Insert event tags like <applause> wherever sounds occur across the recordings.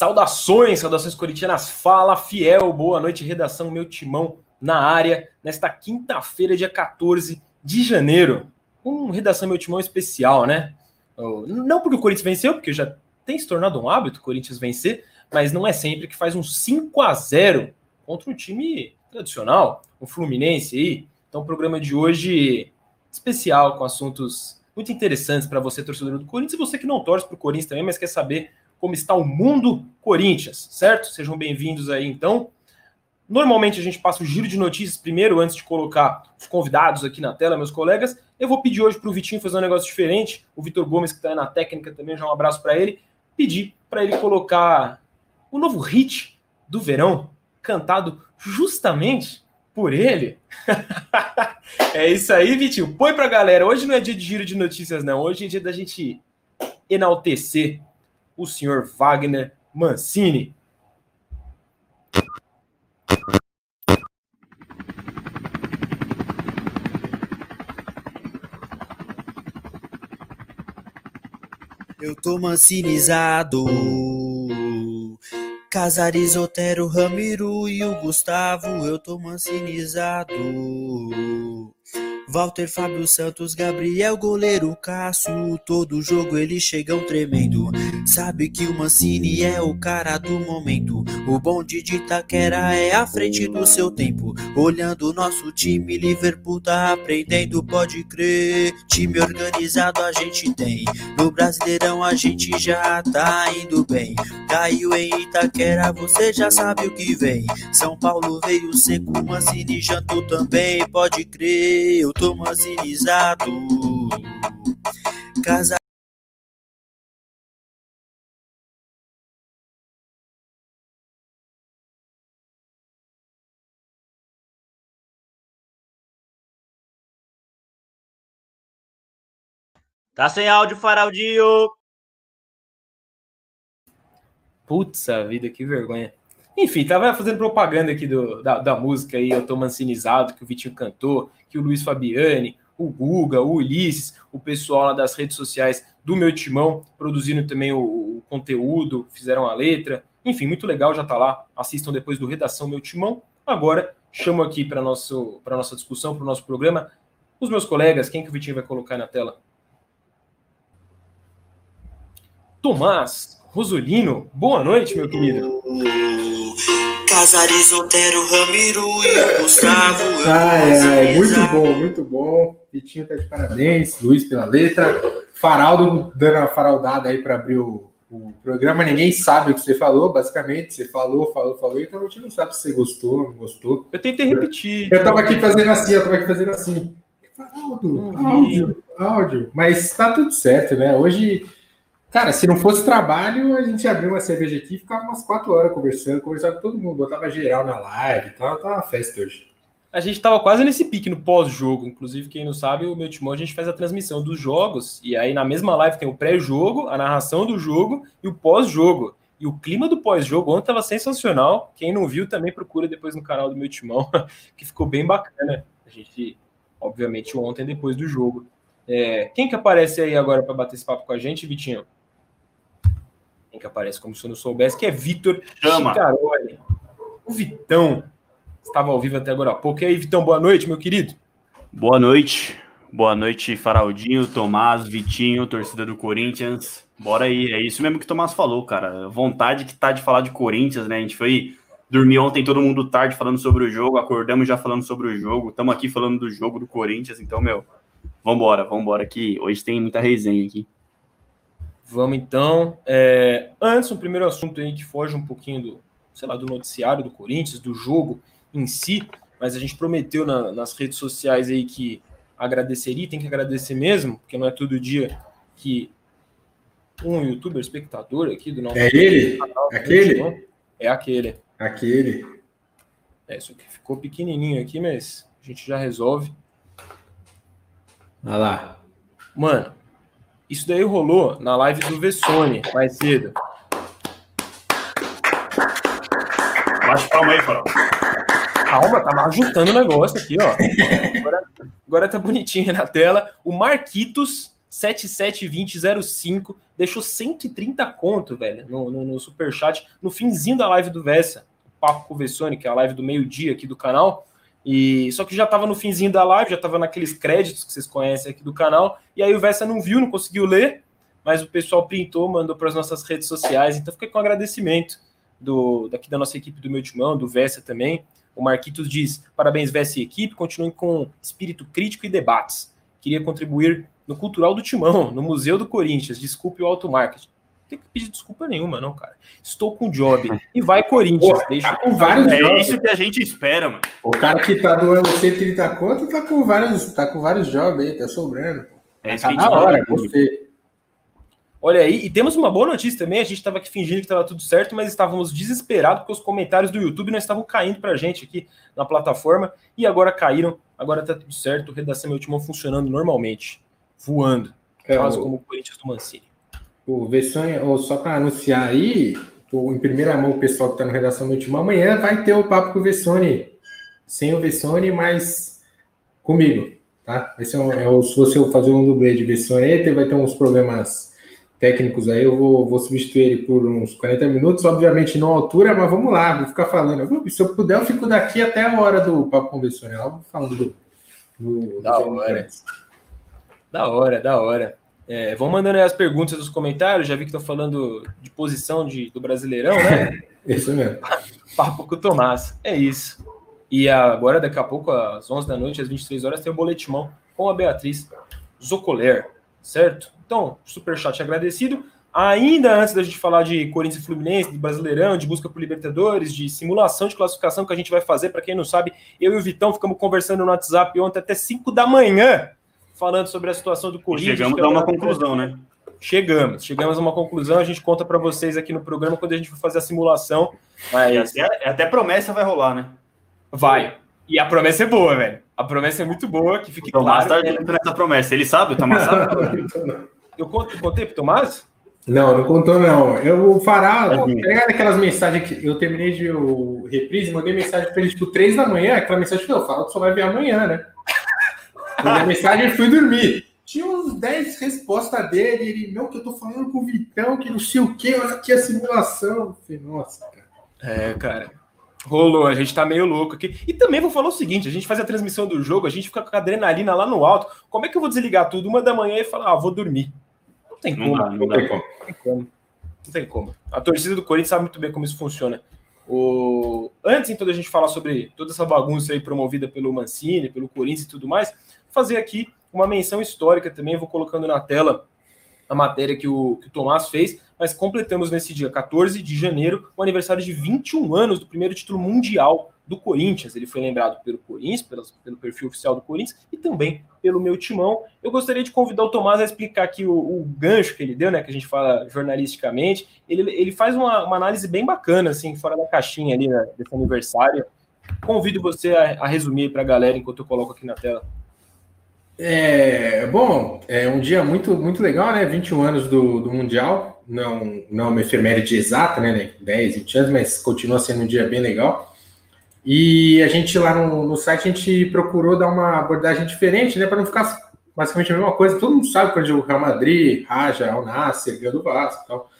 Saudações, saudações corintianas. Fala, fiel. Boa noite, redação, meu timão na área. Nesta quinta-feira, dia 14 de janeiro. Um redação, meu timão especial, né? Não porque o Corinthians venceu, porque já tem se tornado um hábito o Corinthians vencer, mas não é sempre que faz um 5 a 0 contra um time tradicional, um Fluminense aí. Então, o programa de hoje especial com assuntos muito interessantes para você, torcedor do Corinthians, e você que não torce para o Corinthians também, mas quer saber como está o mundo Corinthians, certo? Sejam bem-vindos aí, então. Normalmente a gente passa o giro de notícias primeiro, antes de colocar os convidados aqui na tela, meus colegas. Eu vou pedir hoje para o Vitinho fazer um negócio diferente. O Vitor Gomes, que está aí na técnica também, já um abraço para ele. Pedir para ele colocar o novo hit do verão, cantado justamente por ele. <laughs> é isso aí, Vitinho. Põe para a galera. Hoje não é dia de giro de notícias, não. Hoje é dia da gente enaltecer o senhor Wagner Mancini. Eu tô mancinizado. Casares, Otero, Ramiro e o Gustavo, eu tô mancinizado. Walter, Fábio Santos, Gabriel, goleiro Cássio, todo jogo eles chegam tremendo. Sabe que o Mancini é o cara do momento. O bonde de Itaquera é à frente do seu tempo. Olhando o nosso time, Liverpool tá aprendendo, pode crer. Time organizado a gente tem. No Brasileirão a gente já tá indo bem. Caiu em Itaquera, você já sabe o que vem. São Paulo veio seco, Mancini jantou também, pode crer. Eu tomazinizado. Casa Tá sem áudio, Faraldinho. Putz, a vida, que vergonha. Enfim, tava fazendo propaganda aqui do, da, da música aí, Eu Tô Mancinizado, que o Vitinho cantou, que o Luiz Fabiani, o Guga, o Ulisses, o pessoal lá das redes sociais do meu timão, produzindo também o, o conteúdo, fizeram a letra. Enfim, muito legal, já tá lá. Assistam depois do Redação Meu Timão. Agora, chamo aqui para nossa discussão, para o nosso programa, os meus colegas. Quem que o Vitinho vai colocar na tela? Tomás Rosolino, boa noite, meu querido. Casares, Otero, Ramiro e Gustavo. Ai, ai, muito bom, muito bom. Vitinho tá de parabéns, Luiz pela letra. Faraldo dando a faraldada aí para abrir o, o, programa. Ninguém sabe o que você falou, basicamente. Você falou, falou, falou, então a gente não sabe se você gostou, não gostou. Eu tentei repetir. Eu tava aqui fazendo assim, eu tava aqui fazendo assim. Faraldo, áudio, áudio. Mas tá tudo certo, né? Hoje Cara, se não fosse trabalho, a gente abria uma cerveja aqui e ficava umas quatro horas conversando, conversava com todo mundo, botava geral na live e tal, tá uma festa hoje. A gente tava quase nesse pique no pós-jogo. Inclusive, quem não sabe, o meu timão a gente faz a transmissão dos jogos, e aí na mesma live tem o pré-jogo, a narração do jogo e o pós-jogo. E o clima do pós-jogo ontem tava sensacional. Quem não viu também procura depois no canal do meu timão, <laughs> que ficou bem bacana. A gente, obviamente, ontem depois do jogo. É, quem que aparece aí agora para bater esse papo com a gente, Vitinho? Que aparece como se eu não soubesse, que é Vitor Chicaroli. O Vitão estava ao vivo até agora há pouco. E aí, Vitão, boa noite, meu querido. Boa noite. Boa noite, Faraldinho, Tomás, Vitinho, torcida do Corinthians. Bora aí, é isso mesmo que o Tomás falou, cara. Vontade que tá de falar de Corinthians, né? A gente foi dormir ontem todo mundo tarde falando sobre o jogo, acordamos já falando sobre o jogo, estamos aqui falando do jogo do Corinthians, então, meu, vambora, vambora, que hoje tem muita resenha aqui. Vamos então. É, antes, um primeiro assunto aí que foge um pouquinho do, sei lá, do noticiário do Corinthians, do jogo em si, mas a gente prometeu na, nas redes sociais aí que agradeceria, tem que agradecer mesmo, porque não é todo dia que um youtuber espectador aqui do nosso É ele? Canal, aquele? É aquele. Aquele. É, isso aqui ficou pequenininho aqui, mas a gente já resolve. Olha lá. Mano, isso daí rolou na live do Vessone, mais cedo. Bate palma aí, Farol. Calma, tava ajustando o negócio aqui, ó. Agora, agora tá bonitinho na tela. O Marquitos 772005, deixou 130 conto, velho, no, no, no superchat, no finzinho da live do Vessa, Papo com o Vessone, que é a live do meio-dia aqui do canal. E só que já estava no finzinho da live, já estava naqueles créditos que vocês conhecem aqui do canal. E aí o Vessa não viu, não conseguiu ler, mas o pessoal printou, mandou para as nossas redes sociais. Então fiquei com um agradecimento do daqui da nossa equipe do meu timão, do Vessa também. O Marquitos diz: parabéns, Vessa e equipe, continuem com espírito crítico e debates. Queria contribuir no Cultural do Timão, no Museu do Corinthians. Desculpe o automarketing. Não tem que pedir desculpa nenhuma, não, cara. Estou com job. <laughs> E vai, Corinthians. Pô, deixa... tá com vários é jogos. isso que a gente espera, mano. O cara que tá doando 130 conto tá com vários, tá com vários jobs aí, tá sobrando. É isso tá na hora, você. Olha aí, e temos uma boa notícia também. A gente estava aqui fingindo que estava tudo certo, mas estávamos desesperados porque os comentários do YouTube não estavam caindo para a gente aqui na plataforma e agora caíram. Agora está tudo certo. O Redação Meu Timão funcionando normalmente, voando, é, quase o... como o Corinthians do Mancini. O Vessonha, ou só para anunciar aí, em primeira mão, o pessoal que está no Redação Meu Timão, amanhã vai ter o papo com o Vessone, sem o Vessone, mas comigo, tá? Esse é, um, é se você fazer um dublê de Vessone, vai ter uns problemas técnicos aí, eu vou, vou substituir ele por uns 40 minutos, obviamente não altura, mas vamos lá, vou ficar falando. Se eu puder, eu fico daqui até a hora do papo convencional, vou falando do. do da do hora. Da hora, da hora. É, vão mandando aí as perguntas nos comentários, já vi que estão falando de posição de, do Brasileirão, né? <laughs> isso mesmo. Papo com o Tomás, é isso. E agora, daqui a pouco, às 11 da noite, às 23 horas, tem o boletimão com a Beatriz Zocoler, certo? Então, super chat agradecido. Ainda antes da gente falar de Corinthians e Fluminense, de Brasileirão, de busca por Libertadores, de simulação de classificação que a gente vai fazer, para quem não sabe, eu e o Vitão ficamos conversando no WhatsApp ontem até 5 da manhã, falando sobre a situação do Corinthians. chegamos a uma conclusão, né? Chegamos, chegamos a uma conclusão, a gente conta para vocês aqui no programa quando a gente for fazer a simulação. Mas... Até, até promessa vai rolar, né? Vai. E a promessa é boa, velho. A promessa é muito boa, que fique o Tomás claro. Tomás tá nessa promessa. Ele sabe? O Tomás sabe? <laughs> Eu contei pro Tomás? Não, não contou, não. Eu vou Fará, pegar aquelas mensagens que eu terminei de o reprise, mandei mensagem para ele tipo 3 da manhã, aquela mensagem que eu falo que só vai ver amanhã, né? Mandei mensagem e fui dormir. Tinha uns 10 respostas dele, ele, não, que eu tô falando com o Vitão, que não sei o que, olha aqui a simulação. falei, nossa, cara. É, cara. Rolou, a gente tá meio louco aqui. E também vou falar o seguinte: a gente faz a transmissão do jogo, a gente fica com a adrenalina lá no alto. Como é que eu vou desligar tudo uma da manhã e falar, ah, vou dormir? Não tem como. Não, não, não, tem, como. não tem como. Não tem como. A torcida do Corinthians sabe muito bem como isso funciona. O... Antes, então, da gente falar sobre toda essa bagunça aí promovida pelo Mancini, pelo Corinthians e tudo mais, fazer aqui uma menção histórica também. Vou colocando na tela a matéria que o, que o Tomás fez mas completamos nesse dia, 14 de janeiro, o aniversário de 21 anos do primeiro título mundial do Corinthians. Ele foi lembrado pelo Corinthians, pelo, pelo perfil oficial do Corinthians e também pelo meu timão. Eu gostaria de convidar o Tomás a explicar aqui o, o gancho que ele deu, né? Que a gente fala jornalisticamente. Ele, ele faz uma, uma análise bem bacana, assim, fora da caixinha ali né, desse aniversário. Convido você a, a resumir para a galera enquanto eu coloco aqui na tela. É, bom, é um dia muito, muito legal, né? 21 anos do, do Mundial não, não é uma efeméride exata, né, 10, 20 anos, mas continua sendo um dia bem legal. E a gente lá no, no site, a gente procurou dar uma abordagem diferente, né, para não ficar basicamente a mesma coisa. Todo mundo sabe quando o Real Madrid, Raja, Al Nasser, do Vasco e tal.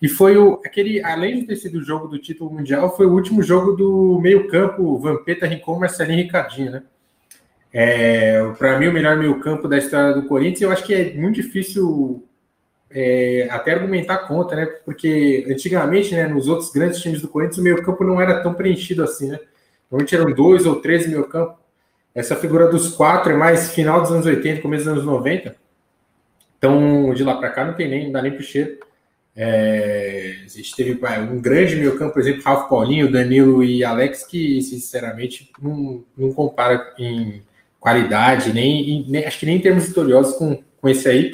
E foi o, aquele, além de ter sido o jogo do título mundial, foi o último jogo do meio-campo Vampeta, Rincon, Marcelinho e Ricardinho, né? É, para mim, o melhor meio-campo da história do Corinthians. Eu acho que é muito difícil é, até argumentar contra, né? Porque antigamente, né, nos outros grandes times do Corinthians, o meio-campo não era tão preenchido assim, né? Normalmente eram dois ou três meio-campo. Essa figura dos quatro é mais final dos anos 80, começo dos anos 90. Então, de lá para cá, não tem nem, não dá nem pro cheiro. É, a gente teve um grande meio-campo, por exemplo, Ralf Paulinho, Danilo e Alex, que sinceramente não, não compara em qualidade, nem, nem acho que nem em termos vitoriosos com, com esse aí.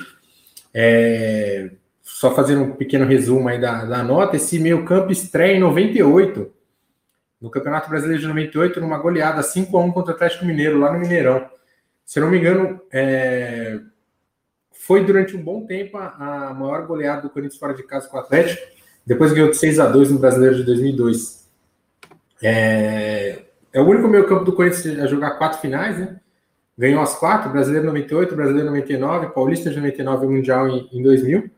É, só fazendo um pequeno resumo aí da, da nota, esse meio campo estreia em 98, no Campeonato Brasileiro de 98, numa goleada 5 a 1 contra o Atlético Mineiro, lá no Mineirão. Se eu não me engano, é, foi durante um bom tempo a, a, maior goleada do Corinthians fora de casa com o Atlético, depois ganhou de 6 a 2 no Brasileiro de 2002. É, é o único meio campo do Corinthians a jogar quatro finais, né? Ganhou as quatro, Brasileiro 98, Brasileiro 99, Paulista de 99 e Mundial em, em 2000.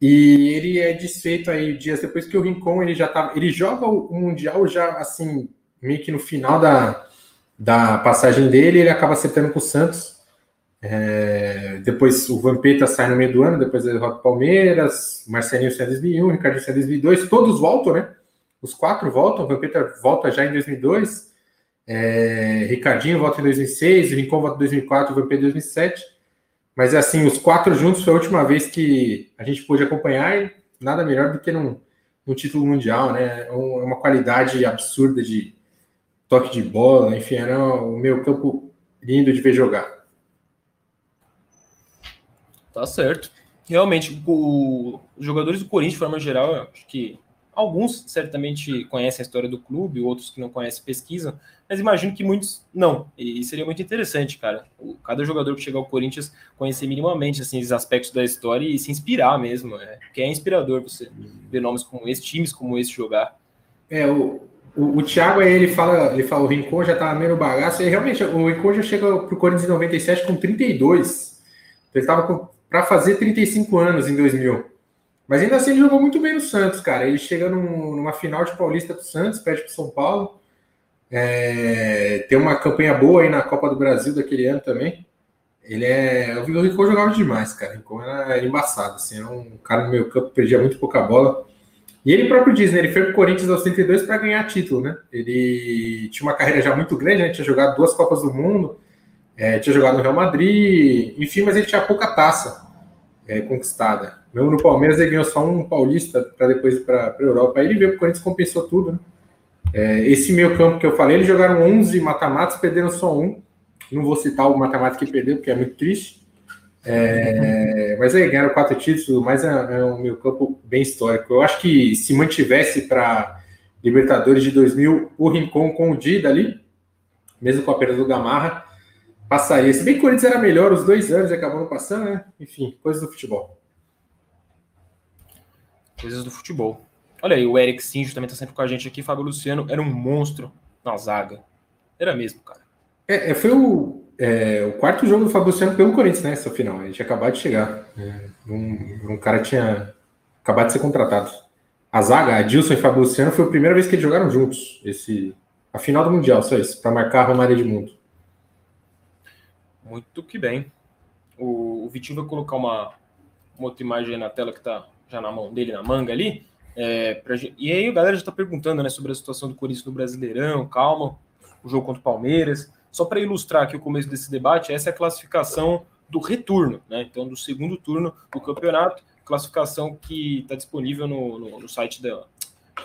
E ele é desfeito aí dias depois que o Rincon ele já tá, ele joga o Mundial já assim, meio que no final da, da passagem dele, ele acaba acertando com o Santos. É, depois o Vampeta sai no meio do ano, depois ele derrota o Palmeiras, Marcelinho sai em 2001, Ricardo sai em 2002, todos voltam, né? Os quatro voltam, o Vampeta volta já em 2002, é, Ricardinho volta em 2006, o Rincon volta em 2004, o Vampeta em 2007. Mas assim, os quatro juntos foi a última vez que a gente pôde acompanhar e nada melhor do que num, num título mundial, né? É, é uma qualidade absurda de toque de bola, enfim, era o meu campo lindo de ver jogar. Tá certo. Realmente, o, os jogadores do Corinthians, de forma geral, acho que alguns certamente conhecem a história do clube, outros que não conhecem pesquisam, mas imagino que muitos não. E seria muito interessante, cara. Cada jogador que chegar ao Corinthians conhecer minimamente assim, esses aspectos da história e se inspirar mesmo. É, porque é inspirador você ver nomes como esse, times como esse jogar. É, o, o, o Thiago aí, ele fala, ele fala, o Rincon já tá meio bagaço, e realmente o Rincon já chega pro Corinthians em 97 com 32. Então, ele tava para fazer 35 anos em 2000. Mas ainda assim ele jogou muito bem no Santos, cara. Ele chega num, numa final de Paulista do Santos, pede pro São Paulo. É, tem uma campanha boa aí na Copa do Brasil daquele ano também. Ele é. O Rincon jogava demais, cara. O era embaçado, assim, era um cara no meio campo, perdia muito pouca bola. E ele próprio diz, né? Ele foi pro Corinthians aos 32 para ganhar título, né? Ele tinha uma carreira já muito grande, né? Tinha jogado duas Copas do Mundo, é, tinha jogado no Real Madrid, enfim, mas ele tinha pouca taça é, conquistada. Mesmo no Palmeiras, ele ganhou só um paulista para depois ir para a Europa. Aí ele veio para o Corinthians compensou tudo, né? É, esse meio campo que eu falei, eles jogaram 11 mata-matas, perderam só um. Não vou citar o matemático que perdeu, porque é muito triste. É, mas aí ganharam quatro títulos, mas é, é um meio campo bem histórico. Eu acho que se mantivesse para Libertadores de 2000 o Rincon com o Dida ali, mesmo com a perda do Gamarra, passaria. Se bem que o Corinthians era melhor os dois anos e não passando, né? Enfim, coisas do futebol. Coisas do futebol. Olha aí, o Eric Sinjo também tá sempre com a gente aqui. Fábio Luciano era um monstro na zaga. Era mesmo, cara. É, é foi o, é, o quarto jogo do Fábio Luciano pelo Corinthians, né? Essa final. Ele tinha acabado de chegar. É, um, um, cara tinha acabado de ser contratado. A zaga, Adilson e Fábio Luciano, foi a primeira vez que eles jogaram juntos. Esse, a final do Mundial, só isso, para marcar a Romário Mundo. Muito que bem. O, o Vitinho vai colocar uma, uma outra imagem na tela que está já na mão dele, na manga ali. É, pra, e aí a galera já está perguntando né, sobre a situação do Corinthians no Brasileirão, calma, o jogo contra o Palmeiras. Só para ilustrar aqui o começo desse debate, essa é a classificação do retorno, né? Então, do segundo turno do campeonato, classificação que está disponível no, no, no site da,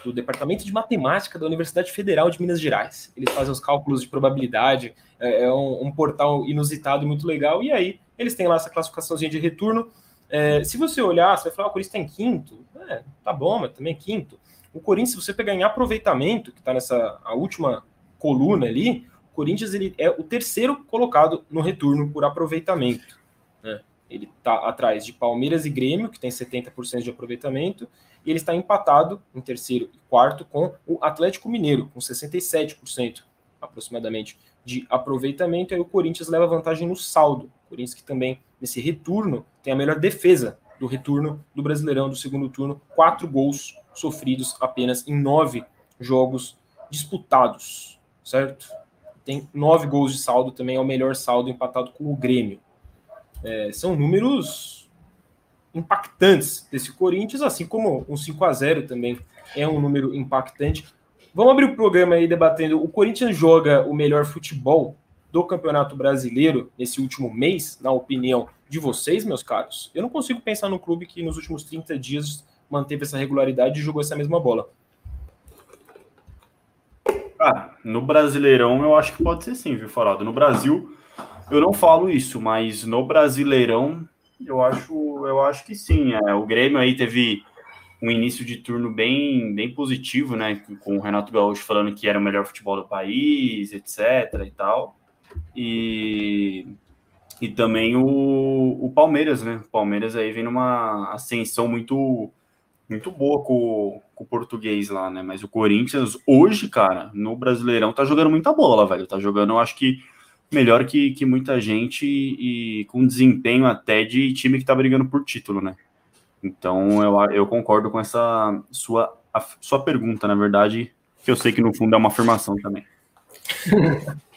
do Departamento de Matemática da Universidade Federal de Minas Gerais. Eles fazem os cálculos de probabilidade, é, é um, um, portal inusitado e muito legal, e aí eles têm lá essa classificaçãozinha de retorno. É, se você olhar, você vai falar, ah, o Corinthians está em quinto, é, tá bom, mas também é quinto. O Corinthians, se você pegar em aproveitamento, que está nessa a última coluna ali, o Corinthians ele é o terceiro colocado no retorno por aproveitamento. Né? Ele está atrás de Palmeiras e Grêmio, que tem 70% de aproveitamento, e ele está empatado em terceiro e quarto com o Atlético Mineiro, com 67% aproximadamente de aproveitamento, aí o Corinthians leva vantagem no saldo. O Corinthians que também, nesse retorno, tem a melhor defesa do retorno do Brasileirão do segundo turno, quatro gols sofridos apenas em nove jogos disputados, certo? Tem nove gols de saldo, também é o melhor saldo empatado com o Grêmio. É, são números impactantes desse Corinthians, assim como um 5 a 0 também é um número impactante. Vamos abrir o programa aí debatendo. O Corinthians joga o melhor futebol do Campeonato Brasileiro nesse último mês, na opinião de vocês, meus caros? Eu não consigo pensar no clube que nos últimos 30 dias manteve essa regularidade e jogou essa mesma bola. Ah, no Brasileirão eu acho que pode ser sim, viu, Farado? No Brasil eu não falo isso, mas no Brasileirão eu acho, eu acho que sim. É, o Grêmio aí teve um início de turno bem, bem positivo, né? Com o Renato Gaúcho falando que era o melhor futebol do país, etc. e tal. E, e também o, o Palmeiras, né? O Palmeiras aí vem numa ascensão muito muito boa com, com, o português lá, né? Mas o Corinthians hoje, cara, no Brasileirão tá jogando muita bola, velho. Tá jogando, eu acho que melhor que, que muita gente e, com desempenho até de time que está brigando por título, né? Então eu, eu concordo com essa sua, a, sua pergunta, na verdade, que eu sei que no fundo é uma afirmação também. <laughs>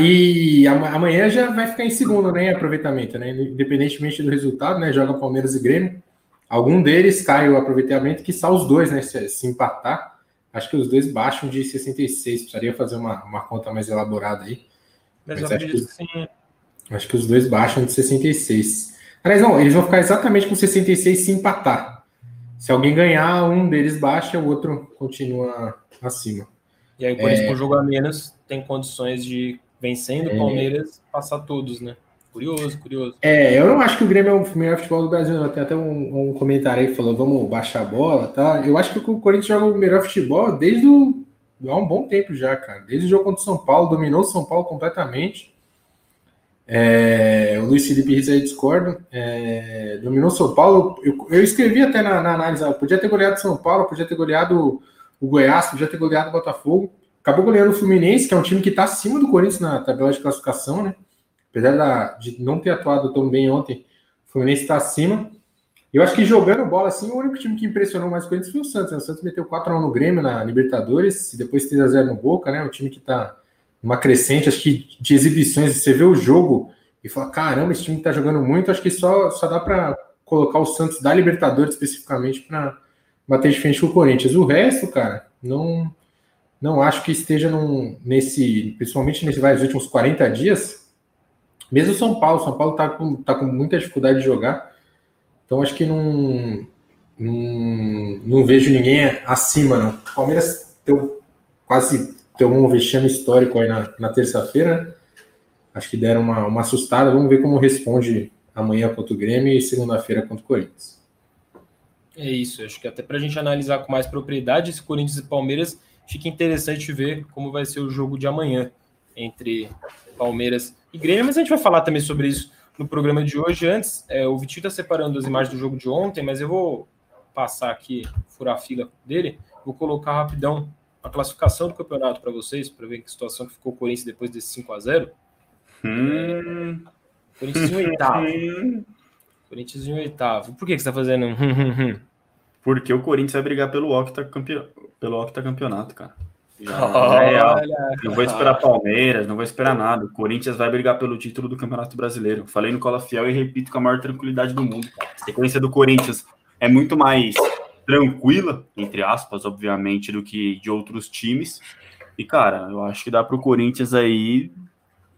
e amanhã já vai ficar em segundo, né? Aproveitamento, né? Independentemente do resultado, né? Joga Palmeiras e Grêmio. Algum deles cai o aproveitamento, que são os dois, né? Se, se, empatar, acho que os dois baixam de 66. Precisaria fazer uma, uma conta mais elaborada aí. Mas, Mas acho, que, sim. acho que os dois baixam de 66. Aliás, não, eles vão ficar exatamente com 66 se empatar. Se alguém ganhar, um deles baixa, o outro continua acima. E aí, por é... isso, com o jogo a menos, tem condições de, vencendo o é... Palmeiras, passar todos, né? Curioso, curioso. É, eu não acho que o Grêmio é o melhor futebol do Brasil. Tem até um, um comentário aí que falou, vamos baixar a bola, tá? Eu acho que o Corinthians joga o melhor futebol desde o, há um bom tempo já, cara. Desde o jogo contra o São Paulo, dominou o São Paulo completamente. É, o Luiz Felipe Riz aí discorda. É, dominou São Paulo. Eu, eu escrevi até na, na análise, podia ter goleado São Paulo, podia ter goleado o Goiás, podia ter goleado o Botafogo. Acabou goleando o Fluminense, que é um time que está acima do Corinthians na tabela de classificação, né? Apesar da, de não ter atuado tão bem ontem, o Fluminense está acima. Eu acho que jogando bola assim, o único time que impressionou mais o Corinthians foi o Santos. Né? O Santos meteu 4x1 no Grêmio na Libertadores, e depois 3x0 no Boca, né? Um time que está numa crescente, acho que de exibições, você vê o jogo e fala: caramba, esse time está jogando muito. Acho que só, só dá para colocar o Santos da Libertadores especificamente para bater de frente com o Corinthians. O resto, cara, não não acho que esteja num, nesse, principalmente nesses últimos 40 dias. Mesmo São Paulo, São Paulo está com, tá com muita dificuldade de jogar. Então acho que não, não, não vejo ninguém acima, não. O Palmeiras deu, quase deu um vexame histórico aí na, na terça-feira. Acho que deram uma, uma assustada. Vamos ver como responde amanhã contra o Grêmio e segunda-feira contra o Corinthians. É isso, acho que até para a gente analisar com mais propriedade esse Corinthians e Palmeiras, fica interessante ver como vai ser o jogo de amanhã entre Palmeiras e Grêmio, mas a gente vai falar também sobre isso no programa de hoje. Antes, é, o Vitinho está separando as imagens do jogo de ontem, mas eu vou passar aqui, furar a fila dele, vou colocar rapidão a classificação do campeonato para vocês, para ver que situação que ficou o Corinthians depois desse 5 a 0 hum. Corinthians em oitavo. Corinthians em oitavo. Por que, que você está fazendo? Porque o Corinthians vai brigar pelo octacampeonato, pelo octacampeonato cara. Já, é Não vou esperar Palmeiras, não vou esperar nada. O Corinthians vai brigar pelo título do Campeonato Brasileiro. Falei no Cola Fiel e repito com a maior tranquilidade do mundo. A sequência do Corinthians é muito mais tranquila, entre aspas, obviamente, do que de outros times. E, cara, eu acho que dá para o Corinthians aí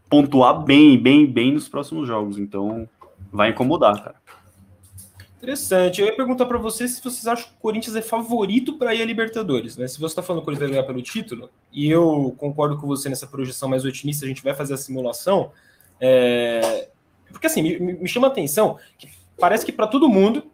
pontuar bem, bem, bem nos próximos jogos. Então, vai incomodar, cara. Interessante. Eu ia perguntar para vocês se vocês acham que o Corinthians é favorito para ir a Libertadores, né? Se você está falando que o Corinthians vai ganhar pelo título, e eu concordo com você nessa projeção mais otimista, a gente vai fazer a simulação. É... Porque assim, me, me chama a atenção que parece que para todo mundo,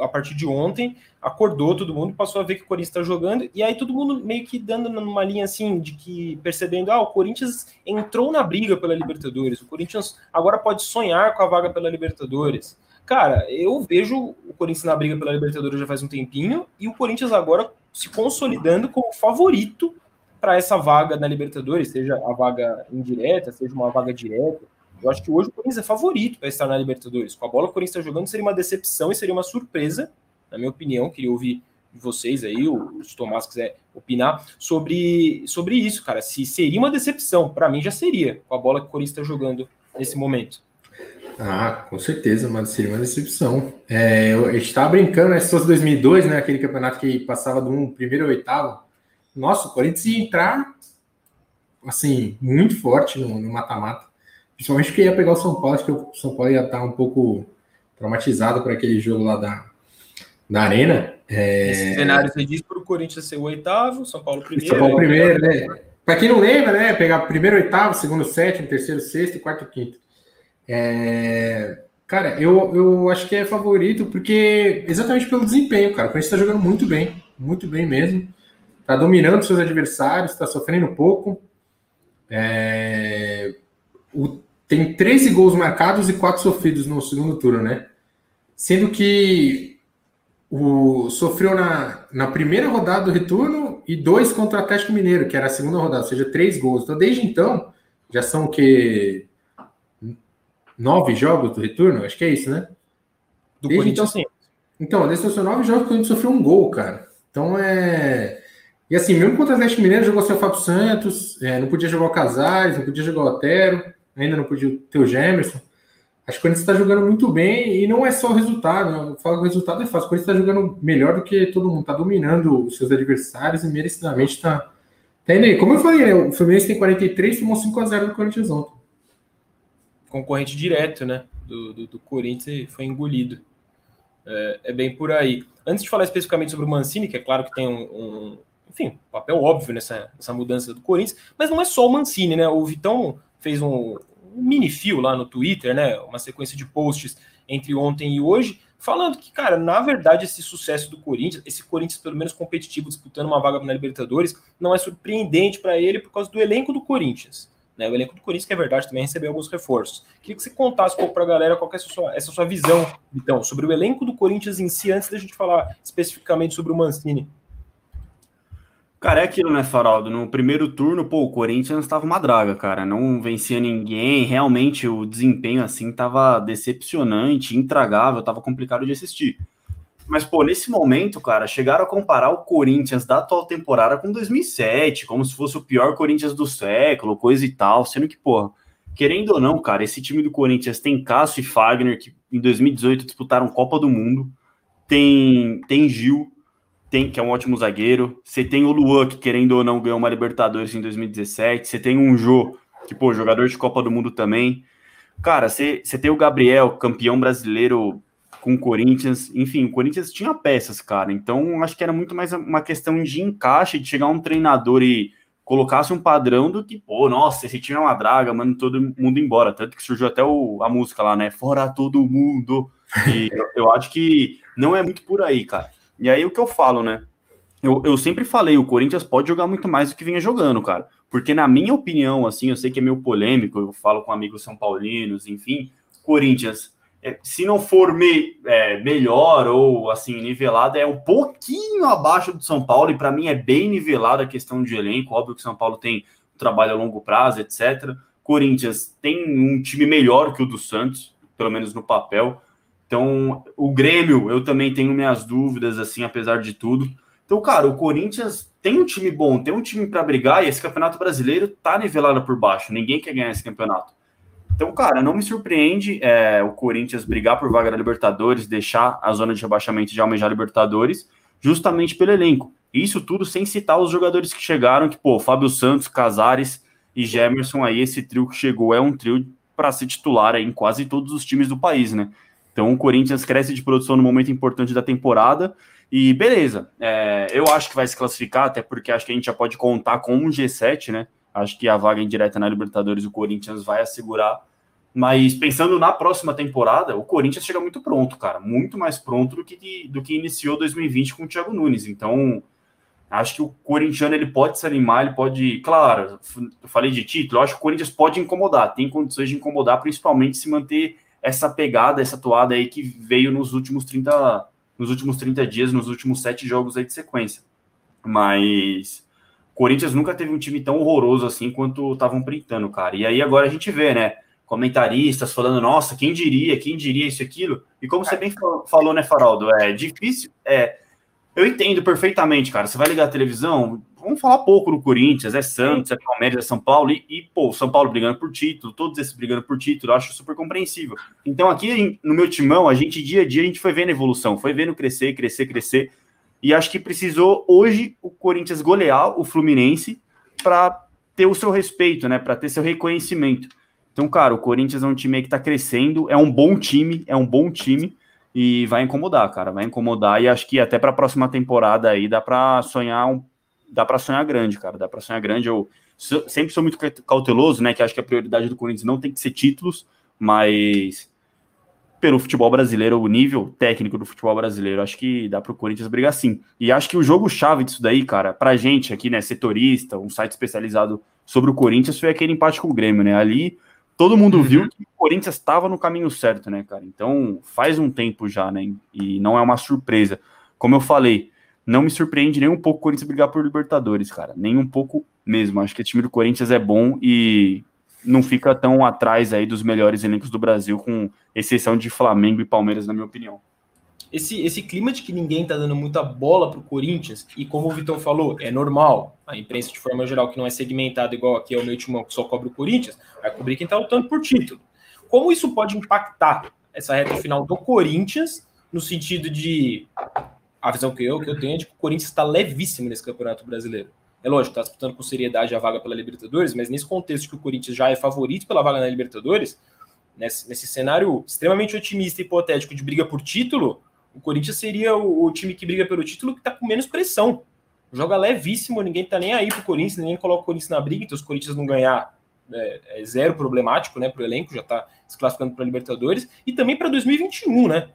a partir de ontem, acordou todo mundo, passou a ver que o Corinthians está jogando, e aí todo mundo meio que dando numa linha assim, de que percebendo, ah, o Corinthians entrou na briga pela Libertadores, o Corinthians agora pode sonhar com a vaga pela Libertadores. Cara, eu vejo o Corinthians na briga pela Libertadores já faz um tempinho e o Corinthians agora se consolidando como favorito para essa vaga na Libertadores, seja a vaga indireta, seja uma vaga direta. Eu acho que hoje o Corinthians é favorito para estar na Libertadores. Com a bola o Corinthians está jogando seria uma decepção e seria uma surpresa, na minha opinião. Queria ouvir vocês aí, o Tomás quiser opinar sobre, sobre isso, cara. Se seria uma decepção, para mim já seria, com a bola que o Corinthians está jogando nesse momento. Ah, com certeza, mas seria uma decepção. É, a gente estava brincando, né? Se fosse 2002, né? Aquele campeonato que passava do um, primeiro ao oitavo. Nossa, o Corinthians ia entrar, assim, muito forte no mata-mata. Principalmente porque ia pegar o São Paulo, acho que o São Paulo ia estar um pouco traumatizado por aquele jogo lá da, da Arena. É... Esse cenário você diz para o Corinthians ser o oitavo, São Paulo primeiro. São Paulo primeiro, né? Para quem não lembra, né? Pegar primeiro, oitavo, segundo, sétimo, terceiro, sexto, quarto, quinto. É... Cara, eu, eu acho que é favorito porque exatamente pelo desempenho, cara. O Corinthians está jogando muito bem, muito bem mesmo. Tá dominando seus adversários, está sofrendo pouco. É... O... Tem 13 gols marcados e 4 sofridos no segundo turno, né? Sendo que o... sofreu na, na primeira rodada do retorno e dois contra o Atlético Mineiro, que era a segunda rodada, ou seja, três gols. Então, desde então, já são o que? Nove jogos do retorno? Acho que é isso, né? Do desde então, sim. Então, desses são nove jogos que a gente sofreu um gol, cara. Então é. E assim, mesmo contra o Atlético Mineiro, jogou seu Fábio Santos, é, não podia jogar o Casares, não podia jogar o Otero, ainda não podia ter o Gemerson. Acho que o Corinthians está jogando muito bem e não é só o resultado. Né? Eu falo que o resultado é fácil. O Corinthians está jogando melhor do que todo mundo, está dominando os seus adversários e merecidamente está tá indo aí. Como eu falei, né? o Fluminense tem 43 tomou 5x0 do Corinthians ontem. Concorrente direto, né? Do, do, do Corinthians foi engolido. É, é, bem por aí. Antes de falar especificamente sobre o Mancini, que é claro que tem um, um enfim, papel óbvio nessa, nessa mudança do Corinthians, mas não é só o Mancini, né? O Vitão fez um, um mini fio lá no Twitter, né? Uma sequência de posts entre ontem e hoje, falando que, cara, na verdade, esse sucesso do Corinthians, esse Corinthians pelo menos competitivo, disputando uma vaga na Libertadores, não é surpreendente para ele por causa do elenco do Corinthians. Né? O elenco do Corinthians, que é verdade, também recebeu alguns reforços. Queria que você contasse um pouco para a galera qual é essa sua, essa sua visão, então, sobre o elenco do Corinthians em si, antes da gente falar especificamente sobre o Mancini. Cara, é aquilo, né, Faraldo? No primeiro turno, pô, o Corinthians estava uma draga, cara. Não vencia ninguém. Realmente o desempenho, assim, tava decepcionante, intragável, tava complicado de assistir. Mas, pô, nesse momento, cara, chegaram a comparar o Corinthians da atual temporada com 2007, como se fosse o pior Corinthians do século, coisa e tal. Sendo que, pô, querendo ou não, cara, esse time do Corinthians tem Cássio e Fagner, que em 2018 disputaram Copa do Mundo. Tem, tem Gil, tem, que é um ótimo zagueiro. Você tem o Luan, que querendo ou não ganhou uma Libertadores em 2017. Você tem um Jô, que, pô, jogador de Copa do Mundo também. Cara, você, tem o Gabriel, campeão brasileiro com o Corinthians. Enfim, o Corinthians tinha peças, cara. Então, acho que era muito mais uma questão de encaixe, de chegar um treinador e colocasse um padrão do que, pô, nossa, esse time é uma draga, manda todo mundo embora. Tanto que surgiu até o, a música lá, né? Fora todo mundo. E <laughs> eu, eu acho que não é muito por aí, cara. E aí o que eu falo, né? Eu, eu sempre falei, o Corinthians pode jogar muito mais do que vinha jogando, cara. Porque, na minha opinião, assim, eu sei que é meio polêmico, eu falo com amigos são paulinos, enfim, Corinthians, é, se não for me, é, melhor ou assim, nivelado, é um pouquinho abaixo do São Paulo, e para mim é bem nivelado a questão de elenco. Óbvio que São Paulo tem trabalho a longo prazo, etc. Corinthians tem um time melhor que o do Santos, pelo menos no papel. Então, o Grêmio, eu também tenho minhas dúvidas, assim, apesar de tudo. Então, cara, o Corinthians tem um time bom, tem um time para brigar e esse campeonato brasileiro tá nivelado por baixo. Ninguém quer ganhar esse campeonato. Então, cara, não me surpreende é, o Corinthians brigar por vaga da Libertadores, deixar a zona de rebaixamento de almejar Libertadores, justamente pelo elenco. Isso tudo sem citar os jogadores que chegaram, que, pô, Fábio Santos, Casares e Gemerson aí, esse trio que chegou é um trio para ser titular em quase todos os times do país, né? Então o Corinthians cresce de produção no momento importante da temporada. E beleza, é, eu acho que vai se classificar, até porque acho que a gente já pode contar com um G7, né? Acho que a vaga indireta na Libertadores o Corinthians vai assegurar. Mas pensando na próxima temporada, o Corinthians chega muito pronto, cara. Muito mais pronto do que, do que iniciou 2020 com o Thiago Nunes. Então, acho que o corintiano ele pode se animar, ele pode. Claro, eu falei de título, acho que o Corinthians pode incomodar, tem condições de incomodar, principalmente se manter essa pegada, essa toada aí que veio nos últimos 30, nos últimos 30 dias, nos últimos sete jogos aí de sequência. Mas Corinthians nunca teve um time tão horroroso assim quanto estavam printando, cara. E aí agora a gente vê, né? Comentaristas falando, nossa, quem diria, quem diria isso aquilo. E como você bem falou, né, Faraldo? É difícil. É, eu entendo perfeitamente, cara. Você vai ligar a televisão, vamos falar pouco do Corinthians, é Santos, é Palmeiras, é São Paulo, e, e, pô, São Paulo brigando por título, todos esses brigando por título, acho super compreensível. Então, aqui no meu timão, a gente, dia a dia, a gente foi vendo evolução, foi vendo crescer, crescer, crescer, e acho que precisou hoje o Corinthians golear o Fluminense para ter o seu respeito, né, para ter seu reconhecimento. Então, cara, o Corinthians é um time que tá crescendo, é um bom time, é um bom time, e vai incomodar, cara, vai incomodar, e acho que até para a próxima temporada aí dá para sonhar um dá para sonhar grande, cara. Dá para sonhar grande. Eu sempre sou muito cauteloso, né? Que acho que a prioridade do Corinthians não tem que ser títulos, mas pelo futebol brasileiro, o nível técnico do futebol brasileiro, acho que dá para o Corinthians brigar sim. E acho que o jogo-chave disso daí, cara, pra gente aqui, né, setorista, um site especializado sobre o Corinthians, foi aquele empate com o Grêmio, né? Ali todo mundo uhum. viu que o Corinthians estava no caminho certo, né, cara? Então faz um tempo já, né? E não é uma surpresa. Como eu falei, não me surpreende nem um pouco o Corinthians brigar por Libertadores, cara. Nem um pouco mesmo. Acho que o time do Corinthians é bom e não fica tão atrás aí dos melhores elencos do Brasil, com exceção de Flamengo e Palmeiras, na minha opinião. Esse, esse clima de que ninguém tá dando muita bola pro Corinthians, e como o Vitão falou, é normal. A imprensa, de forma geral, que não é segmentada igual aqui é o meu timão, que só cobre o Corinthians, vai cobrir quem tá lutando por título. Como isso pode impactar essa reta final do Corinthians, no sentido de. A visão que eu, que eu tenho é de que o Corinthians está levíssimo nesse campeonato brasileiro. É lógico, está disputando com seriedade a vaga pela Libertadores, mas nesse contexto que o Corinthians já é favorito pela vaga na Libertadores, nesse, nesse cenário extremamente otimista e hipotético de briga por título, o Corinthians seria o, o time que briga pelo título que está com menos pressão. Joga levíssimo, ninguém está nem aí pro Corinthians, ninguém coloca o Corinthians na briga, então se o Corinthians não ganhar, é, é zero problemático, né, pro elenco, já está se classificando para Libertadores, e também para 2021, né?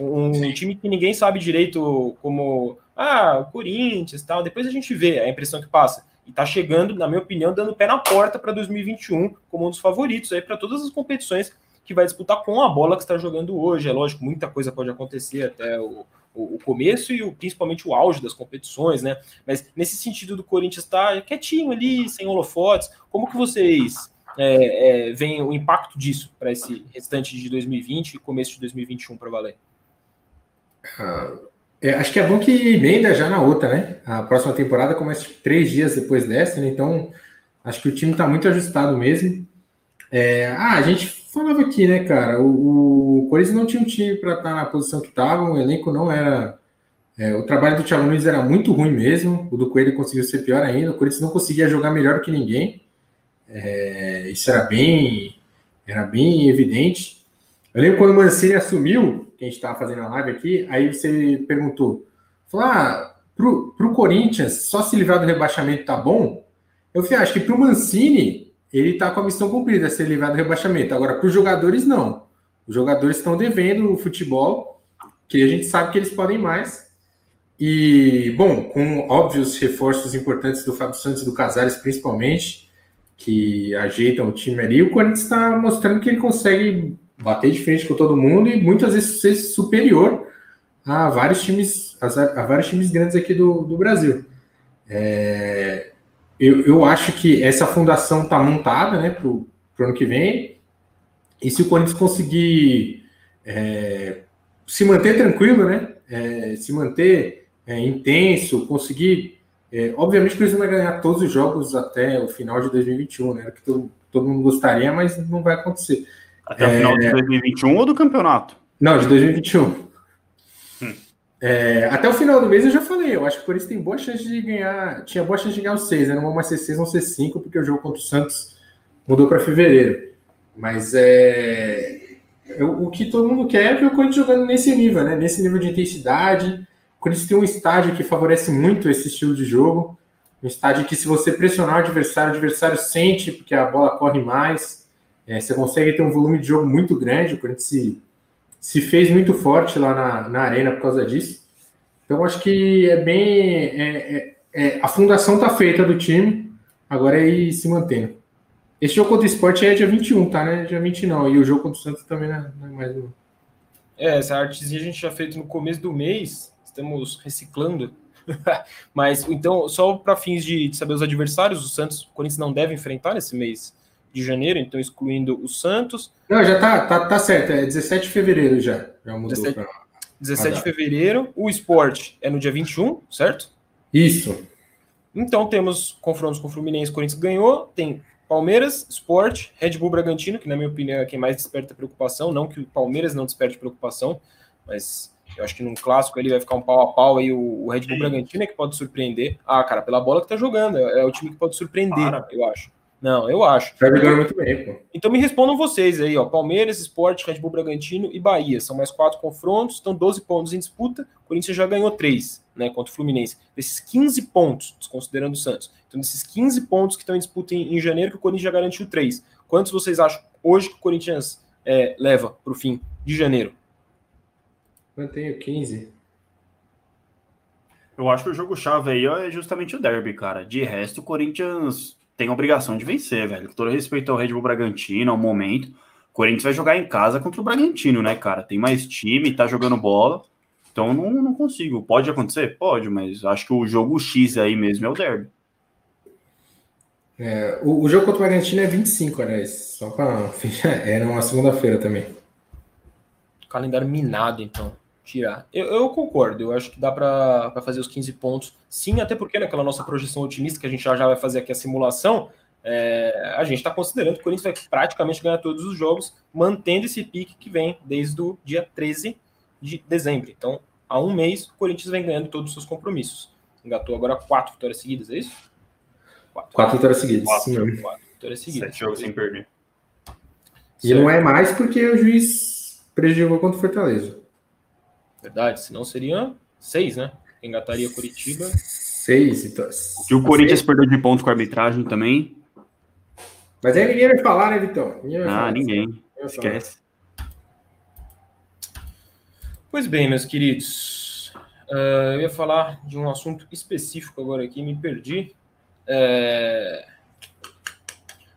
Um Sim. time que ninguém sabe direito como ah, o Corinthians tal. Depois a gente vê a impressão que passa. E tá chegando, na minha opinião, dando pé na porta para 2021 como um dos favoritos aí para todas as competições que vai disputar com a bola que está jogando hoje. É lógico, muita coisa pode acontecer até o, o, o, começo e o, principalmente o auge das competições, né? Mas nesse sentido do Corinthians estar tá quietinho ali, sem holofotes, como que vocês é, é, veem o impacto disso para esse restante de 2020 e começo de 2021 para valer? Ah, é, acho que é bom que emenda já na outra, né? A próxima temporada começa três dias depois dessa, né? Então acho que o time está muito ajustado mesmo. É, ah, a gente falava aqui, né, cara? O, o Corinthians não tinha um time para estar tá na posição que estava, o elenco não era. É, o trabalho do Thiago Nunes era muito ruim mesmo, o do Coelho conseguiu ser pior ainda, o Corinthians não conseguia jogar melhor que ninguém. É, isso era bem, era bem evidente. Eu lembro quando o Mancini assumiu, que a gente estava fazendo a live aqui, aí você perguntou, falou, ah, pro, pro Corinthians, só se livrar do rebaixamento tá bom? Eu falei, ah, acho que pro Mancini, ele tá com a missão cumprida, ser livrado do rebaixamento. Agora, para os jogadores, não. Os jogadores estão devendo o futebol, que a gente sabe que eles podem mais. E, bom, com óbvios reforços importantes do Fábio Santos e do Casares, principalmente, que ajeitam o time ali, o Corinthians está mostrando que ele consegue bater de frente com todo mundo e muitas vezes ser superior a vários times, a vários times grandes aqui do, do Brasil. É, eu, eu acho que essa fundação está montada né, para o ano que vem. E se o Corinthians conseguir é, se manter tranquilo, né, é, se manter é, intenso, conseguir. É, obviamente que Corinthians vai ganhar todos os jogos até o final de 2021, né? Que todo, todo mundo gostaria, mas não vai acontecer. Até o final de 2021 é. ou do campeonato? Não, de 2021. É, até o final do mês eu já falei, eu acho que o Corinthians tem boa chance de ganhar, tinha boa chance de ganhar os seis, né? não vão mais ser seis, vão ser cinco, porque o jogo contra o Santos mudou para fevereiro. Mas é, o que todo mundo quer é ver o Corinthians jogando nesse nível, né? Nesse nível de intensidade. O Corinthians tem um estádio que favorece muito esse estilo de jogo. Um estádio que, se você pressionar o adversário, o adversário sente, porque a bola corre mais. É, você consegue ter um volume de jogo muito grande, o Corinthians se, se fez muito forte lá na, na arena por causa disso. Então, acho que é bem. É, é, é a fundação está feita do time, agora é ir se mantendo. Esse jogo contra o esporte é dia 21, tá? Né? Dia 20 não. E o jogo contra o Santos também não é, não é mais. É, essa artezinha a gente já fez no começo do mês, estamos reciclando. <laughs> Mas então, só para fins de, de, saber os adversários, o Santos, o Corinthians não deve enfrentar nesse mês de janeiro, então excluindo o Santos. Não, já tá, tá, tá certo, é 17 de fevereiro já. Já mudou 17, pra... 17 de fevereiro. O esporte é no dia 21, certo? Isso. Então temos confrontos com o Fluminense, Corinthians ganhou, tem Palmeiras, Sport, Red Bull Bragantino, que na minha opinião é quem mais desperta preocupação, não que o Palmeiras não desperte preocupação, mas eu acho que num clássico ele vai ficar um pau a pau aí o, Red Bull Bragantino é que pode surpreender. Ah, cara, pela bola que tá jogando, é, é o time que pode surpreender, Para. eu acho. Não, eu acho. Tá jogando muito bem, pô. Então me respondam vocês aí, ó. Palmeiras, Sport, Red Bull Bragantino e Bahia. São mais quatro confrontos, estão 12 pontos em disputa. O Corinthians já ganhou três, né? Contra o Fluminense. Desses 15 pontos, desconsiderando o Santos. Então, desses 15 pontos que estão em disputa em, em janeiro, que o Corinthians já garantiu três. Quantos vocês acham hoje que o Corinthians é, leva para o fim de janeiro? Mantenho 15. Eu acho que o jogo-chave aí é justamente o derby, cara. De resto, o Corinthians tem obrigação de vencer, velho. Com todo respeito ao Red Bull Bragantino, ao momento. O Corinthians vai jogar em casa contra o Bragantino, né, cara? Tem mais time, tá jogando bola. Então não, não consigo. Pode acontecer? Pode, mas acho que o jogo X aí mesmo é o derby. É, o, o, jogo contra o Argentina é 25, aliás. Só para <laughs> Era uma segunda-feira também. Calendário minado, então. Tirar. Eu, eu concordo, eu acho que dá para fazer os 15 pontos. Sim, até porque naquela nossa projeção otimista, que a gente já, já vai fazer aqui a simulação, é, a gente está considerando que o Corinthians vai praticamente ganhar todos os jogos, mantendo esse pique que vem desde o dia 13 de dezembro. Então, há um mês, o Corinthians vem ganhando todos os seus compromissos. Engatou agora quatro vitórias seguidas, é isso? Quatro, quatro vitórias seguidas. Quatro, quatro vitórias seguidas. Sete jogos sem perder. E certo. não é mais porque o juiz prejudicou contra o Fortaleza. Verdade, senão seria seis, né? Engataria Curitiba. Seis, então. E o Corinthians seis. perdeu de pontos com a arbitragem também. Mas aí ninguém vai falar, né, Vitão? Ninguém ah, falar. ninguém. Esquece. Pois bem, meus queridos. Uh, eu ia falar de um assunto específico agora aqui, me perdi. É...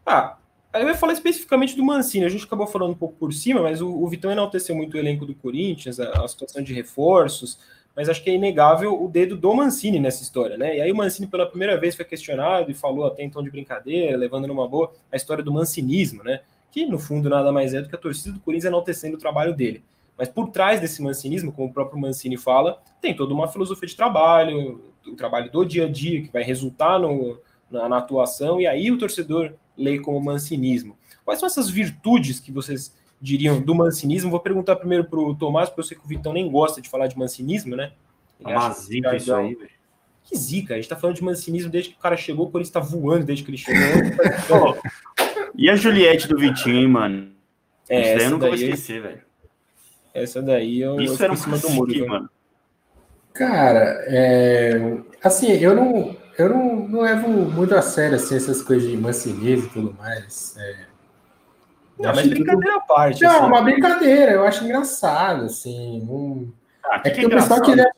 Ah, eu ia falar especificamente do Mancini. A gente acabou falando um pouco por cima, mas o, o Vitão enalteceu muito o elenco do Corinthians, a, a situação de reforços mas acho que é inegável o dedo do Mancini nessa história, né? E aí o Mancini pela primeira vez foi questionado e falou até então de brincadeira, levando numa boa a história do mancinismo, né? Que no fundo nada mais é do que a torcida do Corinthians enaltecendo o trabalho dele. Mas por trás desse mancinismo, como o próprio Mancini fala, tem toda uma filosofia de trabalho, o trabalho do dia a dia que vai resultar no, na, na atuação, e aí o torcedor lê como mancinismo. Quais são essas virtudes que vocês diriam, do mancinismo. Vou perguntar primeiro para o Tomás, porque eu sei que o Vitão nem gosta de falar de mancinismo, né? Ele Uma zica isso aí, velho. Que zica, a gente tá falando de mancinismo desde que o cara chegou, por isso tá voando desde que ele chegou. <laughs> e a Juliette do Vitinho, hein, mano? É, essa daí eu nunca daí, vou esquecer, velho. Essa daí eu. Isso eu era um cima do muro, mano. Cara, é... assim, eu não, eu não, não levo muito a sério assim, essas coisas de mancinismo e tudo mais. É... Não, mas brincadeira à parte. Não, assim. uma brincadeira, eu acho engraçado, assim. Um... Ah, que é, que tem o pessoal que leva,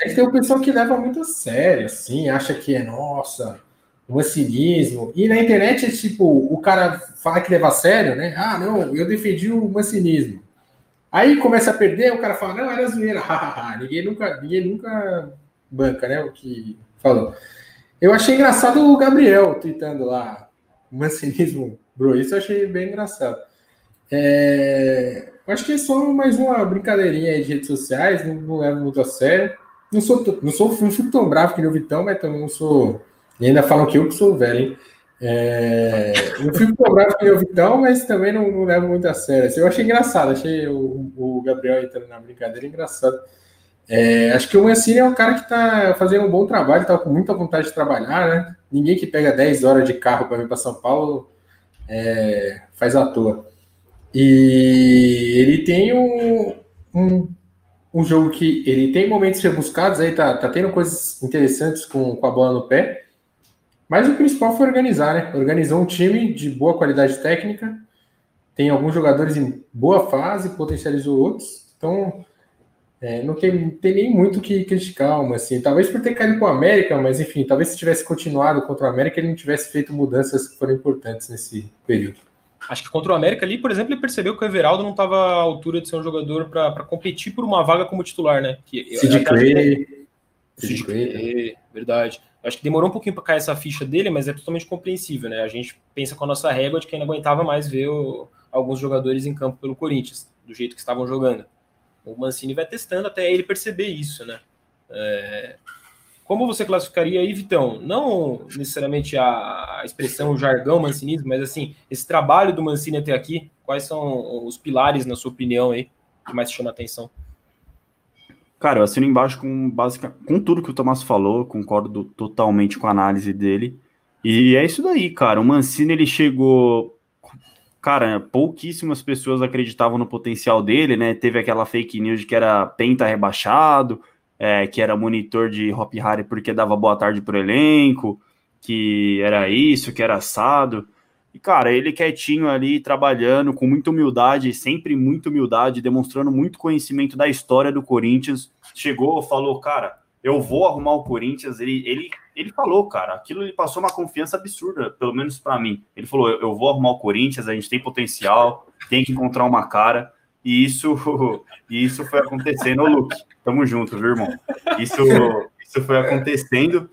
é que tem o pessoal que leva muito a sério, assim, acha que é, nossa, um cinismo. E na internet, tipo, o cara fala que leva a sério, né? Ah, não, eu defendi o mancinismo. Aí começa a perder, o cara fala, não, era zoeira. <laughs> ninguém nunca, ninguém nunca banca, né? O que falou. Eu achei engraçado o Gabriel tweetando lá, mancinismo Bro, isso eu achei bem engraçado. É, acho que é só mais uma brincadeirinha aí de redes sociais, não, não levo muito a sério. Não sou, não sou, não fico tão bravo que nem o Vitão, mas também não sou. E ainda falam que eu que sou velho, hein? É, não fico tão bravo que nem o Vitão, mas também não, não levo muito a sério. Assim, eu achei engraçado, achei o, o Gabriel entrando na brincadeira engraçado. É, acho que o Mancini é um cara que está fazendo um bom trabalho, está com muita vontade de trabalhar, né? Ninguém que pega 10 horas de carro para vir para São Paulo é, faz à toa. E ele tem um, um, um, jogo que ele tem momentos rebuscados, aí tá, tá tendo coisas interessantes com, com a bola no pé. Mas o principal foi organizar, né? Organizou um time de boa qualidade técnica, tem alguns jogadores em boa fase, potencializou outros. Então, é, não, tem, tem nem muito que criticar, mas assim, talvez por ter caído com o América, mas enfim, talvez se tivesse continuado contra o América, ele não tivesse feito mudanças que foram importantes nesse período. Acho que contra o América ali, por exemplo, ele percebeu que o Everaldo não estava à altura de ser um jogador para competir por uma vaga como titular, né? Que, Sid Clay. Sid Clay, verdade. Acho que demorou um pouquinho para cair essa ficha dele, mas é totalmente compreensível, né? A gente pensa com a nossa régua de que não aguentava mais ver o, alguns jogadores em campo pelo Corinthians, do jeito que estavam jogando. O Mancini vai testando até ele perceber isso, né? É... Como você classificaria aí, Vitão? Não necessariamente a, expressão, o jargão mancinismo, mas assim, esse trabalho do Mancini até aqui, quais são os pilares, na sua opinião, aí, que mais chama a atenção? Cara, eu assino embaixo com, com tudo que o Tomás falou, concordo totalmente com a análise dele. E é isso daí, cara. O Mancini ele chegou cara, pouquíssimas pessoas acreditavam no potencial dele, né? Teve aquela fake news de que era penta rebaixado, é, que era monitor de Hop Harry porque dava boa tarde pro elenco, que era isso, que era assado. E, cara, ele quietinho ali, trabalhando com muita humildade, sempre muita humildade, demonstrando muito conhecimento da história do Corinthians. Chegou, falou, cara, eu vou arrumar o Corinthians. Ele, ele, ele falou, cara, aquilo ele passou uma confiança absurda, pelo menos para mim. Ele falou: eu, vou arrumar o Corinthians, a gente tem potencial, tem que encontrar uma cara. E isso, <laughs> isso foi acontecendo, ô Luke. Tamo junto, viu, irmão? Isso, isso foi acontecendo.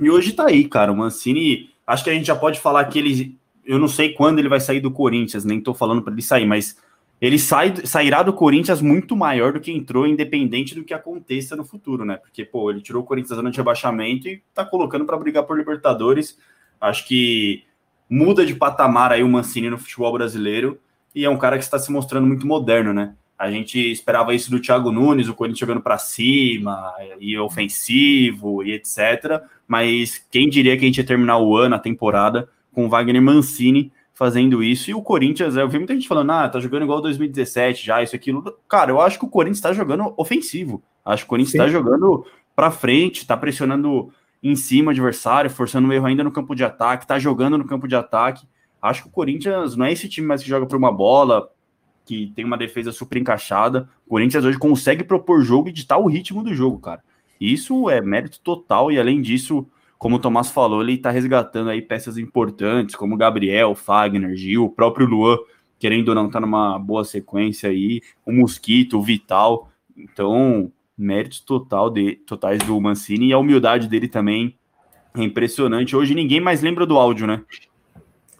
E hoje tá aí, cara. O Mancini, acho que a gente já pode falar que ele. Eu não sei quando ele vai sair do Corinthians, nem tô falando para ele sair, mas ele sai, sairá do Corinthians muito maior do que entrou, independente do que aconteça no futuro, né? Porque, pô, ele tirou o Corinthians da zona de rebaixamento e tá colocando para brigar por Libertadores. Acho que muda de patamar aí o Mancini no futebol brasileiro e é um cara que está se mostrando muito moderno, né? A gente esperava isso do Thiago Nunes, o Corinthians jogando para cima e ofensivo e etc. Mas quem diria que a gente ia terminar o ano, a temporada, com o Wagner Mancini fazendo isso. E o Corinthians, eu vi muita gente falando, ah, tá jogando igual 2017 já, isso, aquilo. Cara, eu acho que o Corinthians tá jogando ofensivo. Acho que o Corinthians Sim. tá jogando para frente, tá pressionando em cima o adversário, forçando o erro ainda no campo de ataque, tá jogando no campo de ataque. Acho que o Corinthians não é esse time mais que joga por uma bola, que tem uma defesa super encaixada. O Corinthians hoje consegue propor jogo e ditar o ritmo do jogo, cara. Isso é mérito total e além disso, como o Tomás falou, ele está resgatando aí peças importantes, como Gabriel, Fagner, Gil, o próprio Luan, querendo ou não, tá numa boa sequência aí, o Mosquito, o Vital. Então, méritos total de, totais do Mancini e a humildade dele também é impressionante. Hoje ninguém mais lembra do áudio, né?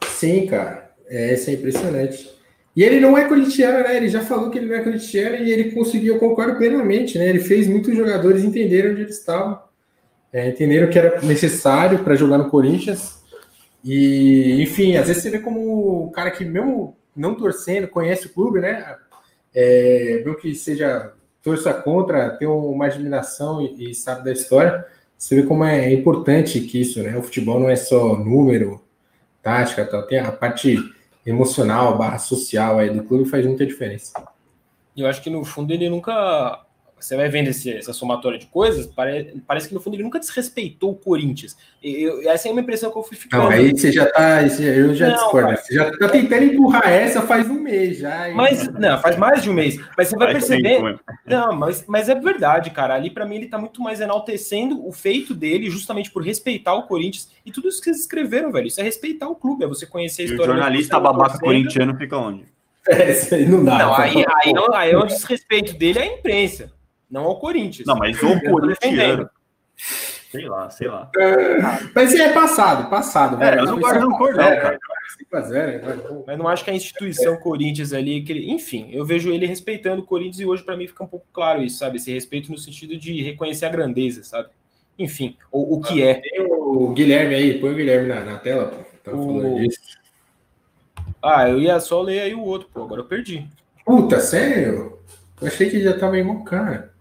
Sim, cara. É, isso é impressionante. E ele não é corintiano, né? Ele já falou que ele não é corintiano e ele conseguiu, eu concordo plenamente, né? Ele fez muitos jogadores entenderem onde eles estavam é, entenderam que era necessário para jogar no Corinthians. E, enfim, às vezes você vê como o cara que, mesmo não torcendo, conhece o clube, né? É, mesmo que seja torça contra, tem uma admiração e, e, sabe da história, você vê como é importante que isso, né? O futebol não é só número, tática, tal, tem a parte emocional, barra social aí do clube faz muita diferença. Eu acho que no fundo ele nunca você vai vendo esse, essa somatória de coisas, parece, parece que no fundo ele nunca desrespeitou o Corinthians. Eu, essa é uma impressão que eu fui ficando. Não, aí você já tá. Eu já não, discordo. Cara. Você já tá tentando empurrar essa faz um mês já. Mas, não, faz mais de um mês. Mas você vai perceber. Tempo, não, mas, mas é verdade, cara. Ali para mim ele tá muito mais enaltecendo o feito dele, justamente por respeitar o Corinthians. E tudo isso que vocês escreveram, velho. Isso é respeitar o clube, é você conhecer a história. E o jornalista babaca corintiano fica onde? É, isso aí não dá. Não, aí, aí, aí, aí é o desrespeito dele à imprensa não ao Corinthians. Não, mas o Corinthians. Sei lá, sei lá. É, mas é passado, passado. É, eu não guardo rancor, não, cara. Mas não acho que a instituição Corinthians ali, que, enfim, eu vejo ele respeitando o Corinthians e hoje para mim fica um pouco claro isso, sabe? Esse respeito no sentido de reconhecer a grandeza, sabe? Enfim, o, o que é. Tem o Guilherme aí, põe o Guilherme na, na tela, pô. Tá o... Ah, eu ia só ler aí o outro, pô, agora eu perdi. Puta, sério? Eu achei que já tava em cara.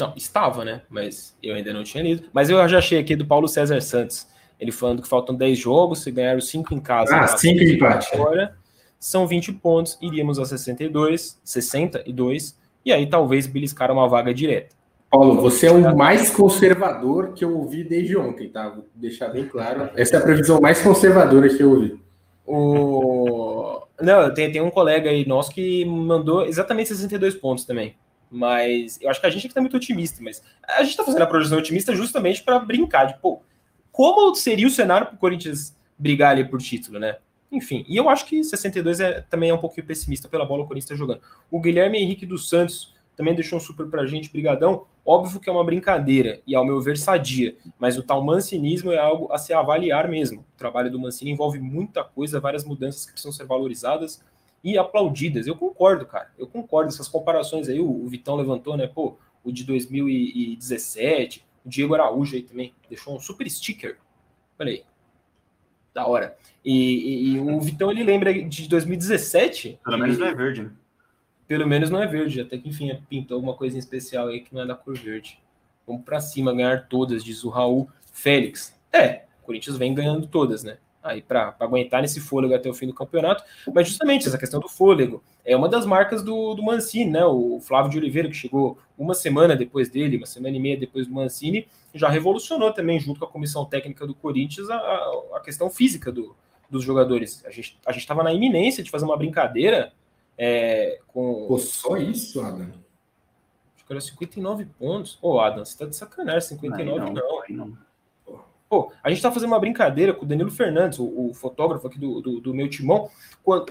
Não, estava, né? Mas eu ainda não tinha lido. Mas eu já achei aqui do Paulo César Santos. Ele falando que faltam 10 jogos, se ganharam 5 em casa. Ah, 5 empate. Agora são 20 pontos, iríamos a 62, 62, e aí talvez beliscar uma vaga direta. Paulo, você é o mais conservador que eu ouvi desde ontem, tá? Vou deixar bem claro. Essa é a previsão mais conservadora que eu ouvi. O... Não, tem, tem um colega aí nosso que mandou exatamente 62 pontos também. Mas eu acho que a gente está muito otimista, mas a gente está fazendo a projeção otimista justamente para brincar de, pô, como seria o cenário para o Corinthians brigar ali por título, né? Enfim, e eu acho que 62 é, também é um pouquinho pessimista pela bola o Corinthians está jogando. O Guilherme Henrique dos Santos também deixou um super pra gente, brigadão. Óbvio que é uma brincadeira e, ao meu ver, sadia, mas o tal mancinismo é algo a se avaliar mesmo. O trabalho do Mancini envolve muita coisa, várias mudanças que precisam ser valorizadas e aplaudidas. Eu concordo, cara. Eu concordo. Essas comparações aí, o, o Vitão levantou, né? Pô, o de 2017, o Diego Araújo aí também deixou um super sticker. Olha aí. Da hora. E, e, e o Vitão ele lembra de 2017. Pelo menos não é verde, né? Pelo menos não é verde. Até que enfim pintou alguma coisa em especial aí que não é da cor verde. Vamos para cima, ganhar todas, diz o Raul Félix. É, o Corinthians vem ganhando todas, né? Aí para aguentar nesse fôlego até o fim do campeonato, mas justamente essa questão do fôlego é uma das marcas do, do Mancini, né? O Flávio de Oliveira, que chegou uma semana depois dele, uma semana e meia depois do Mancini, já revolucionou também, junto com a comissão técnica do Corinthians, a, a questão física do, dos jogadores. A gente a estava na iminência de fazer uma brincadeira é, com. Pô, só isso, Adam? Acho que era 59 pontos. Ô, Adam, você tá de sacanagem, 59 não. não. não. Pô, a gente tá fazendo uma brincadeira com o Danilo Fernandes, o, o fotógrafo aqui do, do, do, meu timão,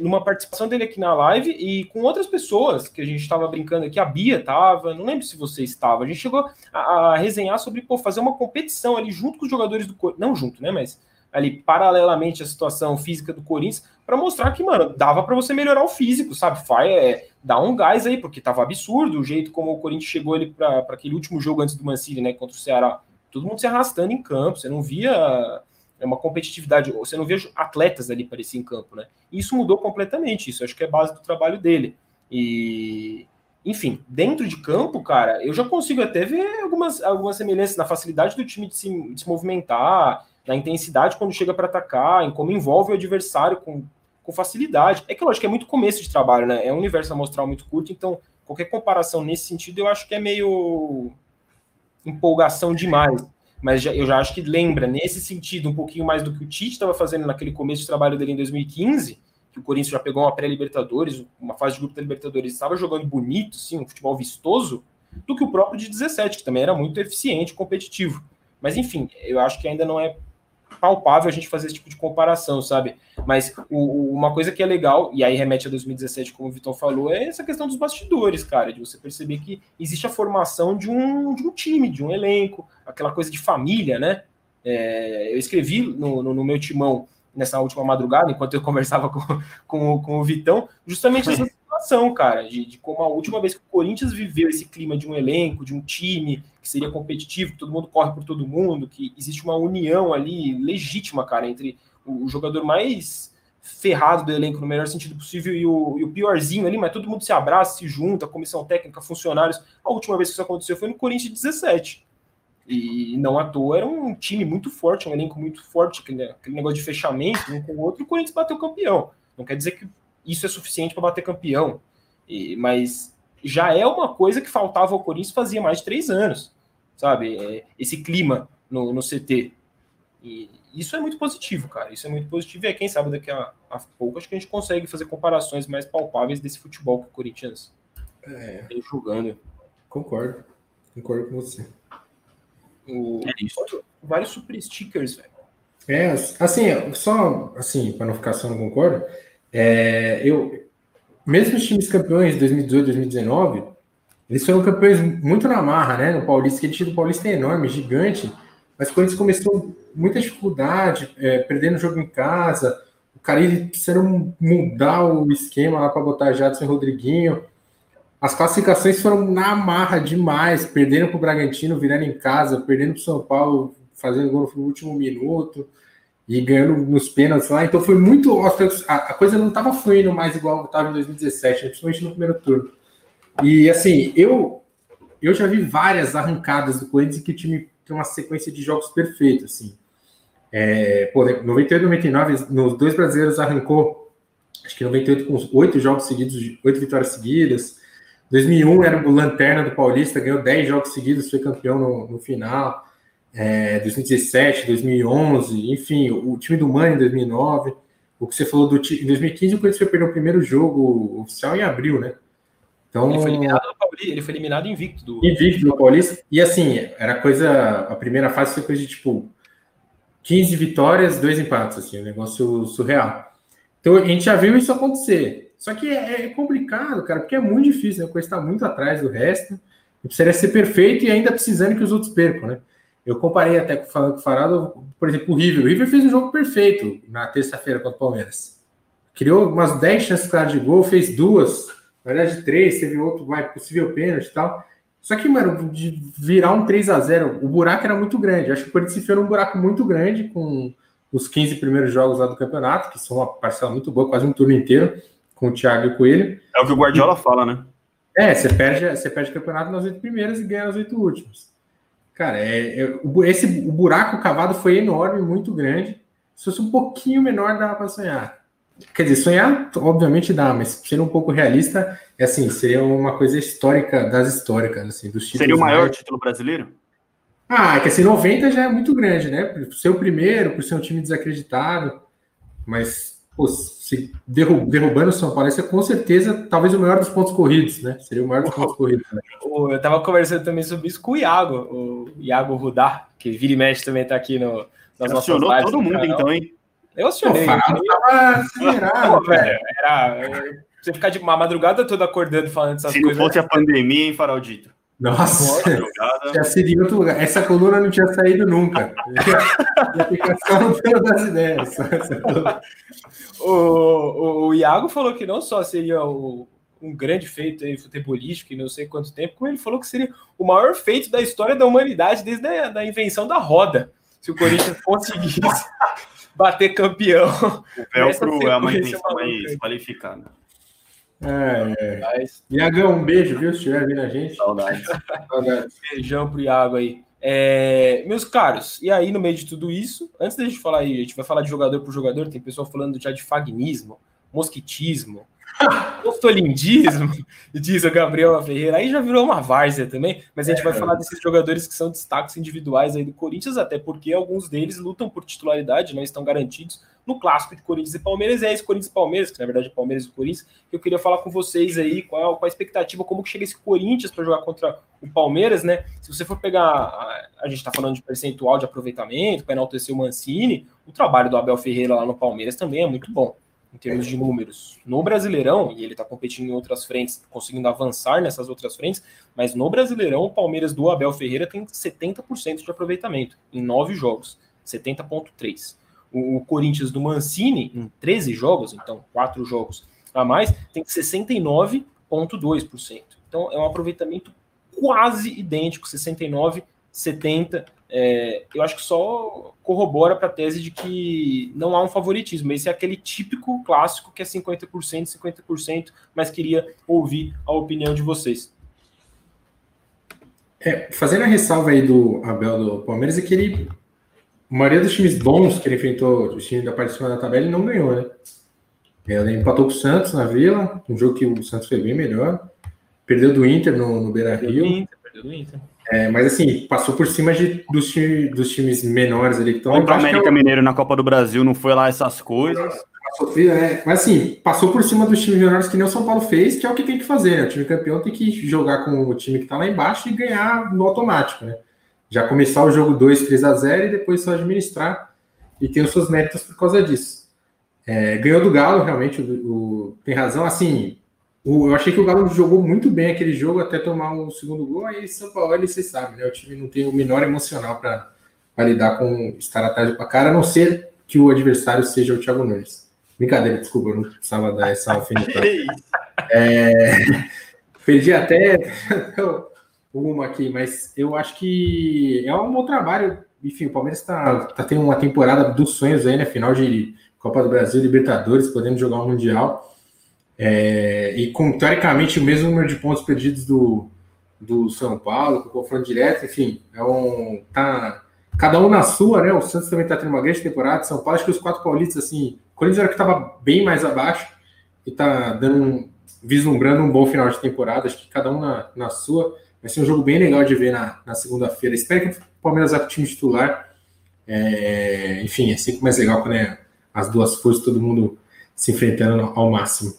numa participação dele aqui na live e com outras pessoas que a gente estava brincando aqui. A Bia tava, não lembro se você estava. A gente chegou a, a resenhar sobre pô, fazer uma competição ali junto com os jogadores do Corinthians. Não junto, né? Mas ali paralelamente à situação física do Corinthians para mostrar que, mano, dava para você melhorar o físico, sabe? Vai é, dar um gás aí, porque tava absurdo o jeito como o Corinthians chegou ali para aquele último jogo antes do Mancini, né, contra o Ceará. Todo mundo se arrastando em campo, você não via é uma competitividade, você não via atletas ali parecer em campo, né? Isso mudou completamente, isso acho que é base do trabalho dele. E enfim, dentro de campo, cara, eu já consigo até ver algumas, algumas semelhanças na facilidade do time de se, de se movimentar, na intensidade quando chega para atacar, em como envolve o adversário com, com facilidade. É que lógico que é muito começo de trabalho, né? É um universo amostral muito curto, então qualquer comparação nesse sentido eu acho que é meio empolgação demais. Mas já, eu já acho que lembra, nesse sentido, um pouquinho mais do que o Tite estava fazendo naquele começo de trabalho dele em 2015, que o Corinthians já pegou uma pré-Libertadores, uma fase de grupo da Libertadores, estava jogando bonito, sim, um futebol vistoso, do que o próprio de 17, que também era muito eficiente, competitivo. Mas enfim, eu acho que ainda não é palpável a gente fazer esse tipo de comparação, sabe? Mas o, uma coisa que é legal, e aí remete a 2017, como o Vitão falou, é essa questão dos bastidores, cara, de você perceber que existe a formação de um, de um time, de um elenco, aquela coisa de família, né? É, eu escrevi no, no, no meu timão nessa última madrugada, enquanto eu <laughs> conversava com, com, com o Vitão, justamente <laughs> essa situação, cara, de, de, como a última vez que o Corinthians viveu esse clima de um elenco, de um time que seria competitivo, que todo mundo corre por todo mundo, que existe uma união ali legítima, cara, entre o, o jogador mais ferrado do elenco no melhor sentido possível e o, e o, piorzinho ali, mas todo mundo se abraça, se junta, comissão técnica, funcionários. A última vez que isso aconteceu foi no Corinthians 17. E não à toa era um time muito forte, um elenco muito forte, aquele, aquele negócio de fechamento um com o outro, e o Corinthians bateu campeão. Não quer dizer que isso é suficiente para bater campeão. E, mas já é uma coisa que faltava ao Corinthians fazia mais de três anos, sabe? É, esse clima no, no CT. E isso é muito positivo, cara. Isso é muito positivo. E é, quem sabe daqui a, a pouco acho que a gente consegue fazer comparações mais palpáveis desse futebol que o Corinthians é. vem jogando. Concordo. Concordo com você. O, é isso. Vários super stickers, velho. É, assim, só assim, para não ficar só não concordo, é, eu, mesmo os times campeões de 2018, 2019, eles foram campeões muito na marra, né? No Paulista, que a time do Paulista é enorme, gigante, mas quando eles começou muita dificuldade, é, perdendo o jogo em casa, o Caribe precisaram mudar o esquema lá para botar Jadson e Rodriguinho. As classificações foram na marra demais, perdendo para o Bragantino, virando em casa, perdendo para o São Paulo, fazendo gol no último minuto e ganhando nos pênaltis lá. Então foi muito. A, coisa não estava fluindo mais igual estava em 2017, principalmente no primeiro turno. E assim, eu eu já vi várias arrancadas do Corinthians que o time tem uma sequência de jogos perfeita, assim. É, pô, 98 99, nos dois brasileiros arrancou, acho que 98 com oito jogos seguidos, oito vitórias seguidas. 2001 era o lanterna do Paulista, ganhou 10 jogos seguidos, foi campeão no, no final é, 2017, 2011, enfim, o, time do Mano em 2009. O que você falou do em 2015, o Corinthians foi perder o primeiro jogo oficial em abril, né? Então, ele foi eliminado ele foi eliminado invicto do invicto do Paulista. E assim, era coisa, a primeira fase foi coisa de tipo 15 vitórias, dois empates, assim, um negócio surreal. Então a gente já viu isso acontecer. Só que é, é complicado, cara, porque é muito difícil, né? O Corinthians está muito atrás do resto. E precisaria ser perfeito e ainda precisando que os outros percam, né? Eu comparei até falando com o Farado, por exemplo, o River. O River fez um jogo perfeito na terça-feira contra o Palmeiras. Criou umas 10 chances claras de gol, fez duas, na verdade, três, teve outro, vai, possível pênalti e tal. Só que, mano, de virar um 3 a 0 o buraco era muito grande. Acho que o Corinthians enfiou num buraco muito grande com os 15 primeiros jogos lá do campeonato, que são uma parcela muito boa, quase um turno inteiro, com o Thiago e o Coelho. É o que o Guardiola fala, né? É, você perde, você perde o campeonato nas oito primeiras e ganha nas oito últimas. Cara, é, é, esse, o buraco cavado foi enorme, muito grande. Se fosse um pouquinho menor, dava para sonhar. Quer dizer, sonhar, obviamente dá, mas sendo um pouco realista, é assim, seria uma coisa histórica das históricas, assim, dos títulos. Seria o maior mais... título brasileiro? Ah, é que assim, 90 já é muito grande, né? Por ser o primeiro, por ser um time desacreditado. Mas pô, se derrubando o São Paulo, esse é com certeza talvez o maior dos pontos corridos, né? Seria o maior dos pontos corridos. Né? Eu estava conversando também sobre isso com o Iago, o Iago Rudar, que vira e mexe também está aqui no, nas nossas lives. todo mundo, então, hein? Eu acionei. Pô, tava acelerado, velho. Era. Você ficar de uma madrugada toda acordando falando essas Se coisas. Se não fosse a pandemia, hein, Faraldito? Nossa, já <laughs> seria em outro lugar. Essa coluna não tinha saído nunca. <laughs> Ia ficar só no das ideias. <laughs> o, o, o, Iago falou que não só seria o, um grande feito aí, futebolístico, e não sei quanto tempo, como ele falou que seria o maior feito da história da humanidade desde a da invenção da roda. Se o Corinthians <laughs> conseguisse bater campeão. O Velcro é uma invenção mais qualificada. É, é. Mas... Iagão, um beijo, viu? Se estiver vindo a gente. Saudades. Saudades. Beijão pro Iago aí. É, meus caros, e aí no meio de tudo isso, antes da gente falar aí, a gente vai falar de jogador por jogador, tem pessoal falando já de fagnismo, mosquitismo, <laughs> Postolindismo, diz o Gabriel Ferreira. Aí já virou uma várzea também, mas a gente vai é. falar desses jogadores que são destaques individuais aí do Corinthians, até porque alguns deles lutam por titularidade, não estão garantidos no clássico de Corinthians e Palmeiras. É esse Corinthians e Palmeiras, que na verdade é Palmeiras e Corinthians, que eu queria falar com vocês aí, qual, qual a expectativa, como que chega esse Corinthians para jogar contra o Palmeiras, né? Se você for pegar, a, gente está falando de percentual de aproveitamento, para enaltecer o Mancini, o trabalho do Abel Ferreira lá no Palmeiras também é muito bom em termos de números. No Brasileirão, e ele está competindo em outras frentes, conseguindo avançar nessas outras frentes, mas no Brasileirão, o Palmeiras do Abel Ferreira tem 70% de aproveitamento em nove jogos, 70,3%. O, o Corinthians do Mancini, em 13 jogos, então quatro jogos a mais, tem 69,2%. Então é um aproveitamento quase idêntico, 69, 70 é, eu acho que só corrobora para a tese de que não há um favoritismo. Esse é aquele típico clássico que é 50%, 50%, mas queria ouvir a opinião de vocês. É, fazendo a ressalva aí do Abel do Palmeiras, é que ele. A maioria dos times bons que ele enfrentou, os times da parte de cima da tabela, ele não ganhou, né? Ele empatou com o Santos na Vila, um jogo que o Santos foi bem melhor. Perdeu do Inter no, no Beira Rio. Perdeu do Inter, perdeu do Inter. É, mas assim, passou por cima de, dos, time, dos times menores ali que estão. Contra o América é o... Mineiro na Copa do Brasil não foi lá essas coisas. Sofrido, né? Mas assim, passou por cima dos times menores que nem o São Paulo fez, que é o que tem que fazer, né? O time campeão tem que jogar com o time que está lá embaixo e ganhar no automático, né? Já começar o jogo 2, 3 a 0 e depois só administrar e tem os seus méritos por causa disso. É, ganhou do Galo, realmente, o, o, tem razão. Assim, eu achei que o Galo jogou muito bem aquele jogo até tomar o segundo gol. Aí São Paulo, você sabe, né? O time não tem o menor emocional para lidar com estar atrás do cara, a não ser que o adversário seja o Thiago Nunes. Brincadeira, desculpa, eu não precisava dar essa alfinetada. <laughs> é, <laughs> perdi até <laughs> uma aqui, mas eu acho que é um bom trabalho. Enfim, o Palmeiras está tá tendo uma temporada dos sonhos aí, né? Final de Copa do Brasil, Libertadores, podendo jogar um Mundial. É, e com teoricamente o mesmo número de pontos perdidos do, do São Paulo, com confronto direto, enfim, é um. Tá, cada um na sua, né? O Santos também está tendo uma grande temporada. São Paulo, acho que os quatro paulistas, assim, o Corinthians era que estava bem mais abaixo e está dando um, vislumbrando um bom final de temporada. Acho que cada um na, na sua. Vai ser um jogo bem legal de ver na, na segunda-feira. Espero que o Palmeiras vá com o time titular. É, enfim, é sempre mais legal quando é as duas forças, todo mundo se enfrentando ao máximo.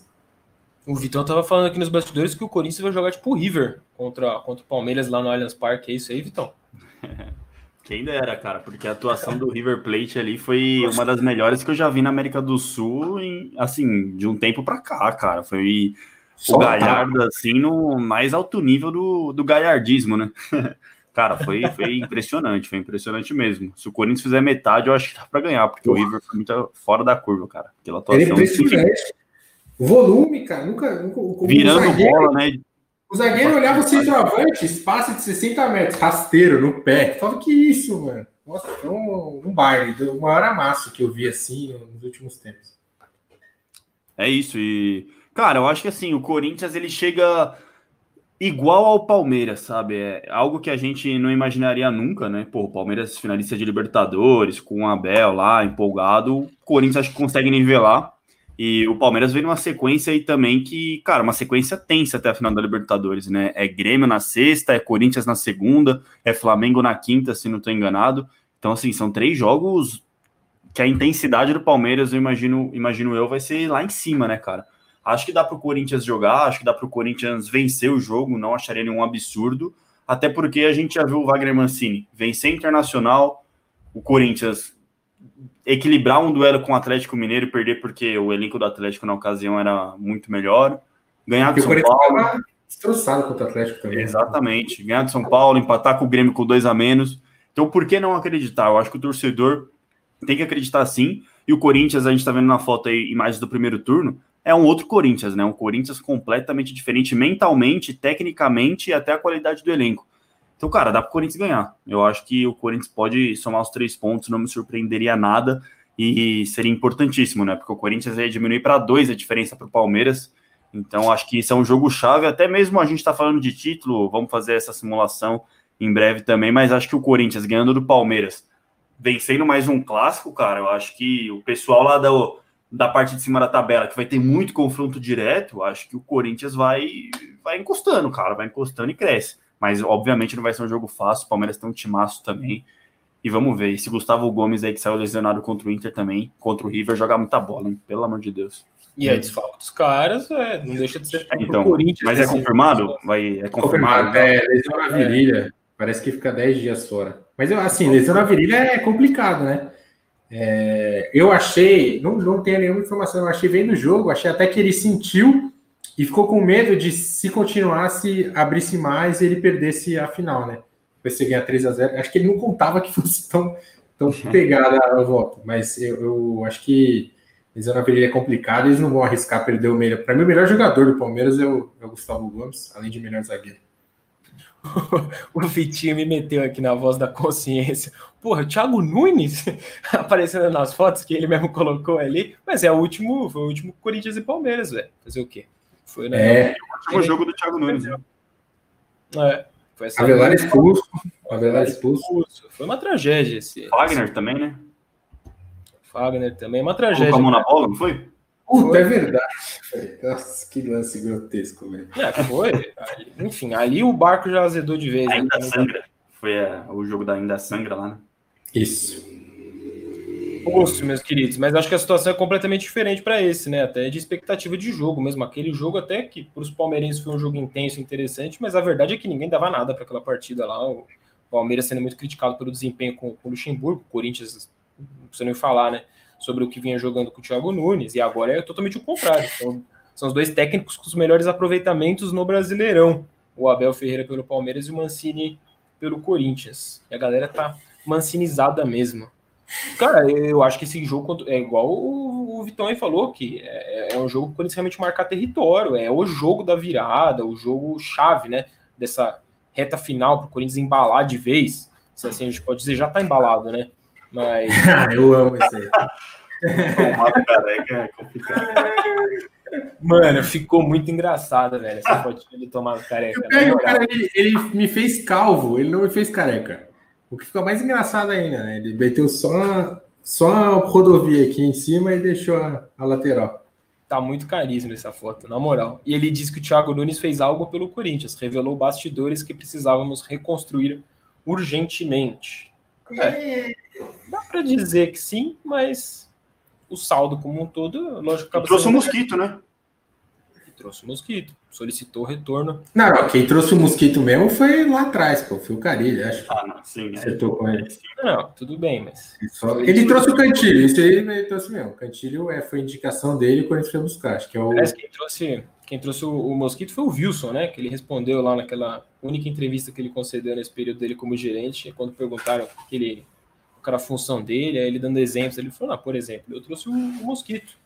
O Vitão tava falando aqui nos bastidores que o Corinthians vai jogar tipo o River contra, contra o Palmeiras lá no Allianz Parque. É isso aí, Vitão? <laughs> Quem dera, cara, porque a atuação do River Plate ali foi uma das melhores que eu já vi na América do Sul, em, assim, de um tempo para cá, cara. Foi o Galhardo, assim, no mais alto nível do, do galhardismo, né? <laughs> cara, foi, foi impressionante, foi impressionante mesmo. Se o Corinthians fizer metade, eu acho que dá para ganhar, porque o River foi muito fora da curva, cara. Pela atuação. É impressionante. Volume, cara. Nunca. nunca Virando zagueiro, bola, né? O zagueiro olhava o centroavante, espaço de 60 metros, rasteiro no pé. Fala que isso, mano. Nossa, foi um, um baile, o maior amasso que eu vi assim nos últimos tempos. É isso, e. Cara, eu acho que assim, o Corinthians ele chega igual ao Palmeiras, sabe? É algo que a gente não imaginaria nunca, né? Pô, o Palmeiras finalista de Libertadores, com o Abel lá, empolgado. O Corinthians acho que consegue nivelar. E o Palmeiras vem numa sequência aí também que, cara, uma sequência tensa até a final da Libertadores, né? É Grêmio na sexta, é Corinthians na segunda, é Flamengo na quinta, se não estou enganado. Então, assim, são três jogos que a intensidade do Palmeiras, eu imagino, imagino eu, vai ser lá em cima, né, cara? Acho que dá para o Corinthians jogar, acho que dá para o Corinthians vencer o jogo, não acharia nenhum absurdo, até porque a gente já viu o Wagner Mancini vencer Internacional, o Corinthians equilibrar um duelo com o Atlético Mineiro e perder porque o elenco do Atlético na ocasião era muito melhor. Ganhar do São Paulo. Destroçado contra o Atlético também. Exatamente. Ganhar do São Paulo, empatar com o Grêmio com dois a menos. Então, por que não acreditar? Eu acho que o torcedor tem que acreditar sim. E o Corinthians, a gente está vendo na foto aí imagens do primeiro turno, é um outro Corinthians, né? Um Corinthians completamente diferente mentalmente, tecnicamente e até a qualidade do elenco. Então, cara, dá para o Corinthians ganhar. Eu acho que o Corinthians pode somar os três pontos, não me surpreenderia nada e seria importantíssimo, né? Porque o Corinthians ia diminuir para dois a diferença para o Palmeiras. Então, acho que isso é um jogo chave. Até mesmo a gente está falando de título, vamos fazer essa simulação em breve também. Mas acho que o Corinthians ganhando do Palmeiras, vencendo mais um clássico, cara, eu acho que o pessoal lá da, da parte de cima da tabela, que vai ter muito confronto direto, acho que o Corinthians vai, vai encostando, cara, vai encostando e cresce. Mas, obviamente, não vai ser um jogo fácil. O Palmeiras tem um timaço também. E vamos ver. E se Gustavo Gomes aí, que saiu lesionado contra o Inter também, contra o River, jogar muita bola, hein? Pelo amor de Deus. E aí, desfalque dos caras, é, não deixa de ser então, Corinthians. Mas é confirmado? Vai, é confirmado? confirmado é, lesão na virilha. Parece que fica 10 dias fora. Mas, assim, lesão na virilha é complicado, né? É, eu achei, não, não tenho nenhuma informação, eu achei vendo o jogo, achei até que ele sentiu e ficou com medo de se continuasse, abrisse mais e ele perdesse a final, né? Você ganhar 3 a 0 Acho que ele não contava que fosse tão, tão <laughs> pegada a volta, mas eu, eu acho que eles vão é complicado, eles não vão arriscar perder o melhor. Para mim, o melhor jogador do Palmeiras é o, é o Gustavo Gomes, além de melhor zagueiro. <laughs> o Vitinho me meteu aqui na voz da consciência. Porra, o Thiago Nunes <laughs> aparecendo nas fotos que ele mesmo colocou ali, mas é o último, foi o último Corinthians e Palmeiras, velho. Fazer o quê? Foi, né? É. O último jogo do Thiago Nunes. Né? É. Foi essa Avelar expulso. Avelar expulso. Foi uma tragédia esse. Wagner esse... também, né? Fagner também, uma tragédia. Com a mão na bola, não foi? Puta, é verdade. <laughs> Nossa, que lance grotesco, velho. É, foi. Enfim, ali o barco já azedou de vez. Ainda né? sangra. Foi é, o jogo da Ainda Sangra lá, né? Isso. Gosto, meus queridos, mas acho que a situação é completamente diferente para esse, né? Até de expectativa de jogo mesmo. Aquele jogo, até que para os palmeirenses foi um jogo intenso, interessante, mas a verdade é que ninguém dava nada para aquela partida lá. O Palmeiras sendo muito criticado pelo desempenho com, com o Luxemburgo, o Corinthians, não precisa nem falar, né? Sobre o que vinha jogando com o Thiago Nunes, e agora é totalmente o contrário. Então, são os dois técnicos com os melhores aproveitamentos no Brasileirão. O Abel Ferreira pelo Palmeiras e o Mancini pelo Corinthians. E a galera tá mancinizada mesmo. Cara, eu acho que esse jogo é igual o, Vitão aí falou, que é, é um jogo que pode realmente marcar território, é o jogo da virada, o jogo chave, né? Dessa reta final para o Corinthians embalar de vez. Se assim a gente pode dizer, já tá embalado, né? Mas. <laughs> eu amo esse aí. careca é complicado. Mano, ficou muito engraçada, velho. Essa fotinha de tomar careca. Pego, cara, ele, ele me fez calvo, ele não me fez careca. O que ficou mais engraçado ainda, né? Ele meteu só, só a rodovia aqui em cima e deixou a, a lateral. Tá muito carisma essa foto, na moral. E ele disse que o Thiago Nunes fez algo pelo Corinthians, revelou bastidores que precisávamos reconstruir urgentemente. É, dá para dizer que sim, mas o saldo como um todo, lógico, acaba Trouxe um mosquito, né? trouxe o mosquito, solicitou retorno. Não, não, quem trouxe o mosquito mesmo foi lá atrás, pô, foi o Carilho, acho. Ah, não, sim. Acertou é. com ele. Não, tudo bem, mas. Ele, ele trouxe o Cantilho, isso aí ele trouxe mesmo. O Cantilho é, foi indicação dele quando ele foi buscar, acho que é o. Parece que quem trouxe, quem trouxe o, o, mosquito foi o Wilson, né? Que ele respondeu lá naquela única entrevista que ele concedeu nesse período dele como gerente, quando perguntaram que ele, qual era a função dele, aí ele dando exemplos, ele falou, ah, por exemplo, eu trouxe o, o mosquito.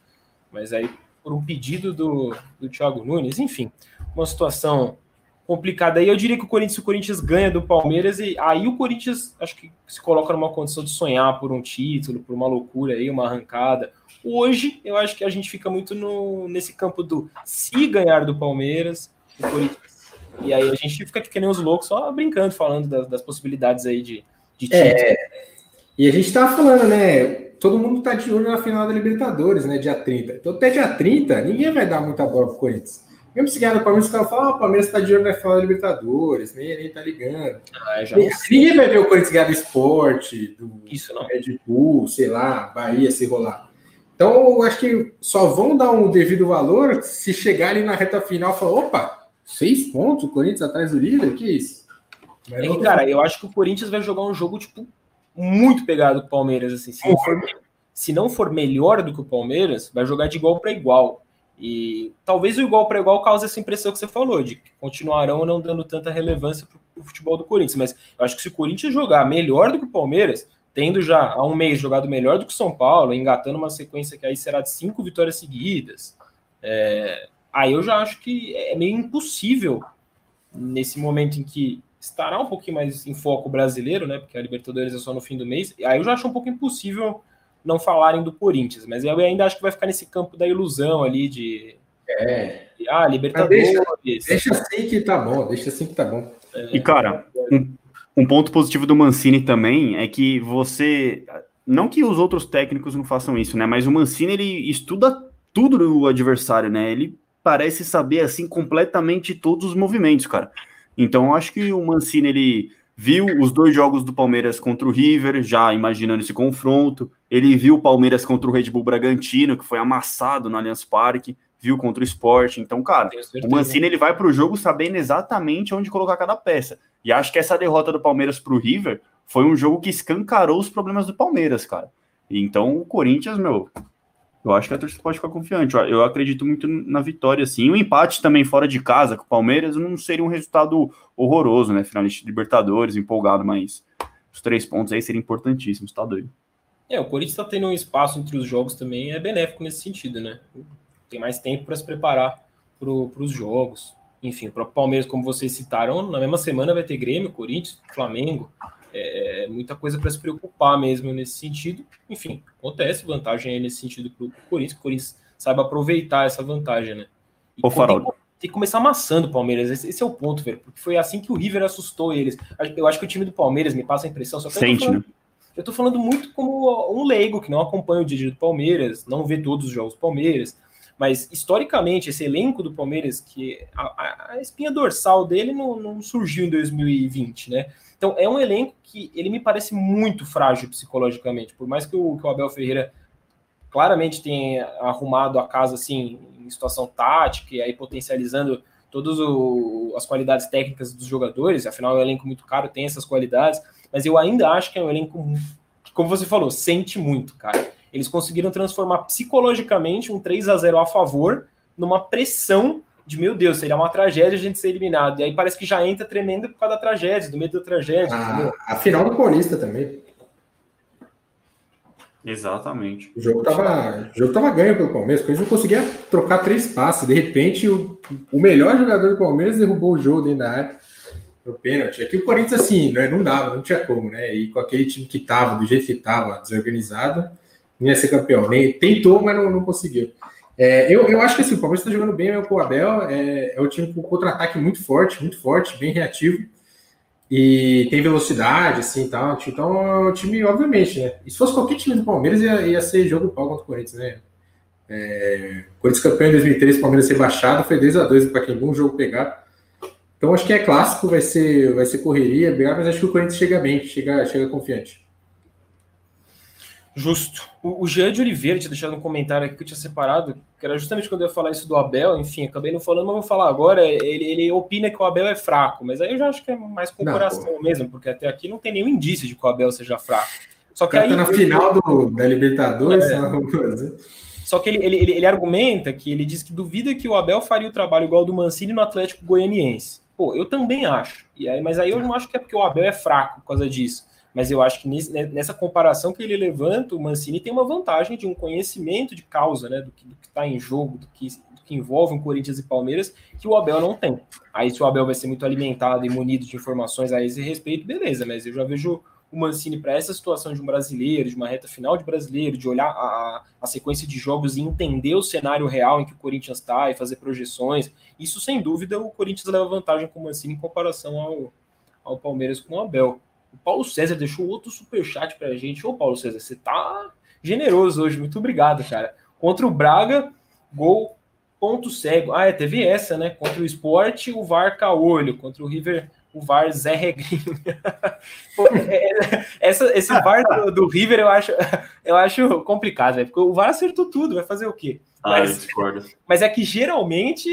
Mas aí por um pedido do, do Thiago Nunes, enfim, uma situação complicada aí. Eu diria que o Corinthians, o Corinthians ganha do Palmeiras e aí o Corinthians acho que se coloca numa condição de sonhar por um título, por uma loucura aí, uma arrancada. Hoje eu acho que a gente fica muito no, nesse campo do se ganhar do Palmeiras, o Corinthians. E aí a gente fica que nem os loucos só brincando, falando das, das possibilidades aí de, de título. É, e a gente tava falando, né? todo mundo está de olho na final da Libertadores, né? Dia 30. Então, até dia 30, ninguém vai dar muita bola pro Corinthians. Mesmo se ganhar no Palmeiras, o cara fala, ah, o Palmeiras está de olho na final da Libertadores, nem, nem tá ligando. Ah, ninguém, vai ver o Corinthians ganhar do esporte, do Isso não. Red Bull, sei lá, Bahia se rolar. Então, eu acho que só vão dar um devido valor se chegarem na reta final e falar, opa, seis pontos, o Corinthians atrás do líder, que isso? É cara, eu acho que o Corinthians vai jogar um jogo, tipo, muito pegado com o Palmeiras, assim. Se for, se não for melhor do que o Palmeiras, vai jogar de igual para igual. E talvez o igual para igual cause essa impressão que você falou, de que continuarão não dando tanta relevância para o futebol do Corinthians. Mas eu acho que se o Corinthians jogar melhor do que o Palmeiras, tendo já há um mês jogado melhor do que o São Paulo, engatando uma sequência que aí será de cinco vitórias seguidas, é, aí eu já acho que é meio impossível nesse momento em que estará um pouquinho mais em foco brasileiro, né? Porque a Libertadores é só no fim do mês. Aí eu já acho um pouco impossível não falarem do Corinthians, mas eu ainda acho que vai ficar nesse campo da ilusão ali de. É. De, ah, Libertadores. Deixa, deixa, assim que tá bom, deixa assim que tá bom. É, e, cara, um, um ponto positivo do Mancini também é que você. Não que os outros técnicos não façam isso, né? Mas o Mancini ele estuda tudo do adversário, né? Ele parece saber assim completamente todos os movimentos, cara. Então eu acho que o Mancini ele viu os dois jogos do Palmeiras contra o River, já imaginando esse confronto. Ele viu o Palmeiras contra o Red Bull Bragantino, que foi amassado no Allianz Parque, viu contra o Sport. Então, cara, o Mancini ele vai para o jogo sabendo exatamente onde colocar cada peça. E acho que essa derrota do Palmeiras para o River foi um jogo que escancarou os problemas do Palmeiras, cara. Então, o Corinthians, meu, eu acho que a torcida pode ficar confiante. Eu acredito muito na vitória, sim. O empate também fora de casa com o Palmeiras não seria um resultado horroroso, né? Finalista de Libertadores, empolgado, mas os três pontos aí seriam importantíssimos, tá doido. É, o Corinthians está tendo um espaço entre os jogos também, é benéfico nesse sentido, né? Tem mais tempo para se preparar para os jogos. Enfim, o próprio Palmeiras, como vocês citaram, na mesma semana vai ter Grêmio, Corinthians, Flamengo. É, é muita coisa para se preocupar mesmo nesse sentido. Enfim, acontece vantagem aí nesse sentido para o Corinthians, que o Corinthians saiba aproveitar essa vantagem, né? E Ô, Farol. Tem, tem, que começar amassando o Palmeiras, esse, esse, é o ponto, velho, porque foi assim que o River assustou eles. Eu acho que o time do Palmeiras me passa a impressão, só que Sente, eu, tô falando, né? eu tô falando muito como um leigo que não acompanha o dia do Palmeiras, não vê todos os jogos do Palmeiras, mas historicamente, esse elenco do Palmeiras, que a, a, a espinha dorsal dele não, não surgiu em 2020, né? Então, é um elenco que ele me parece muito frágil psicologicamente, por mais que o, que o Abel Ferreira claramente tenha arrumado a casa assim em situação tática e aí potencializando todas as qualidades técnicas dos jogadores, afinal é um elenco muito caro, tem essas qualidades, mas eu ainda acho que é um elenco que, como você falou, sente muito, cara. Eles conseguiram transformar psicologicamente um 3 a 0 a favor numa pressão de meu Deus, seria uma tragédia a gente ser eliminado. E aí parece que já entra tremendo por causa da tragédia, do medo da tragédia. A, a final do Paulista também. Exatamente. O jogo tava, o jogo tava ganho pelo Palmeiras, porque eles não conseguia trocar três passes. De repente, o, o melhor jogador do Palmeiras derrubou o jogo dentro da área no pênalti. Aqui o Corinthians, assim, né, não dava, não tinha como, né? E com aquele time que tava, do jeito que tava, desorganizado, não ia ser campeão. Nem, tentou, mas não, não conseguiu. É, eu, eu acho que assim, o Palmeiras está jogando bem com o Abel, é, é um time com contra-ataque muito forte, muito forte, bem reativo, e tem velocidade, assim, tal. Então é um time, obviamente, né? E se fosse qualquer time do Palmeiras, ia, ia ser jogo pau contra o Corinthians, né? É, Corinthians campeão em 2003, Palmeiras ser baixado, foi 2x2 para quem bom jogo pegar. Então acho que é clássico, vai ser, vai ser correria, mas acho que o Corinthians chega bem, chega, chega confiante. Justo. O, o Jean de Oliveira tinha deixado um comentário aqui que eu tinha separado, que era justamente quando eu ia falar isso do Abel, enfim, acabei não falando, mas vou falar agora. Ele, ele opina que o Abel é fraco, mas aí eu já acho que é mais com o coração mesmo, porque até aqui não tem nenhum indício de que o Abel seja fraco. Só que aí, tá na eu, final do, da Libertadores, é, Só que ele, ele, ele, ele, argumenta que ele diz que duvida que o Abel faria o trabalho igual do Mancini no Atlético Goianiense. Pô, eu também acho. E aí, mas aí eu não acho que é porque o Abel é fraco por causa disso mas eu acho que nessa comparação que ele levanta, o Mancini tem uma vantagem de um conhecimento de causa, né, do que está em jogo, do que, do que envolve o Corinthians e Palmeiras, que o Abel não tem. Aí se o Abel vai ser muito alimentado e munido de informações a esse respeito, beleza, mas eu já vejo o Mancini para essa situação de um brasileiro, de uma reta final de brasileiro, de olhar a, a sequência de jogos e entender o cenário real em que o Corinthians está e fazer projeções, isso sem dúvida o Corinthians leva vantagem com o Mancini em comparação ao, ao Palmeiras com o Abel. O Paulo César deixou outro superchat pra gente. Ô, Paulo César, você tá generoso hoje. Muito obrigado, cara. Contra o Braga, gol ponto cego. Ah, é, teve essa, né? Contra o Sport, o VAR caolho. Contra o River, o VAR Zé Regrinho. <laughs> É, é, essa, esse VAR do, do, River eu acho, <laughs> eu acho complicado, né? porque o VAR acertou tudo, vai fazer o quê? Ah, mas, mas é que geralmente.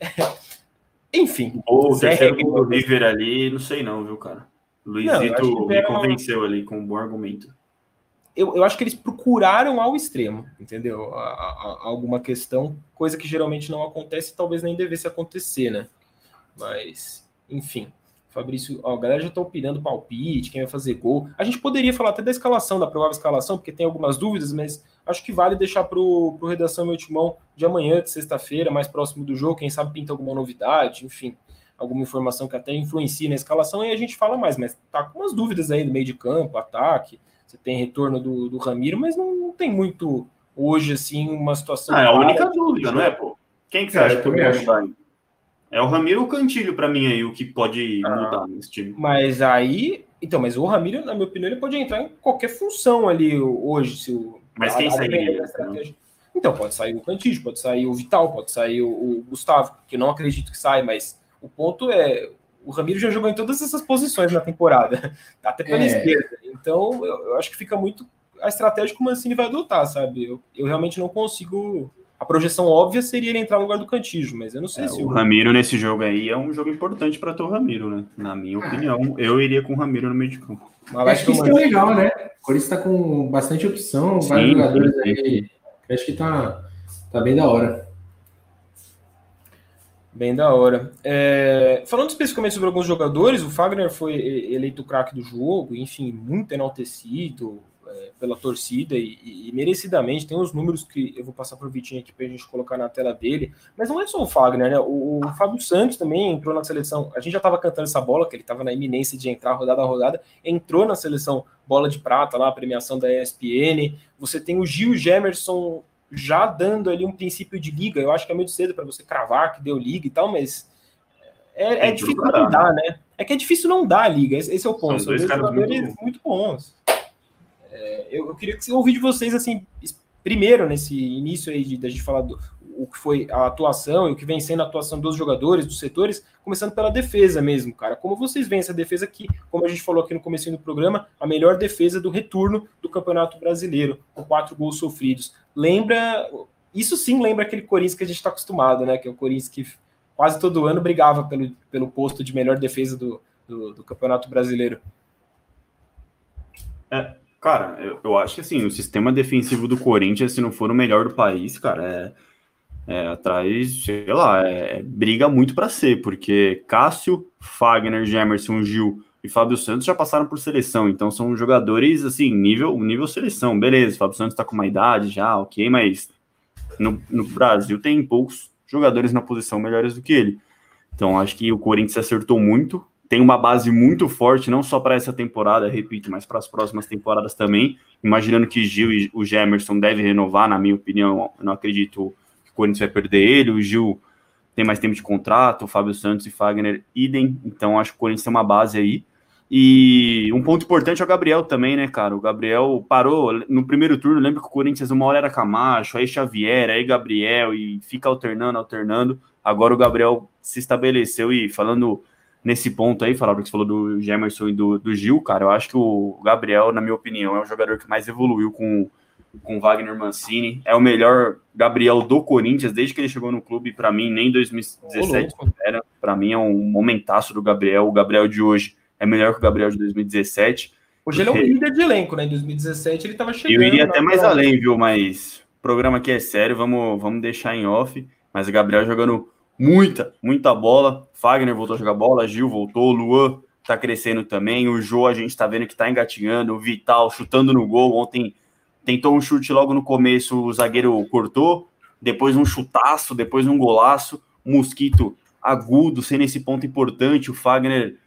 <laughs> Enfim. O terceiro gol do River ali, não sei não, viu, cara? Luizito me convenceu ali com um bom argumento. eu, eu acho que eles procuraram ao extremo, entendeu? A, a, a alguma questão, coisa que geralmente não acontece, talvez nem devesse acontecer, né? Mas, enfim. Fabrício, ó, a galera já tá opinando palpite, quem vai fazer gol. A gente poderia falar até da escalação, da provável escalação, porque tem algumas dúvidas, mas acho que vale deixar pro, pro Redação Meu Timão de amanhã, de sexta-feira, mais próximo do jogo, quem sabe pinta alguma novidade, enfim, alguma informação que até influencie na escalação, e a gente fala mais, mas tá com umas dúvidas aí no meio de campo, ataque, você tem retorno do, do Ramiro, mas não, não tem muito hoje, assim, uma situação... Ah, é a única dúvida, não é, pô? Quem que você É, acha que mudar aí? É o Ramiro ou o Cantilho, pra mim, aí, o que pode Ah. mudar nesse time. Mas aí. Então, mas o Ramiro, na minha opinião, ele pode entrar em qualquer função ali hoje. Se o, Mas quem sairia, da estratégia. Então, pode sair o Cantígio, pode sair o Vital, pode sair o, o Gustavo, que eu não acredito que sai, mas o ponto é. O Ramiro já jogou em todas essas posições na temporada, <laughs> até pela É. esquerda. Então, eu, eu acho que fica muito a estratégia que o Mancini vai adotar, sabe? Eu, eu realmente não consigo. A projeção óbvia seria ele entrar no lugar do Cantígio, mas eu não sei É, se o Ramiro nesse jogo aí é um jogo importante para ter o Ramiro, né? Na minha opinião, eu iria com o Ramiro no meio de campo. Mas Acho que isso é legal, né? O Corinthians tá com bastante opção, Sim, vários jogadores sim, aí. Acho que tá, tá bem da hora. Bem da hora. É, falando especificamente sobre alguns jogadores, o Fagner foi eleito craque do jogo, enfim, muito enaltecido é, pela torcida e, e- e merecidamente. Tem os números que eu vou passar para o Vitinho aqui para a gente colocar na tela dele. Mas não é só o Fagner, né? O, o Fábio Santos também entrou na seleção. A gente já estava cantando essa bola, que ele estava na iminência de entrar rodada a rodada. Entrou na seleção bola de prata, lá, a premiação da ESPN. Você tem o Gil Gemerson já dando ali um princípio de liga. Eu acho que é muito cedo para você cravar que deu liga e tal, mas é, é difícil não dar, né? É que é difícil não dar a liga. Esse, esse é o ponto. São dois caras jogadores muito- muito, bons. É, eu, eu queria que você ouvir de vocês assim, primeiro nesse início aí de gente falar do o que foi a atuação e o que vem sendo a atuação dos jogadores, dos setores, começando pela defesa mesmo, cara. Como vocês veem essa defesa aqui, como a gente falou aqui no começo do programa, a melhor defesa do retorno do Campeonato Brasileiro, com quatro gols sofridos. Lembra, isso sim lembra aquele Corinthians que a gente está acostumado, né? Que é o Corinthians que quase todo ano brigava pelo, pelo posto de melhor defesa do, do, do Campeonato Brasileiro. Cara, eu, eu acho que assim, o sistema defensivo do Corinthians, se não for o melhor do país, cara, é, é atrás, sei lá, é, é briga muito para ser, porque Cássio, Fagner, Gemerson, Gil e Fábio Santos já passaram por seleção, então são jogadores assim, nível, nível seleção, beleza, Fábio Santos tá com uma idade já, ok, mas no, no Brasil tem poucos jogadores na posição melhores do que ele. Então acho que o Corinthians acertou muito, tem uma base muito forte, não só para essa temporada, repito, mas para as próximas temporadas também. Imaginando que Gil e o Gemerson devem renovar, na minha opinião, não acredito Corinthians vai perder ele. O Gil tem mais tempo de contrato, o Fábio Santos e Fagner, idem. Então acho que o Corinthians tem uma base aí. E um ponto importante é o Gabriel também, né, cara? O Gabriel parou no primeiro turno. Lembra que o Corinthians uma hora era Camacho, aí Xavier, aí Gabriel, e fica alternando, alternando. Agora o Gabriel se estabeleceu e falando nesse ponto aí, falaram que você falou do Gemerson e do, do Gil, cara, eu acho que o Gabriel, na minha opinião, é o jogador que mais evoluiu com com Wagner Mancini, é o melhor Gabriel do Corinthians desde que ele chegou no clube, para mim, nem 2017 Ô, louco. era, para mim é um momentaço do Gabriel, o Gabriel de hoje é melhor que o Gabriel de 2017. Hoje ele é um líder de elenco, né? Em 2017 ele estava chegando. Eu iria até mais além, viu? Mas o programa aqui é sério, vamos, vamos deixar em off. Mas o Gabriel jogando muita, muita bola. Fagner voltou a jogar bola, Gil voltou, Luan tá crescendo também. O Jô a gente tá vendo que tá engatinhando. O Vital chutando no gol. Ontem tentou um chute logo no começo, o zagueiro cortou. Depois um chutaço, depois um golaço. Mosquito agudo, sendo esse ponto importante. O Fagner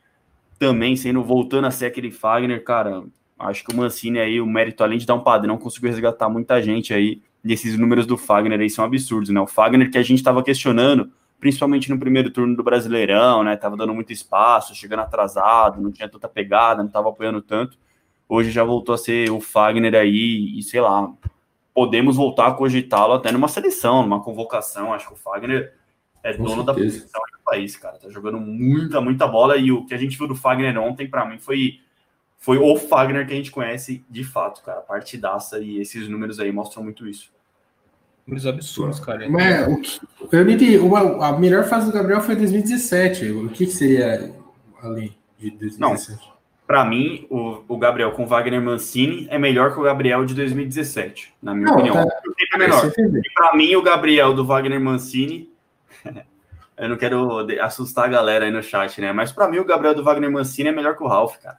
também sendo voltando a ser aquele Fagner, cara. Acho que o Mancini aí, o mérito além de dar um padrão, conseguiu resgatar muita gente aí. E esses números do Fagner aí são absurdos, né? O Fagner que a gente estava questionando, principalmente no primeiro turno do Brasileirão, né? Tava dando muito espaço, chegando atrasado, não tinha tanta pegada, não tava apoiando tanto. Hoje já voltou a ser o Fagner aí, e sei lá, podemos voltar a cogitá-lo até numa seleção, numa convocação. Acho que o Fagner é Com dono da certeza. posição do país, cara. Tá jogando muita, muita bola. E o que a gente viu do Fagner ontem, para mim, foi, foi o Fagner que a gente conhece de fato, cara. Partidaça. E esses números aí mostram muito isso. Números absurdos, cara. Mas o que, eu não entendi. Uma- a melhor fase do Gabriel foi em 2017. O que, que seria além de 2017? Para mim, o, o Gabriel com Wagner Mancini é melhor que o Gabriel de 2017, na minha não, opinião. Tá... É melhor. Para mim, o Gabriel do Wagner Mancini. <laughs> eu não quero assustar a galera aí no chat, né? Mas para mim, o Gabriel do Wagner Mancini é melhor que o Ralf, cara.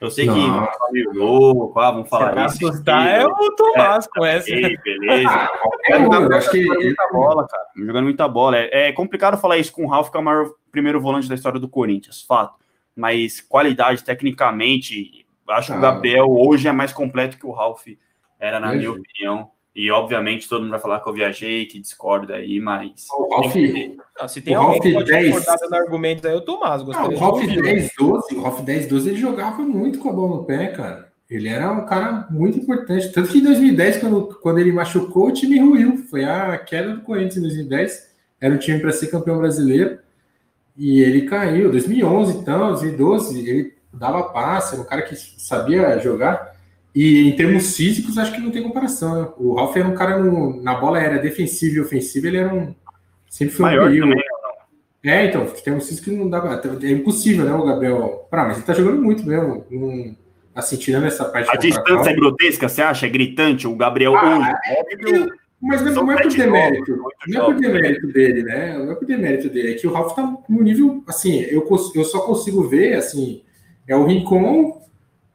Eu sei não. que tá meio louco, ah, vamos falar isso. Assustar é o Tomás é, com essa. beleza. <laughs> é, eu acho que jogando muita bola, cara. Jogando muita bola. É, é complicado falar isso com o Ralf, que é o maior primeiro volante da história do Corinthians, fato mas qualidade, tecnicamente, acho ah. que o ah. Gabriel hoje é mais completo que o Ralph era, na minha opinião. E, obviamente, todo mundo vai falar que eu viajei, que discorda aí, mas. O Ralph, ah, se tem o Ralph que pode 10, no argumento aí, é o Tomás. Ah, o Ralph 10, 12, o Ralph 10, 12, ele jogava muito com a bola no pé, cara. Ele era um cara muito importante. Tanto que em 2010, quando, quando ele machucou, o time ruiu. Foi a queda do Corinthians em 2010. Era um time para ser campeão brasileiro. E ele caiu, 2011 então, 2012, ele dava passe, era um cara que sabia jogar. E em termos físicos, acho que não tem comparação. Né? O Ralf era um cara no, na bola era defensiva e ofensiva, ele era um. Sempre foi Maior um perigo. Também. É, então, termos físicos não dá. É impossível, né, o Gabriel? Pra, mas ele tá jogando muito mesmo. Um, assim, tirando essa parte. A distância é grotesca, você acha? É gritante? O Gabriel ah, hoje. É, mas não, não é por demérito. Não é por demérito dele, né? Não é por demérito dele. É que o Ralf tá no nível, assim, eu, eu só consigo ver, assim, é o Rincon,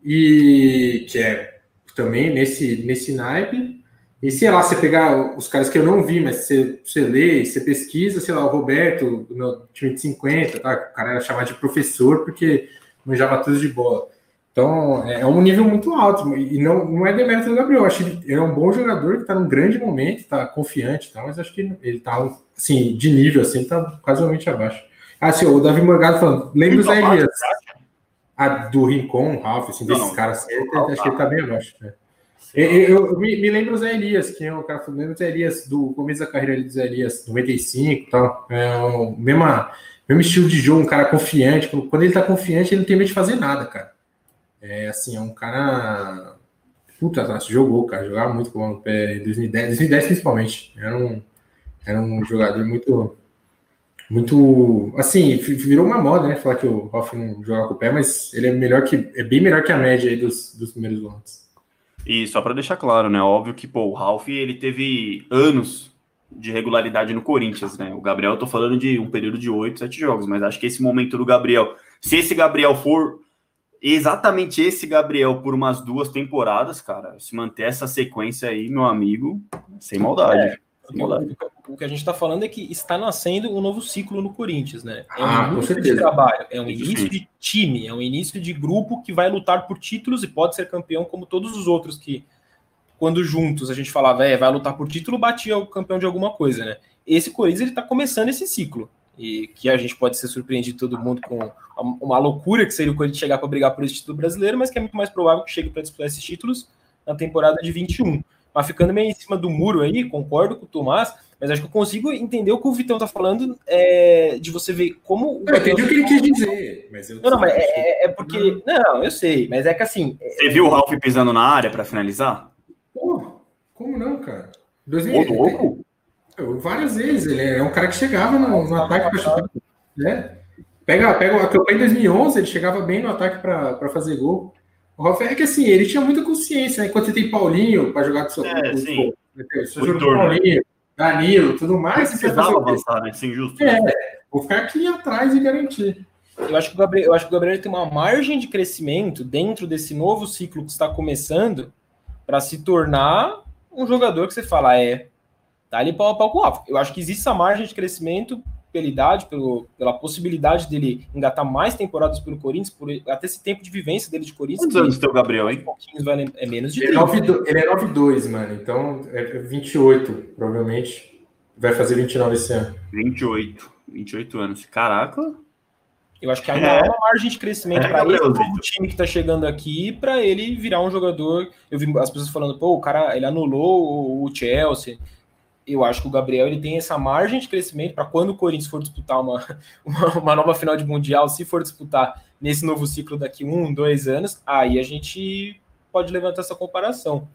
e que é também nesse, nesse naipe. E sei lá, você pegar os caras que eu não vi, mas você, você lê, você pesquisa, sei lá, o Roberto, do meu time de 50, tá? o cara era chamado de professor porque manjava tudo de bola. Então, é, é um nível muito alto. E não, não é demérito do Gabriel. acho que ele é um bom jogador que está num grande momento, está confiante, tá, mas acho que ele está, assim, de nível, assim, está casualmente abaixo. Ah, sim, o Davi Morgado falando, lembra o Zé Elias? A do Rincon, Ralph, assim, desses não, caras, assim, não, acho que ele está bem abaixo. Né? Eu, eu, eu, me, me lembro o Zé Elias, que é o cara falando, lembra o Zé Elias, do começo da carreira do Zé Elias, 95 e tal. É o mesmo, mesmo estilo de jogo, um cara confiante. Quando ele está confiante, ele não tem medo de fazer nada, cara. É assim, é um cara. Puta, jogou, cara. Jogava muito com o pé em 2010, 2010 principalmente. Era um, era um jogador muito. Muito. Assim, virou uma moda, né? Falar que o Hoff não joga com o pé, mas ele é melhor que. É bem melhor que a média aí dos, dos primeiros volantes. E só para deixar claro, né? Óbvio que, pô, o Ralf ele teve anos de regularidade no Corinthians, né? O Gabriel, eu tô falando de um período de oito, sete jogos, mas acho que esse momento do Gabriel, se esse Gabriel for exatamente esse Gabriel por umas duas temporadas, cara. Se manter essa sequência aí, meu amigo, sem maldade. É, sem maldade. O que a gente está falando é que está nascendo um novo ciclo no Corinthians, né? É um ah, início de trabalho, é um início de time, é um início de grupo que vai lutar por títulos e pode ser campeão como todos os outros que, quando juntos a gente falava, é, vai lutar por título, batia o campeão de alguma coisa, né? Esse Corinthians ele está começando esse ciclo e que a gente pode ser surpreendido todo mundo com uma loucura que seria o Corinthians chegar para brigar por esse título brasileiro, mas que é muito mais provável que chegue para disputar esses títulos na temporada de 21. Mas ficando meio em cima do muro aí, concordo com o Tomás, mas acho que eu consigo entender o que o Vitão está falando é, de você ver como. Eu entendi o que ele quis dizer. Mas eu não, não, mas é, é, é porque. Não, eu sei, mas é que assim. Você viu o Ralf pisando na área para finalizar? Pô, como não, cara? 2000, Várias vezes. Ele é um cara que chegava no, no ataque para chutar. Né? Pega, pega a campanha em 2011, ele chegava bem no ataque para fazer gol. O Rafael é que assim, ele tinha muita consciência, né? Enquanto você tem Paulinho para jogar com seu é, sim. Você joga com Paulinho, Danilo, tudo mais. Você precisava avançar, né? Sem justo. É, vou ficar aqui atrás e garantir. Eu acho que o Gabriel, eu acho que o Gabriel tem uma margem de crescimento dentro desse novo ciclo que está começando para se tornar um jogador que você fala, é, Tá ali pau a pau com o Rafa. Eu acho que existe essa margem de crescimento pela idade, pelo, pela possibilidade dele engatar mais temporadas pelo Corinthians, por até esse tempo de vivência dele de Corinthians. Quantos anos tem o Gabriel, hein? Vai, é menos de ele 30. É ele é 9,2, mano. Então é 28, provavelmente. Vai fazer 29 esse ano. 28. 28 anos. Caraca. Eu acho que ainda é, uma margem de crescimento é, para esse novo time que está chegando aqui, para ele virar um jogador. Eu vi as pessoas falando, pô, o cara ele anulou o Chelsea eu acho que o Gabriel ele tem essa margem de crescimento para quando o Corinthians for disputar uma, <laughs> uma, uma, nova final de Mundial, se for disputar nesse novo ciclo daqui um, dois anos, aí a gente pode levantar essa comparação.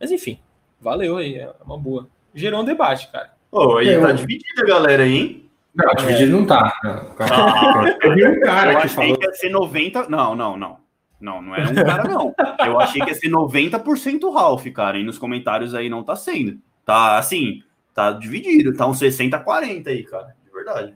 Mas enfim, valeu aí, é uma boa. Gerou um debate, cara. Pô, aí tá dividida a galera aí, hein? Não, dividido não tá. Não. Ah, eu vi um cara eu que falou... que ia ser 90. Não, não, não. Não, não era um cara, não. Eu achei que ia ser 90% Ralph, cara. E nos comentários aí não tá sendo. Tá assim, tá dividido. Tá uns 60-40 aí, cara. De verdade.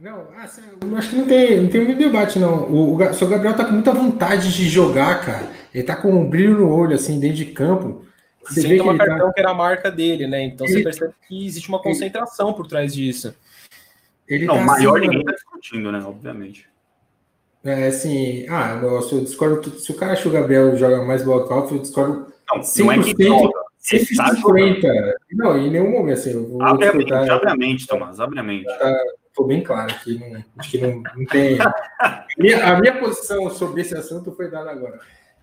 Não, assim, eu acho que não tem, não tem muito debate, não. O, o, o seu Gabriel tá com muita vontade de jogar, cara. Ele tá com um brilho no olho, assim, dentro de campo. Você Sem vê que cartão tá... que era a marca dele, né? Então ele... você percebe que existe uma concentração por trás disso. Ele não, tá maior assim, ninguém tá discutindo, né? Obviamente. É assim, ah, nossa, eu discordo. Se o cara acha que o Gabriel joga mais bola que o eu discordo. Não, 100%, não é que joga. 150. Não, em nenhum momento, assim. Eu vou abre, abre a mente, Tomás, abre a mente. Tá, tô bem claro aqui, não, acho que não, não tem. minha, a minha posição sobre esse assunto foi dada agora.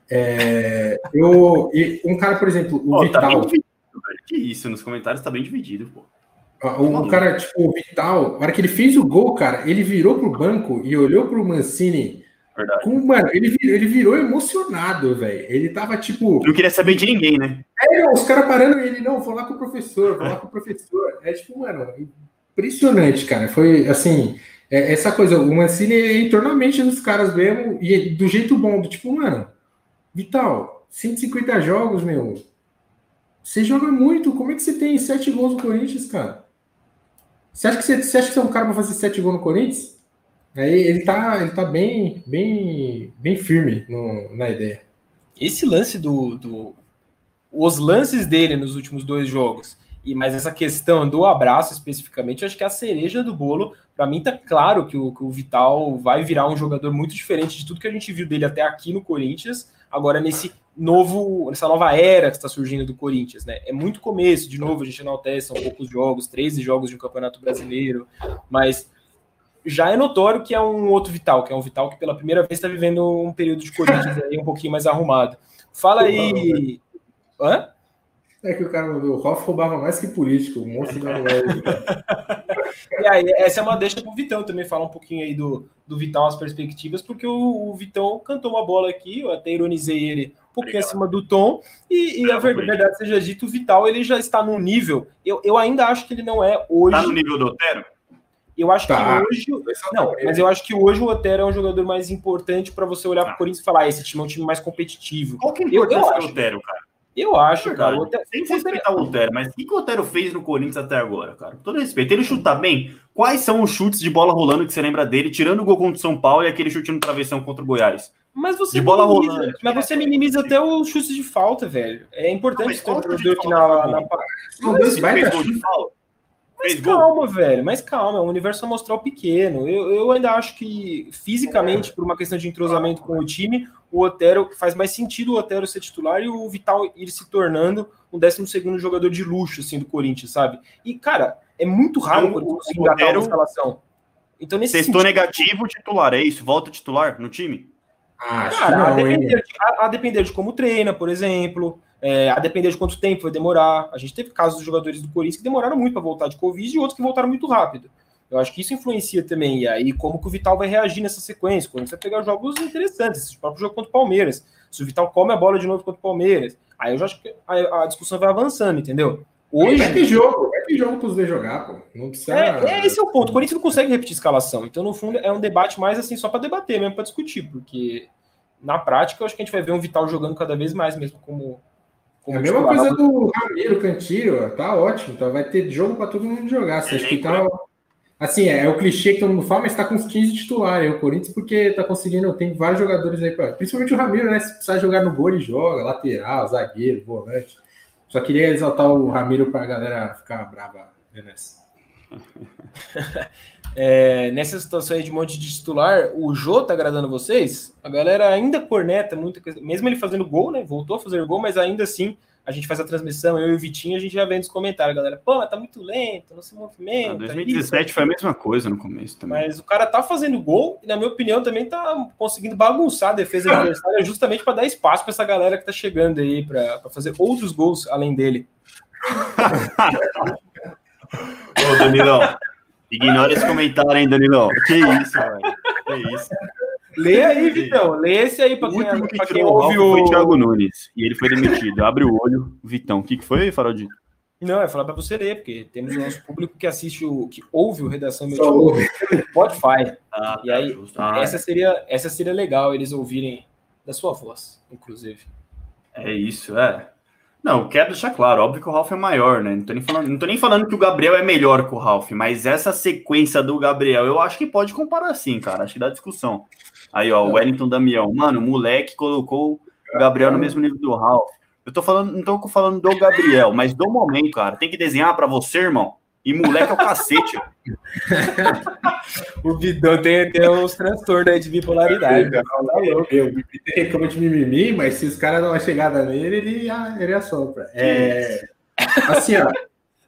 É, eu, um cara, por exemplo, o Vital. Tá que isso, nos comentários tá bem dividido, pô. O, o cara, tipo, o Vital, na hora que ele fez o gol, cara, ele virou pro banco e olhou pro Mancini. Verdade. Com, mano, ele, virou, ele virou emocionado, velho. Ele tava tipo. Não queria saber de ninguém, né? É, os caras parando ele, não, vou lá com o professor, vou lá com o professor. É tipo, mano, impressionante, cara. Foi assim, é, essa coisa, o Mancini entrou na mente dos caras mesmo, e do jeito bom, do tipo, mano, Vital, 150 jogos, meu. Você joga muito, como é que você tem sete gols no Corinthians, cara? Você acha que você, você acha que você é um cara para fazer sete gols no Corinthians? Aí ele tá, ele tá bem, bem, bem firme no, na ideia. Esse lance do, do, os lances dele nos últimos dois jogos, e mas essa questão do abraço especificamente, acho que é a cereja do bolo. Para mim tá claro que o, que o Vital vai virar um jogador muito diferente de tudo que a gente viu dele até aqui no Corinthians. Agora nesse novo, nessa nova era que está surgindo do Corinthians, né? É muito começo, de novo, a gente enaltece, são poucos jogos, 13 jogos de um campeonato brasileiro, mas já é notório que é um outro Vital, que é um Vital que pela primeira vez está vivendo um período de Corinthians aí um pouquinho mais arrumado. Fala aí. Hã? É que o cara mandou, o Hoff roubava mais que político, o monstro da <laughs> E aí, essa é uma deixa pro Vitão também falar um pouquinho aí do, do Vital, as perspectivas, porque o, o Vitão cantou uma bola aqui, eu até ironizei ele pouquinho Obrigado. acima do tom. E, e a verdade seja dito, o Vital ele já está no nível. Eu, eu ainda acho que ele não é hoje. Está no nível do Otero? Eu acho tá. que hoje. Não, mas eu acho que hoje o Otero é um jogador mais importante para você olhar para o Corinthians e falar: ah, esse time é um time mais competitivo. Qual que é a importância do Otero, cara? Eu acho, é cara. Otero, Sem respeitar o Otero, mas o que o Otero fez no Corinthians até agora, cara? Com todo respeito, ele chuta bem. Quais são os chutes de bola rolando que você lembra dele, tirando o gol contra o São Paulo e aquele chute no travessão contra o Goiás? Mas você de bola minimiza, rolando. Mas você minimiza até os chutes de falta, velho. É importante ter um jogador aqui na. na... Mas, vai gol de falta. Mas calma, velho, mas calma, o universo mostrar o pequeno. Eu, eu ainda acho que fisicamente, por uma questão de entrosamento com o time, o Otero faz mais sentido o Otero ser titular e o Vital ir se tornando um 12 segundo jogador de luxo assim do Corinthians, sabe? E cara, é muito raro então, o Corinthians engatar uma escalação. Então nesse Testou sentido, negativo titular, é isso? Volta titular no time? Ah, cara, não, a, depender de, a, a, depender de como treina, por exemplo, é, a depender de quanto tempo vai demorar. A gente teve casos dos jogadores do Corinthians que demoraram muito para voltar de Covid e outros que voltaram muito rápido. Eu acho que isso influencia também. E aí, como que o Vital vai reagir nessa sequência? Quando você pegar jogos interessantes, esse próprio jogo contra o Palmeiras. Se o Vital come a bola de novo contra o Palmeiras, aí eu já acho que a, a discussão vai avançando, entendeu? Hoje. Vai ter jogo, vai ter jogo para os dois jogar, pô. Não precisa. É, é, esse é o ponto. O Corinthians não consegue repetir escalação. Então, no fundo, é um debate mais assim, só para debater mesmo, para discutir, porque na prática, eu acho que a gente vai ver um Vital jogando cada vez mais mesmo como. Como é a mesma titular. coisa do Ramiro Cantillo, tá ótimo. Então vai ter jogo para todo mundo jogar. Você acha que tá. Assim, é, é, o clichê que todo mundo fala, mas está com os 15 titulares. O Corinthians, porque está conseguindo, tem vários jogadores aí, pra, principalmente o Ramiro, né? Se precisar jogar no gol, ele joga, lateral, zagueiro, volante. Só queria exaltar o Ramiro para a galera ficar brava nessa. <laughs> é, nessa situação aí de monte de titular, o Jô tá agradando vocês? A galera ainda corneta muito, mesmo ele fazendo gol, né? Voltou a fazer gol, mas ainda assim a gente faz a transmissão, eu e o Vitinho, a gente já vem nos comentários, galera. Pô, mas tá muito lento, não se movimenta. 2017 isso, foi a mesma coisa no começo também. Mas o cara tá fazendo gol e, na minha opinião, também tá conseguindo bagunçar a defesa adversária <laughs> justamente para dar espaço para essa galera que tá chegando aí para fazer outros gols além dele. <laughs> Ô, Danilão, ignora esse comentário, hein, Danilão. Que isso, velho. Que isso. Lê aí, Vitão. Lê esse aí para quem, que quem ouve o... Foi o Thiago Nunes e ele foi demitido. Abre o olho, Vitão. O que, que foi, Faraldinho? Não, é falar para você ler, porque temos o nosso público que assiste o que ouve o Redação Meu ouve. Spotify. Ah, E aí. Ah, essa seria, essa seria legal eles ouvirem da sua voz, inclusive. É isso, é. Não, quero deixar claro, óbvio que o Ralph é maior, né? Não tô, nem falando, não tô nem falando que o Gabriel é melhor que o Ralph, mas essa sequência do Gabriel, eu acho que pode comparar sim, cara. Acho que dá discussão. Aí, ó, o Wellington Damião. Mano, o moleque colocou o Gabriel no mesmo nível do Ralph. Eu tô falando, não tô falando do Gabriel, mas do momento, cara. Tem que desenhar pra você, irmão. E moleque é o cacete. ó. <laughs> O Vidão tem, tem uns transtornos aí de bipolaridade. cara. Tá louco. Eu reclamo de mimimi, mas se os caras dão uma chegada nele, ele, ele assopra. É, assim, ó.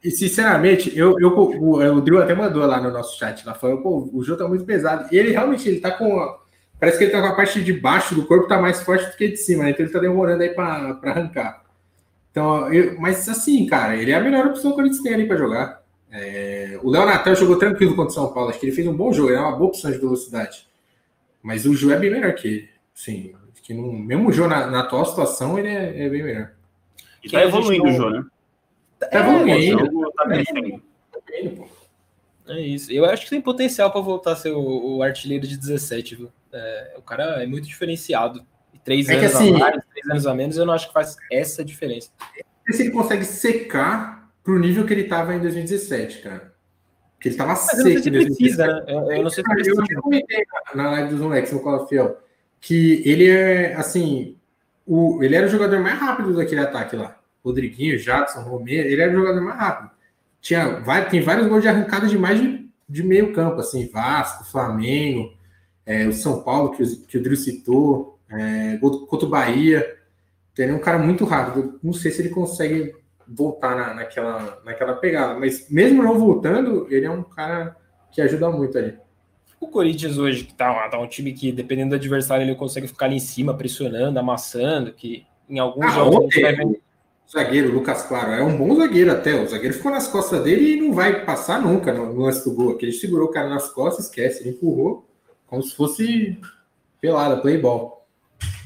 E sinceramente, eu, eu, o, o Drill até mandou lá no nosso chat, lá falou, pô, o jogo tá muito pesado. E ele realmente, ele tá com. a- Parece que ele tá com a parte de baixo do corpo, tá mais forte do que de cima, né? Então ele tá demorando aí pra, pra arrancar. Então, eu, mas assim, cara, ele é a melhor opção que a gente tem ali pra jogar. É, o Léo Natel jogou tranquilo contra o São Paulo, acho que ele fez um bom jogo, ele é uma boa opção de velocidade. Mas o Ju é bem melhor que ele. Sim, acho que no, mesmo o Jô na, na atual situação, ele é, é bem melhor. E tá evoluindo não- o jogo, né? Tá O evoluindo. jogo tá crescendo. É isso. Eu acho que tem potencial para voltar a ser o, o artilheiro de 17, viu? É, o cara é muito diferenciado. E três É que anos assim- a mais, três anos a menos, eu não acho que faz essa diferença. Se ele consegue secar pro nível que ele tava em 2017, cara. Porque ele tava Mas eu não seco sei se em 2017. precisa, né? Eu, eu não sei se Eu precisa. até comentei na- live dos moleques no Call Fiel que ele é, assim, o, ele era o jogador mais rápido daquele ataque lá. Rodriguinho, Jadson, Romero, ele era o jogador mais rápido. Tinha, vai, tem vários gols de arrancada de mais de, de meio campo, assim, Vasco, Flamengo, é, o São Paulo, que, o- que o Drill citou, é, gol contra o Bahia. Então, Ele é um cara muito rápido. Eu Não sei se ele consegue voltar na, naquela, naquela pegada, mas mesmo não voltando, ele é um cara que ajuda muito ali. O Corinthians hoje, que tá, tá um time que, dependendo do adversário, ele consegue ficar ali em cima, pressionando, amassando, que em alguns Ah, jogos ontem, vai o zagueiro, Lucas Claro, é um bom zagueiro até. O zagueiro ficou nas costas dele e não vai passar nunca no, no lance do gol. Aquele segurou o cara nas costas, esquece, ele empurrou como se fosse pelada, playball.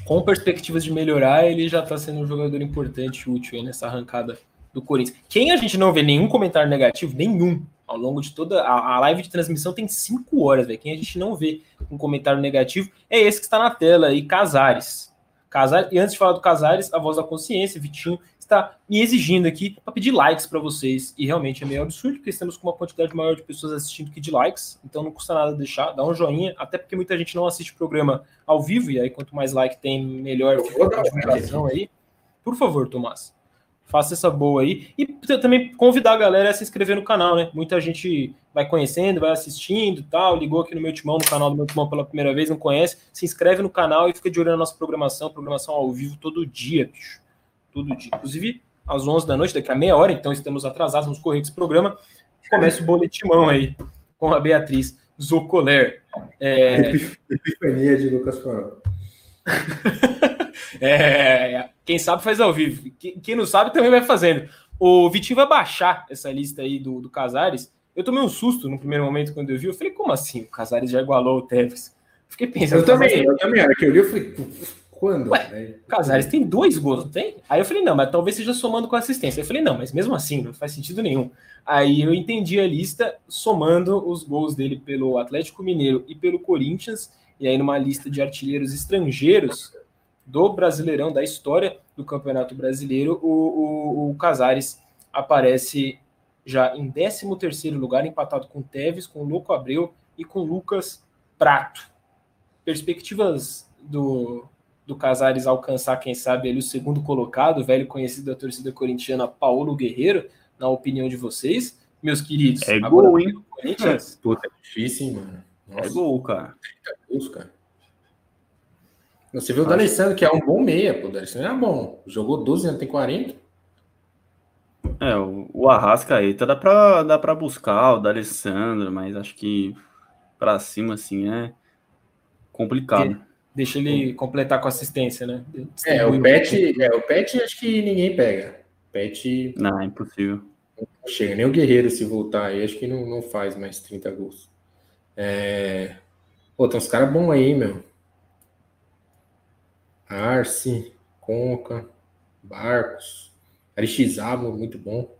com perspectivas de melhorar, ele já está sendo um jogador importante, útil aí nessa arrancada do Corinthians. Quem a gente não vê nenhum comentário negativo, nenhum, ao longo de toda a, a live de transmissão tem cinco horas, velho. Quem a gente não vê um comentário negativo é esse que está na tela aí, Casares. Casares. E antes de falar do Casares, a voz da consciência, Vitinho, está me exigindo aqui para pedir likes para vocês. E realmente é meio absurdo, porque estamos com uma quantidade maior de pessoas assistindo que de likes. Então não custa nada deixar, dá um joinha, até porque muita gente não assiste o programa ao vivo, e aí quanto mais like tem, melhor divulgação aí. Por favor, Tomás, faça essa boa aí. E também convidar a galera a se inscrever no canal, né? Muita gente vai conhecendo, vai assistindo e tal, ligou aqui no meu timão, no canal do meu timão pela primeira vez, não conhece, se inscreve no canal e fica de olho na nossa programação, programação ao vivo todo dia, bicho. Todo dia. Inclusive, às 11 da noite, daqui a meia hora, então estamos atrasados, vamos correr com esse programa. Começa o boletimão aí com a Beatriz Zocoler. É, Epifania de Lucas Farol. <laughs> É, quem sabe faz ao vivo. Quem, não sabe também vai fazendo. O Vitinho vai baixar essa lista aí do, do Casares. Eu tomei um susto no primeiro momento quando eu vi. Eu falei, como assim? O Casares já igualou o Tevez. Fiquei pensando. Eu também, eu também. A hora que eu li, eu falei, quando? Ué, O Casares tem dois gols, não tem? Aí eu falei, não, mas talvez seja somando com assistência. Eu falei, não, mas mesmo assim, não faz sentido nenhum. Aí eu entendi a lista somando os gols dele pelo Atlético Mineiro e pelo Corinthians, e aí numa lista de artilheiros estrangeiros do Brasileirão, da história do Campeonato Brasileiro, o, o, o Casares aparece já em 13º lugar, empatado com Teves, com Louco Abreu e com Lucas Prato. Perspectivas do, do Casares alcançar, quem sabe, ali o segundo colocado, o velho conhecido da torcida corintiana, Paulo Guerreiro, na opinião de vocês, meus queridos. É Agora, gol, hein? Corinthians, Puta, é difícil, hein, mano. É Nossa, gol, cara. gols, cara. Você viu o D'Alessandro, que é um bom meia, pô. O D'Alessandro é bom. Jogou 12 anos, tem 40. É, o, o Arrascaeta dá pra, dá pra buscar, o D'Alessandro, mas acho que pra cima, assim, é complicado. deixa ele completar com assistência, né? É, o Pet, é, o Pet acho que ninguém pega. Pet Não, é impossível. não chega. Nem o Guerreiro, se voltar aí, acho que não, não faz mais 30 gols. É... Pô, tem uns caras bons aí, meu. Arce, Conca, Barcos, Aristizável, muito bom.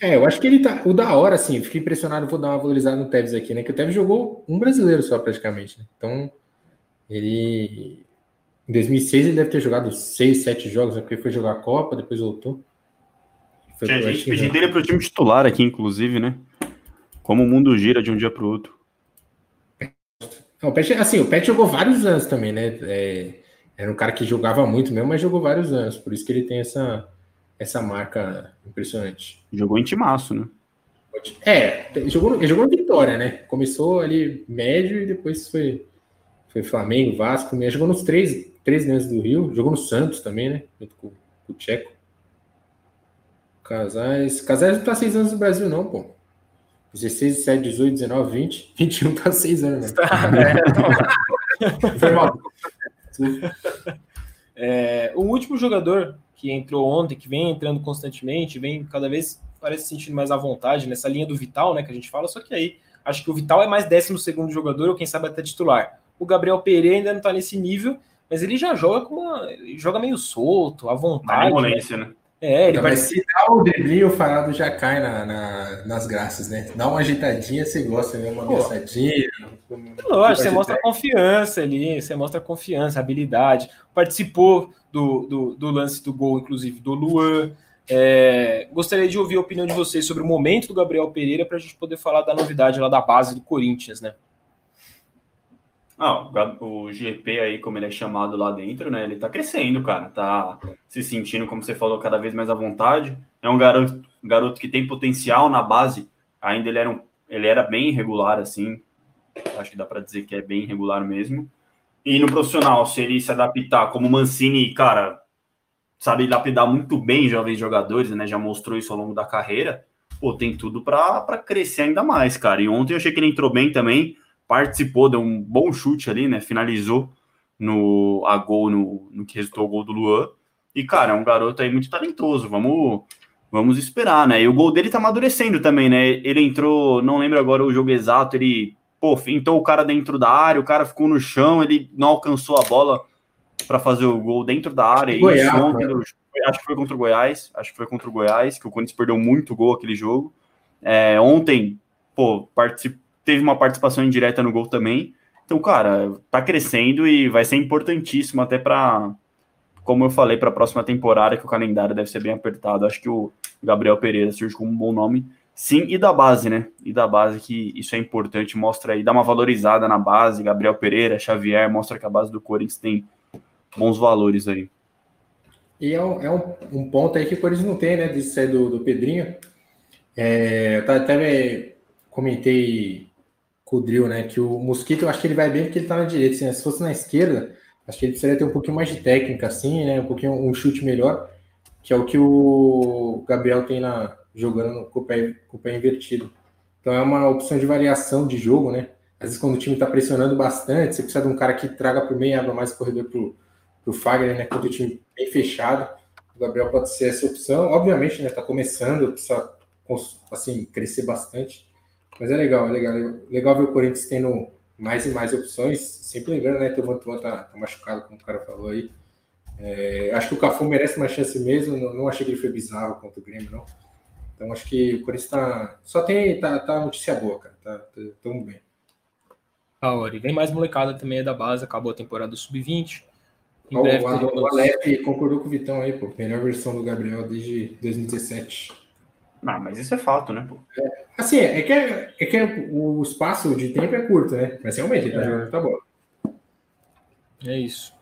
É, eu acho que ele tá. O da hora, assim, fiquei impressionado, vou dar uma valorizada no Tevez aqui, né? Que o Tevez jogou um brasileiro só, praticamente. Né? Então, ele. Em 2006 ele deve ter jogado seis, sete jogos, né? Porque foi jogar a Copa, depois voltou. Foi Tinha gente pedindo dele para o time titular aqui, inclusive, né? Como o mundo gira de um dia para o outro. Não, o Pet, assim, o Pet jogou vários anos também, né? É, era um cara que jogava muito mesmo, mas jogou vários anos. Por isso que ele tem essa, essa marca impressionante. Jogou em timaço, né? É, jogou, ele jogou no Vitória, né? Começou ali médio e depois foi, foi Flamengo, Vasco, né? jogou nos três, três grandes do Rio, jogou no Santos também, né? Junto com, com o Tcheco. Casais. Casais não tá seis anos no Brasil, não, pô. 16, 17, 18, 19, 20. 21 tá seis anos, né? Tá, é, Foi mal. É, o último jogador que entrou ontem, que vem entrando constantemente, vem cada vez parece sentindo mais à vontade nessa linha do Vital, né, que a gente fala, só que aí acho que o Vital é mais 12 segundo jogador, ou quem sabe até titular. O Gabriel Pereira ainda não tá nesse nível, mas ele já joga com uma, joga meio solto, à vontade. Né? né? É, ele vai se dar o driblinho, o Farado já cai na, na, nas graças, né? Dá uma ajeitadinha, você gosta, né? Uma abraçadinha. Lógico, você mostra confiança ali, você mostra confiança, habilidade. Participou do, do, do lance do gol, inclusive, do Luan. É, gostaria de ouvir a opinião de vocês sobre o momento do Gabriel Pereira para a gente poder falar da novidade lá da base do Corinthians, né? Ah, o GP aí, como ele é chamado lá dentro, né? Ele tá crescendo, cara. Tá se sentindo, como você falou, cada vez mais à vontade. É um garoto, garoto que tem potencial na base. Ainda ele era, um, ele era bem irregular, assim. Acho que dá para dizer que é bem irregular mesmo. E no profissional, se ele se adaptar como Mancini, cara, sabe lapidar muito bem jovens jogadores, né? Já mostrou isso ao longo da carreira. Pô, tem tudo para crescer ainda mais, cara. E ontem eu achei que ele entrou bem também participou, deu um bom chute ali, né? Finalizou no a gol no, no que resultou o gol do Luan. E, cara, é um garoto aí muito talentoso. Vamos vamos esperar, né? E o gol dele tá amadurecendo também, né? Ele entrou, não lembro agora o jogo exato, ele, pô, fintou o cara dentro da área, o cara ficou no chão, ele não alcançou a bola para fazer o gol dentro da área. Goiás, ontem, né? acho que foi contra o Goiás, acho que foi contra o Goiás, que o Corinthians perdeu muito gol aquele jogo. É, ontem, pô, participou teve uma participação indireta no gol também. Então, cara, tá crescendo e vai ser importantíssimo até para, como eu falei, para a próxima temporada, que o calendário deve ser bem apertado. Acho que o Gabriel Pereira surge como um bom nome. Sim, e da base, né? E da base, que isso é importante, mostra aí, dá uma valorizada na base. Gabriel Pereira, Xavier, mostra que a base do Corinthians tem bons valores aí. E é um, é um, um ponto aí que o Corinthians não tem, né? De ser do, do Pedrinho. É, eu até comentei com o drill, né? Que o Mosquito, eu acho que ele vai bem porque ele tá na direita. Assim, né? Se fosse na esquerda, acho que ele precisaria ter um pouquinho mais de técnica, assim, né? Um pouquinho um chute melhor, que é o que o Gabriel tem na jogando com o pé, com o pé invertido. Então é uma opção de variação de jogo, né? Às vezes quando o time está pressionando bastante, você precisa de um cara que traga para o meio e abra mais corredor para o Fagner, né? Quando o time bem fechado, o Gabriel pode ser essa opção. Obviamente, né? Está começando, precisa assim crescer bastante. Mas é legal, é legal. Legal ver o Corinthians tendo mais e mais opções. Sempre lembrando, né? Que o Mantuan tá, tá machucado, como o cara falou aí. É, acho que o Cafu merece uma chance mesmo. Não, não, achei que ele foi bizarro contra o Grêmio, não. Então acho que o Corinthians tá. Só tem. Tá, tá notícia boa, cara. Tá, tá, tamo bem. A hora. E vem mais molecada também é da base. Acabou a temporada sub-20. O, o, o Alep concordou com o Vitão aí, pô. Melhor versão do Gabriel desde 2017. Não, mas isso é fato, né? Pô? É, assim, é que, é, é que o espaço de tempo é curto, né? Mas realmente, ele tá é. jogando tá bom. É isso.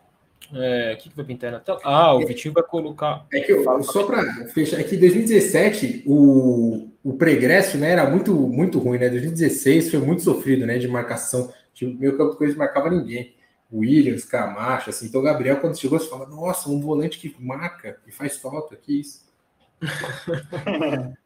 É, o que, que vai pintar na tela? Ah, o é, Vitinho vai colocar. É que eu, só para fechar, é que em 2017 o, o pregresso né, era muito, muito ruim, né? 2016 foi muito sofrido, né? De marcação. Tipo, meio campo de coisa marcava ninguém. Williams, Camacho, assim. Então o Gabriel, quando chegou, você fala, nossa, um volante que marca e faz falta, que isso. <laughs>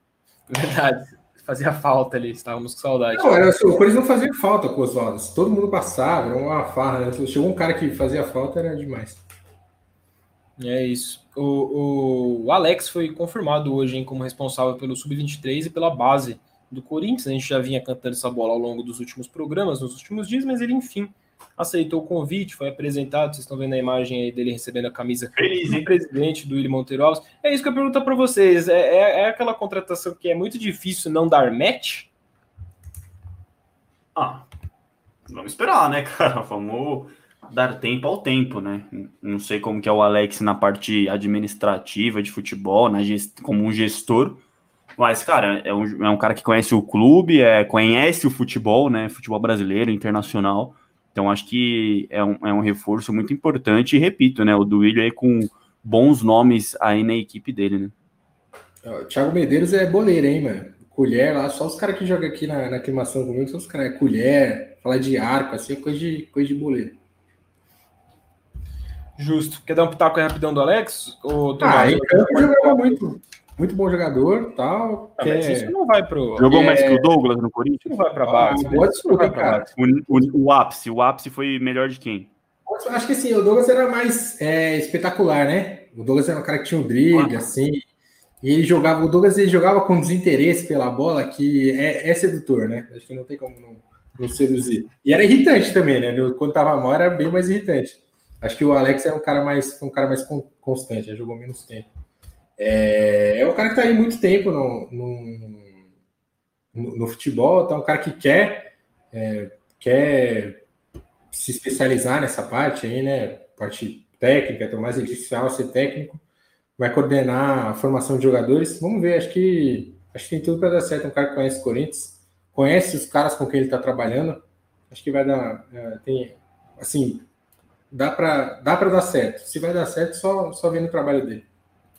Verdade. Fazia falta ali, estávamos com saudade. Não, era, o Corinthians não fazia falta com os Oswaldo. Todo mundo passava, era uma farra. Né? Chegou um cara que fazia falta, era demais. É isso. O, o Alex foi confirmado hoje hein, como responsável pelo Sub-23 e pela base do Corinthians. A gente já vinha cantando essa bola ao longo dos últimos programas, nos últimos dias, mas ele, enfim, aceitou o convite, foi apresentado. Vocês estão vendo a imagem aí dele recebendo a camisa Feliz, do presidente do Willi Monteiro Alves. É isso que eu pergunto para vocês. É, é, é aquela contratação que é muito difícil não dar match? Ah, vamos esperar, né, <laughs> cara? Vamos dar tempo ao tempo, né? Não sei como que é o Alex na parte administrativa de futebol, na gest... como um gestor, mas, cara, é um, é um cara que conhece o clube, é, conhece o futebol, né? Futebol brasileiro, internacional. Então, acho que é um, é um reforço muito importante. E repito, né? O Duílio aí com bons nomes aí na equipe dele, né? O Thiago Medeiros é boleiro, hein, mano? Colher lá, só os caras que jogam aqui na, na aclimação comigo, são os caras, é colher, falar de arco, assim, é coisa de, coisa de boleiro. Justo. Quer dar um pitaco aí rapidão do Alex? Ou Ah, em campo jogava muito, muito bom jogador, tal. Ah, mas quer- isso não vai pro. Jogou É. mais que o Douglas no Corinthians? Não vai para Ah, baixo. pra cara. O, o, o ápice, o ápice foi melhor de quem? Acho que assim, o Douglas era mais é, espetacular, né? O Douglas era um cara que tinha um drible, assim. E ele jogava, o Douglas ele jogava com desinteresse pela bola, que é, é sedutor, né? Acho que não tem como não, não seduzir. E era irritante também, né? Quando tava mal era bem mais irritante. Acho que o Alex é um cara mais, um cara mais con- constante, já jogou menos tempo. É, é um cara que tá aí muito tempo no, no, no- futebol, tá um cara que quer, é, quer se especializar nessa parte aí, né? Parte técnica, ter mais essencial ser técnico, vai coordenar a formação de jogadores. Vamos ver, acho que acho que tem tudo para dar certo. É Um cara que conhece o Corinthians, conhece os caras com quem ele está trabalhando. Acho que vai dar, é, tem, assim, dá para dá dar certo. Se vai dar certo, só só vendo o trabalho dele.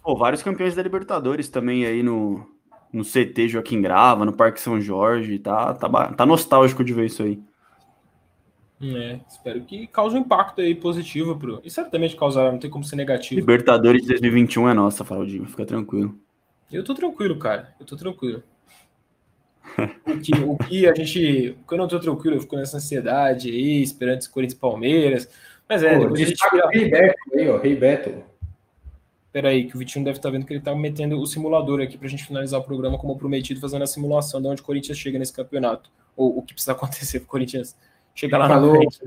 Pô, vários campeões da Libertadores também aí no, no CT Joaquim Grava, no Parque São Jorge, tá, tá, tá nostálgico de ver isso aí. É, espero que cause um impacto aí positivo pro. E certamente causará, não tem como ser negativo. Libertadores de 2021 é nossa, Fraldinho, fica tranquilo. Eu tô tranquilo, cara. Eu tô tranquilo. <laughs> O que, o que a gente. o que eu não tô tranquilo, eu fico nessa ansiedade aí, esperando esse Corinthians Palmeiras. Mas é, Pô, depois a gente Rei Beto aí, ó, Rei Beto. Peraí, que o Vitinho deve estar vendo que ele tá metendo o simulador aqui pra gente finalizar o programa como prometido, fazendo a simulação de onde o Corinthians chega nesse campeonato. Ou o que precisa <laughs> acontecer pro Corinthians chegar lá Falou. na frente.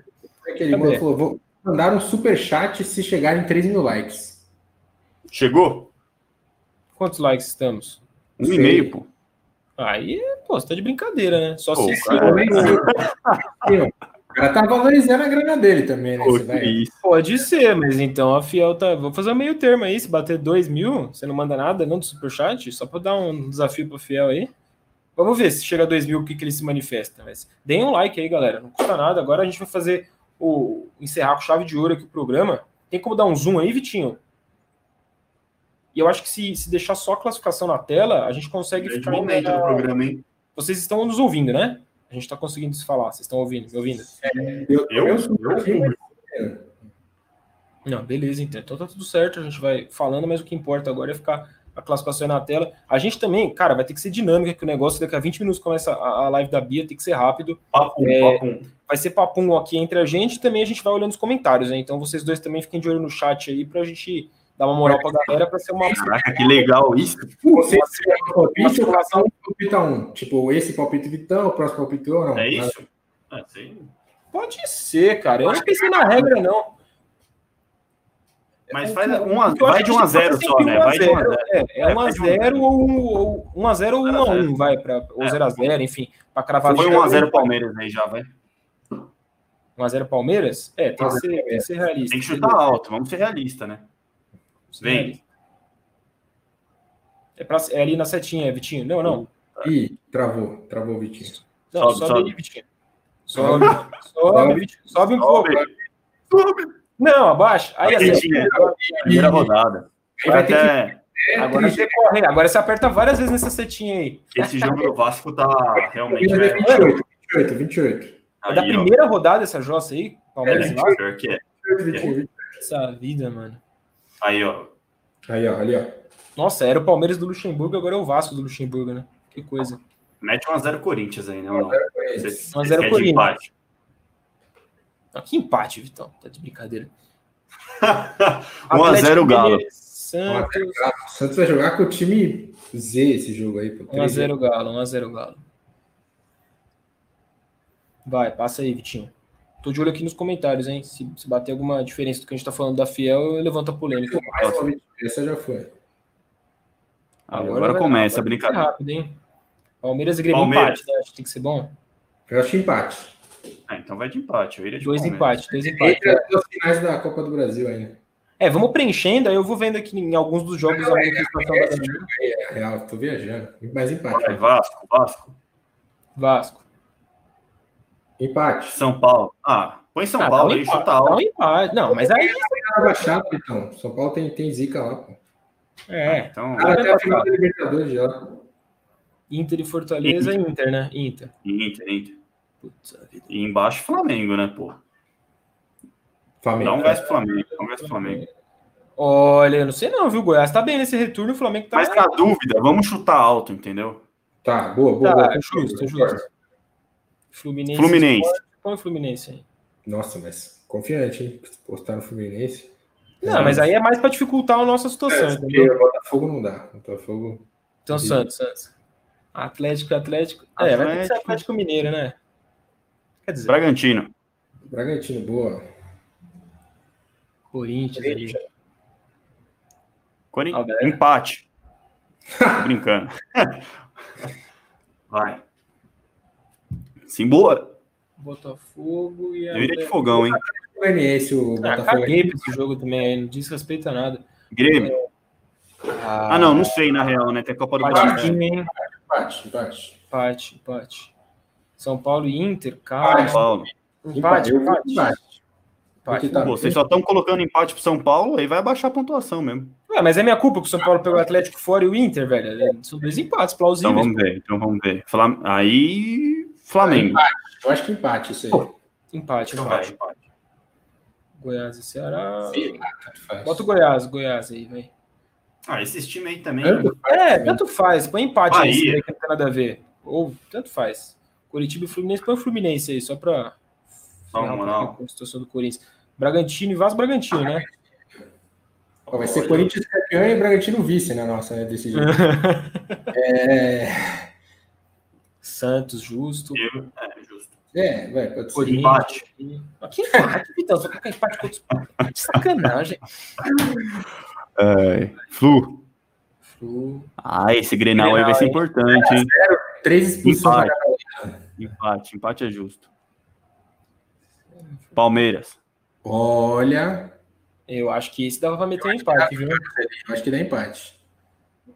É que ele Cadê? falou, vou mandar um super chat se chegarem 3 mil likes. Chegou? Quantos likes estamos? Um Sei. e meio, pô. Aí, pô, você tá de brincadeira, né? Só Pô, se. cara. <laughs> O cara tá valorizando a grana dele também, né? Que vai- isso. Pode ser, mas então a Fiel tá. Vou fazer um meio termo aí. Se bater 2 mil, você não manda nada, não do superchat? Só pra dar um desafio pro Fiel aí. Vamos ver se chega a 2 mil o que, que ele se manifesta. Mas deem um like aí, galera. Não custa nada. Agora a gente vai fazer o. encerrar com chave de ouro aqui o programa. Tem como dar um zoom aí, Vitinho? E eu acho que se, se deixar só a classificação na tela, a gente consegue Grande ficar. momento do programa, hein? Vocês estão nos ouvindo, né? A gente tá conseguindo se falar. Vocês estão ouvindo, me ouvindo? Eu, Eu? eu sou Eu? Não, beleza, então. Então tá tudo certo, a gente vai falando, mas o que importa agora é ficar a classificação aí na tela. A gente também, cara, vai ter que ser dinâmica, que o negócio daqui a 20 minutos começa a, a live da Bia, tem que ser rápido. Papo, É, papo. Vai ser papum aqui entre a gente e também a gente vai olhando os comentários, né? Então vocês dois também fiquem de olho no chat aí pra gente dar uma moral pra galera pra ser uma. Caraca, que legal isso. Você um palpite ou cada um palpita um? Tipo, esse palpite Vitão, o próximo palpite eu, não? É isso? É. Pode ser, cara. Eu não pensei na regra, não. Mas O faz um a- vai de que 1 a a gente 0 faz só, né? Vai de 1 a 0. É, é É, 1 a vai de 1 a 0 ou um- ou 1 a 0 ou 1 a 1, vai para ou É. 0 a 0, enfim, para cravar Foi zero. 1 a 0 Palmeiras aí já, vai. 1 a 0 Palmeiras? É, tem que ser, tem que ser realista. Tem que chutar alto, vamos ser realistas, né? Vem. É, pra, é ali na setinha, Vitinho. Não, não. Ih, travou, travou o Vitinho. Não, Sobe, sobe, sobe. Vitinho. Sobe, sobe, Vitinho. Sobe um pouco. Não, abaixa. Aí, Aí, assim. Primeira rodada. Aí vai ter Até agora você corre. Agora você aperta várias vezes nessa setinha aí. esse jogo do Vasco tá realmente. que. É, 28, 28, 28. É da aí, ó. primeira rodada essa jossa aí? Palmeiras É, e Vasco? pior que é. 28, 28. Essa vida, mano. Aí, ó. Aí, ó, ali, ó. Nossa, era o Palmeiras do Luxemburgo, agora é o Vasco do Luxemburgo, né? Que coisa. Mete 1x0 Corinthians aí, né? ou não? Vocês- 1 a 0 vocês querem de Corinthians. empate. Ah, que empate, Vitão. Tá de brincadeira. <laughs> 1x0 Galo. Santos. O Santos vai jogar com o time Z esse jogo aí. pô. 1x0 Galo, 1x0 Galo. Vai, passa aí, Vitinho. Tô de olho aqui nos comentários, hein? Se, se bater alguma diferença do que a gente tá falando da Fiel, eu levanto a polêmica. Essa já foi. Agora, Agora começa a brincadeira. Rápido, hein? Palmeiras e Grêmio Palmeiras. empate, né? Acho que tem que ser bom. Eu acho empate. Ah, então vai de empate. Eu iria de Dois empates, dois empates. Entre as duas finais da Copa do Brasil ainda. É, vamos preenchendo, aí eu vou vendo aqui em alguns dos jogos a manifestação da galera. É real, tô viajando. Mais empate. Vai, Vasco, Vasco. Vasco. Empate. São Paulo. Ah, põe São Ah, Paulo dá um aí, empate, chuta um alto. empate. Não, mas aí. Tá baixado, então. São Paulo tem, tem zica lá, pô. É. Então, Cara, até a final da Libertadores já. Inter e Fortaleza, Inter, né? Inter. Inter, Inter. Putz, a vida. E embaixo Flamengo, né, pô? Flamengo. Dá um gás pro Flamengo, dá um gás pro Flamengo. Olha, eu não sei não, viu? Goiás tá bem nesse retorno, o Flamengo tá. Mas na dúvida, vamos chutar alto, entendeu? Tá, boa, boa. Tá, boa. justo, justo. Fluminense. Fluminense. Põe o Fluminense aí. Nossa, mas confiante, hein? Postar no Fluminense. Não, mas aí é mais pra dificultar a nossa situação, É, entendeu? o Botafogo não dá. Botafogo. Então, Santos, Santos. Atlético, Atlético. É, vai ter que ser Atlético. Atlético Mineiro, né? Quer dizer, Bragantino. Bragantino, boa. Corinthians ali. Corin... Alberto. Empate. Tô brincando. <laughs> Vai. Simbora. Botafogo e a. Eu iria de fogão, hein? Goianiense, o Ah, Botafogo. esse jogo também aí, não diz respeito a nada. Grêmio. Ah, não, não sei, na real, né? Tem Copa do Brasil. Empate, empate. Empate, empate. São Paulo e Inter, cara. São Paulo. Empate, empate. empate. empate. Porque tá- Pô, vocês só estão colocando empate pro São Paulo, aí vai abaixar a pontuação mesmo. Ué, mas é minha culpa que o São Paulo pegou o Atlético fora e o Inter, velho. É, São dois empates plausíveis. Então vamos ver, então vamos ver. Aí, Flamengo. Eu acho que empate isso aí. Pô, Empate, Então vai, empate. empate. Goiás e Ceará. Sim, tanto faz. Bota o Goiás, Goiás aí, vai. Ah, esses times aí também. Tanto É, né? tanto faz. Põe empate aí, Bahia. que não tem nada a ver. Ou tanto faz. Curitiba e Fluminense, põe o Fluminense aí, só pra pouquinho com a situação do Corinthians. Bragantino e Vasco Bragantino, né? Ó, Vai ser Corinthians campeão e Bragantino vice na nossa, né, desse jeito. <laughs> é, Santos, justo. Eu- É, justo. é, vai, pode ser. Empate. Aqui empate, Vitão. Só colocar empate com outros. <laughs> Que sacanagem. É, Flu. Flu. Ah, esse Grenal aí vai ser Grenal, importante, hein? Três expulsões. Empate. Empate, empate é justo. Palmeiras. Olha, Eu acho que esse dava pra meter um empate, viu? eu acho que dá empate.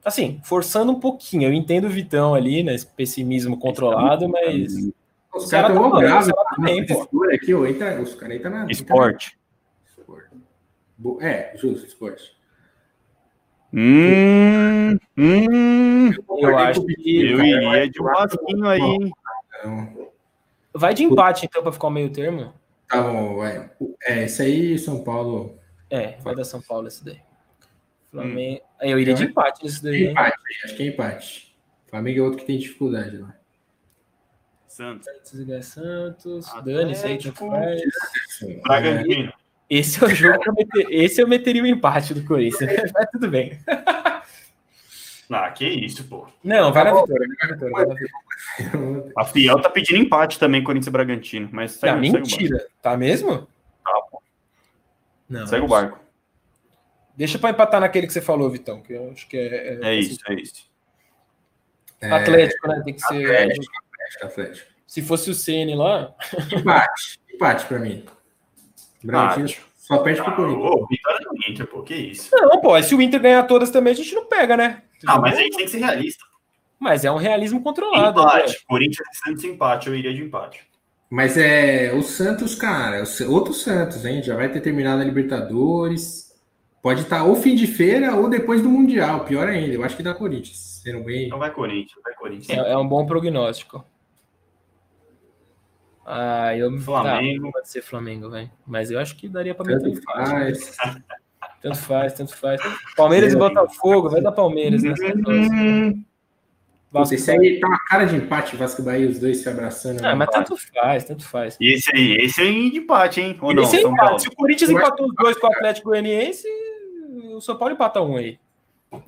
Assim, forçando um pouquinho. Eu entendo o Vitão ali, né? Esse pessimismo controlado, mas. Os O caras estão tá bem, Ceará tá bem, pô. escolha aqui, ó, entra, os caras entram na. Esporte. É, justo, esporte. Hum, hum, Eu acho que. eu iria de um Vasquinho aí, hein? Então, Vai de empate, então, pra ficar o meio termo? tá bom, vai. É, esse aí, São Paulo. É, vai dar São Paulo esse daí. Flamengo. Eu iria de empate nesse daí. hein? Empate, acho que é empate. Flamengo é outro que tem dificuldade lá. Santos. Santos Santos. Dani, isso aí tanto faz. Bragantino. Esse é o jogo que eu meter, Esse eu meteria o empate do Corinthians. <laughs> Mas tudo bem. Ah, que isso, pô. Não, vai na Tá vitória. Vai na vitória, vai na vitória. A Fiel tá pedindo empate também, Corinthians e Bragantino. Mas segue, Não, segue o barco. mentira. Tá mesmo? Tá, pô. Não. Segue o barco. Deixa pra empatar naquele que você falou, Vitão, que eu acho que é. É isso, é isso. É, Atlético, né? Tem que ser. Atlético, Atlético, Atlético. Se fosse o CN lá. Empate. Empate pra mim. Bragantino só perde pro Ah, Corinthians. ô, vitória do Inter, pô, que isso. Não, pô, se o Inter ganhar todas também, a gente não pega, né? Ah, mas a gente tem que ser realista. Mas é um realismo controlado. né? Empate. Corinthians e Santos empate, eu iria de empate. Mas é o Santos, cara, Sa- outro Santos, hein? Já vai ter terminado a Libertadores. Pode estar ou fim de feira ou depois do Mundial. Pior ainda, eu acho que dá Corinthians. Sendo bem. Então vai Corinthians, vai Corinthians. É, é um bom prognóstico. Ah, eu Flamengo. Tá, pode ser Flamengo, velho. Mas eu acho que daria pra meter Tanto empate. faz. <laughs> Tanto faz, tanto faz. Palmeiras e Botafogo, vai dar Palmeiras nessa. Hum, Puta, esse aí tá uma cara de empate, Vasco e Bahia, os dois se abraçando. Ah, né? mas tanto faz, tanto faz. E esse aí, esse aí de empate, hein? Ou não, Esse é empate. Se o Corinthians empatou os dois com o Atlético Goianiense, o São Paulo empata um aí.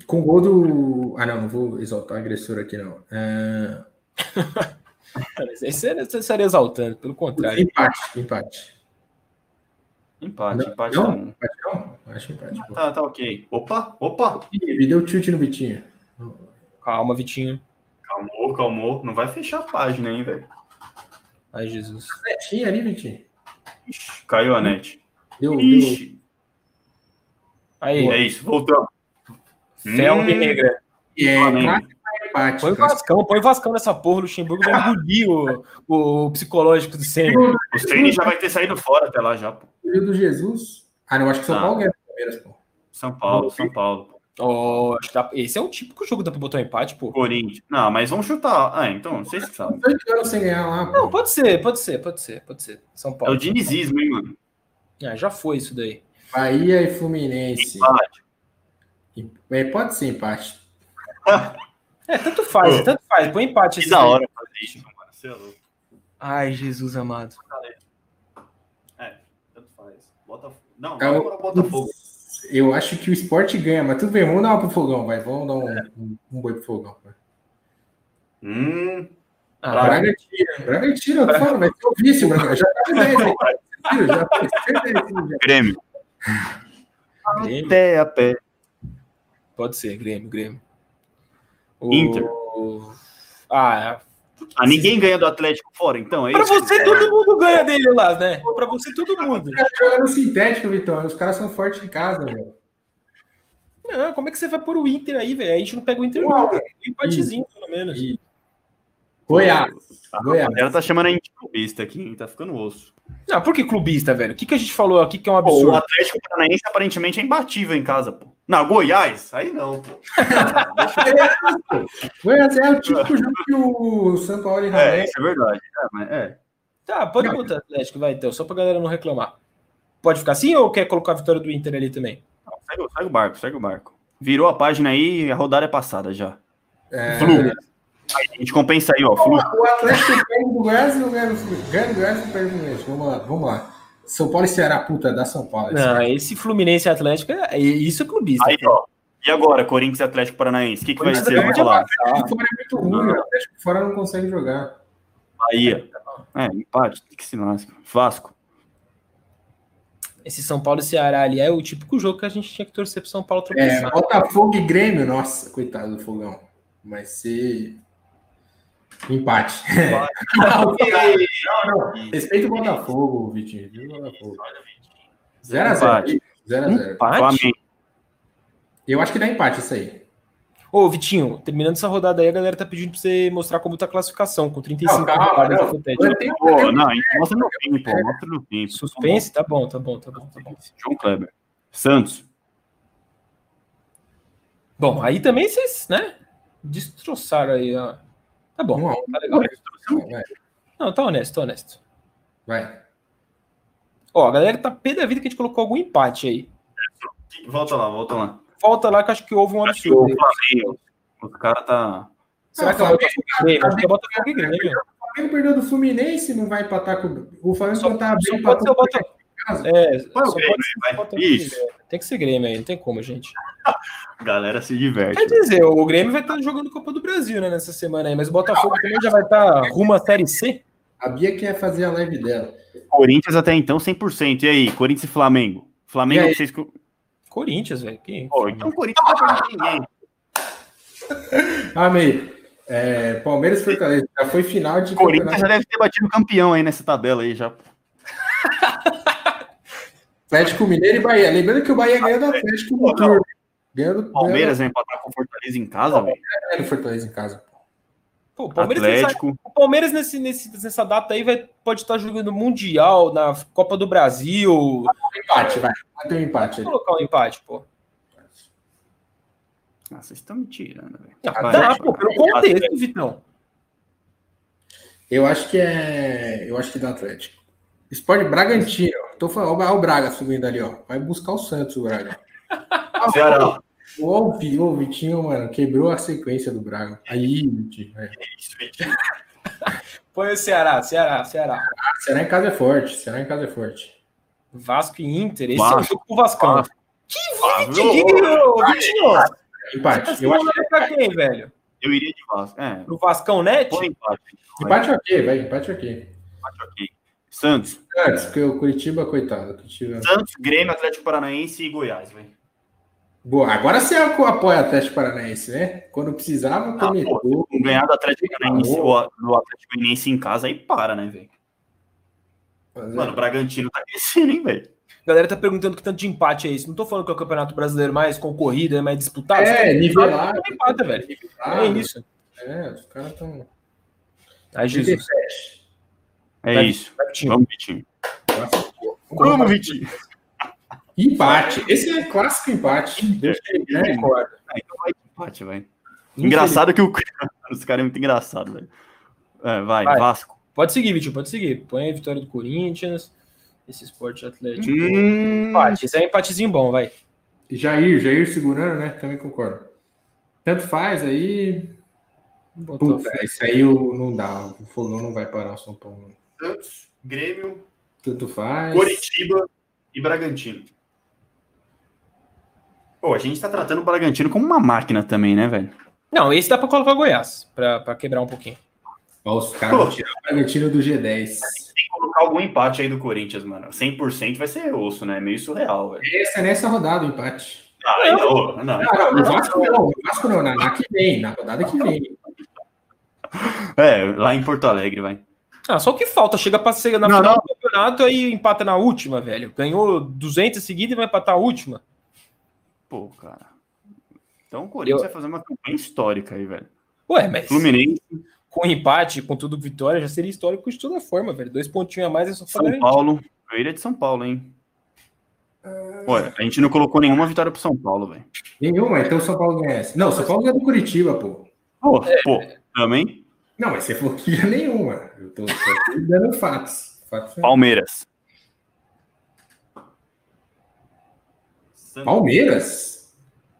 Com o gol do. Ah, não, não vou exaltar o agressor aqui, não. É, <laughs> Esse você estaria exaltando, pelo contrário. Empate, empate. Empate, Não, empate não? não. Empate não? Acho empate. pô. Tá, tá ok. Opa, opa. Ih, Me deu tilt no Vitinho. Calma, Vitinho. Calmou, calmou. Não vai fechar a página, hein, velho. Ai, Jesus. Netinho ali, Vitinho. Ixi, Caiu a net. Deu, deu. Aí, É isso, voltamos. Fel Hum. negra. É, clássico empate. Põe o. Vascão, põe o Vascão nessa porra, o Luxemburgo vai engolir o, o psicológico do Senna. O Ceni já vai ter saído fora até lá já, pô. Filho do Jesus. Ah, não, acho que São Ah. Paulo ganha o Palmeiras, pô. São Paulo, São Paulo. Oh, acho que dá- esse é o típico jogo da pra botar um empate, pô. Corinthians. Não, mas vamos chutar. Ah, então, vocês que sabem. Sem ganhar lá, pô. Não, pode ser, pode ser, pode ser, pode ser. São É Paulo. o dinizismo, hein, mano. Ah, já foi isso daí. Bahia e Fluminense. Empate. É, pode ser empate. <laughs> É, tanto faz, tanto faz. Põe empate. Que da hora fazer isso, mano. Você é louco. Ai, Jesus amado. É, tanto faz. Bota... Não, É para Botafogo. Eu acho que o esporte ganha, mas tudo bem, vamos dar uma pro fogão, vai. Vamos dar um, um, um boi pro fogão. vai. Hum, Ah, Bragantino, Bragantino, eu tô falando, vai ser o vice, o Bragantino. Já tá 10, hein? <laughs> Já tá já. Grêmio. Até a pé. Pode ser, Grêmio, Grêmio. O- Inter. Ah, Ah, ninguém ganha do Atlético fora, então? É pra isso? você todo mundo ganha dele lá, né? Pra você todo mundo. Os caras no sintético, Vitão. Os caras são fortes em casa, velho. Não, como é que você vai pôr o Inter aí, velho? A gente não pega o Inter Uau. não. Um empatezinho, pelo menos. E- Goiás. A Goiás. galera tá chamando a gente de clubista aqui, hein? Tá ficando osso. Não, por que clubista, velho? O que, que a gente falou aqui que é um Pô, o absurdo? Atlético Paranaense aparentemente é imbatível em casa, pô. Não, Goiás? Aí não, pô. <laughs> Goiás é o típico jogo que o São Paulo e É, isso é verdade. É, mas é. Tá, pode botar Atlético, vai então, só pra galera não reclamar. Pode ficar assim ou quer colocar a vitória do Inter ali também? Não, segue, o- segue o barco, segue o barco. Virou a página aí, a rodada é passada já. É, Flu. A gente compensa aí, ó. O Atlético perde do Goiás e o Goiás ganha do Goiás e perde do Goiás. Vamos lá, vamos lá. São Paulo e Ceará, puta, dá São Paulo. esse Não, esse Fluminense e Atlético, é, isso é clubista. Aí, ó. E agora, Corinthians e Atlético Paranaense? O que, que vai ser? Vamos falar. Ah, O fora é muito ruim, o Atlético fora não consegue jogar. Bahia. É, empate. Que se lasca. Vasco. esse São Paulo e Ceará ali é o típico jogo que a gente tinha que torcer pro São Paulo É, tropeçar. Botafogo e Grêmio, nossa, coitado do Fogão. Vai ser empate. <laughs> Não, não. Respeita o Botafogo, Vitinho. Respeita o Botafogo. 0x0. Empate. 0x0. Empate? Flamengo. Eu acho que dá empate isso aí. Ô, Vitinho, terminando essa rodada aí, a galera tá pedindo pra você mostrar como tá a classificação, com 35 Não, calma, rodadas não. Eu tenho- Pô, não, a mostra no tempo, mostra no tempo. Suspense? Tá bom, tá bom, tá bom, tá bom. João Kleber. Santos. Bom, aí também vocês, né, destroçaram aí, ó. Tá bom, Um a um. tá legal. Vai, Não, tá honesto, tá honesto. vai. Ó, a galera tá pé da vida que a gente colocou algum empate aí. Volta lá, volta lá. Volta lá que eu acho que houve um o absurdo. O cara tá. Será que é o Flamengo- Botafogo Grêmio? Acho que é Botafogo Grêmio. O Flamengo perdeu do Fluminense, não vai empatar com. O Flamengo Só, não tá só bem pode ser casa. É, pode vai. Isso. Grêmio. Tem que ser Grêmio aí, não tem como, gente. <laughs> Galera se diverte. Quer dizer, o Grêmio vai estar jogando Copa do Brasil, né, nessa semana aí, mas o Botafogo também já vai estar rumo à Série C. A Bia quer fazer a live dela. Corinthians até então 100%. E aí, Corinthians e Flamengo? Flamengo, E vocês. Corinthians, velho. Que... Pô, então o Corinthians não vai ninguém. <laughs> Amei. É, Palmeiras e Fortaleza. Já foi final de Corinthians campeonato. já deve ter batido campeão aí nessa tabela aí já. <laughs> Atlético Mineiro e Bahia. Lembrando que o Bahia ganhou do Atlético no turno. Ganhou do Palmeiras vai empatar com o Fortaleza em casa, velho. do Fortaleza em casa. Pô, o Palmeiras, nessa, Atlético. o Palmeiras nesse, nesse- nessa data aí vai, pode estar jogando Mundial, na Copa do Brasil. Empate, vai. Vai ter um empate Vou colocar um empate, pô. Ah, vocês estão me tirando, velho. Vai. pô, pelo contexto, Vitão. Eu acho que é. Eu acho que dá Atlético. Esporte Bragantino. Tô falando, ó, o Braga subindo ali, ó. Vai buscar o Santos, o Braga. <laughs> Ceará. Ô, Vi- ô, Vitinho, mano, quebrou a sequência do Braga. Aí, Vitinho. É. Isso, Vitinho. <laughs> Põe o Ceará, Ceará, Ceará. Será em casa é forte. Será em casa é forte. Vasco e Inter. Esse Vasco. é o jogo com o Vascão. Vasco. Que Vitinho, Vitinho. Empate. Eu acho, Tá pra quem, velho? Eu iria de Vasco. É. Pro Vascão Net? Põe empate. Empate ok, vai, empate ok. Empate ok. Santos. Antes, porque o Curitiba, coitado. Curitiba... Santos, Grêmio, Atlético Paranaense e Goiás, velho. Boa, agora você apoia o Atlético Paranaense, né? Quando precisava, Ah, começou. não ganhar do Atlético Paranaense ou do Atlético Goianiense em casa, aí para, né, velho? É- Mano, o Bragantino tá crescendo, hein, velho? A galera tá perguntando que tanto de empate é isso. Não tô falando que é o campeonato brasileiro mais concorrido, é mais disputado. É, nivelado. empata, velho. Ah, É isso. É, os caras estão. Ai, Jesus. É Vai- isso. vai, Vitinho. Vamos, Vitinho. Vamos, Vitinho. Empate. Esse é clássico empate. Deixa ele, né? Concordo. Ah, então vai empate, velho. Engraçado que o... <laughs> os caras é muito engraçado, velho. É, vai, Vai. Vasco. Pode seguir, Vitinho, pode seguir. Põe a vitória do Corinthians, esse esporte atlético. Hum, Empate, esse é um empatezinho bom, vai. Jair, Jair segurando, né? Também concordo. Tanto faz aí. Botou Puta, isso aí eu- não dá. O Fogão não vai parar o São Paulo. Santos, Grêmio, Tanto faz. Coritiba e Bragantino. Pô, a gente tá tratando o Bragantino como uma máquina também, né, velho? Não, esse dá pra colocar Goiás, pra, pra quebrar um pouquinho. Ó, os caras vão tirar o Bragantino do G10. Tem que colocar algum empate aí do Corinthians, mano. 100% vai ser osso, né? Meio surreal, velho. Essa é nessa rodada o empate. Ah, aí não, não. Não, não, no Vasco não, no Vasco não, na, na que vem, na rodada que vem. É, lá em Porto Alegre, vai. Ah, só o que falta, chega pra ser na Não, final não. do campeonato aí empata na última, velho. Ganhou 200 seguidas e vai empatar a última. Pô, cara. Então o Corinthians Eu- vai fazer uma campanha histórica aí, velho. Ué, mas Fluminense, com empate, com tudo vitória, já seria histórico de toda forma, velho. Dois pontinhos a mais é só São. Paulo. Eu iria de São Paulo, hein? Olha, a gente não colocou nenhuma vitória pro São Paulo, velho. Nenhuma, então o São Paulo ganha essa. Não, o São Paulo ganha do Curitiba, pô. Pô, pô, também. Não, mas você falou que ganha nenhuma. Eu tô dando fatos. fatos é- Palmeiras. Palmeiras?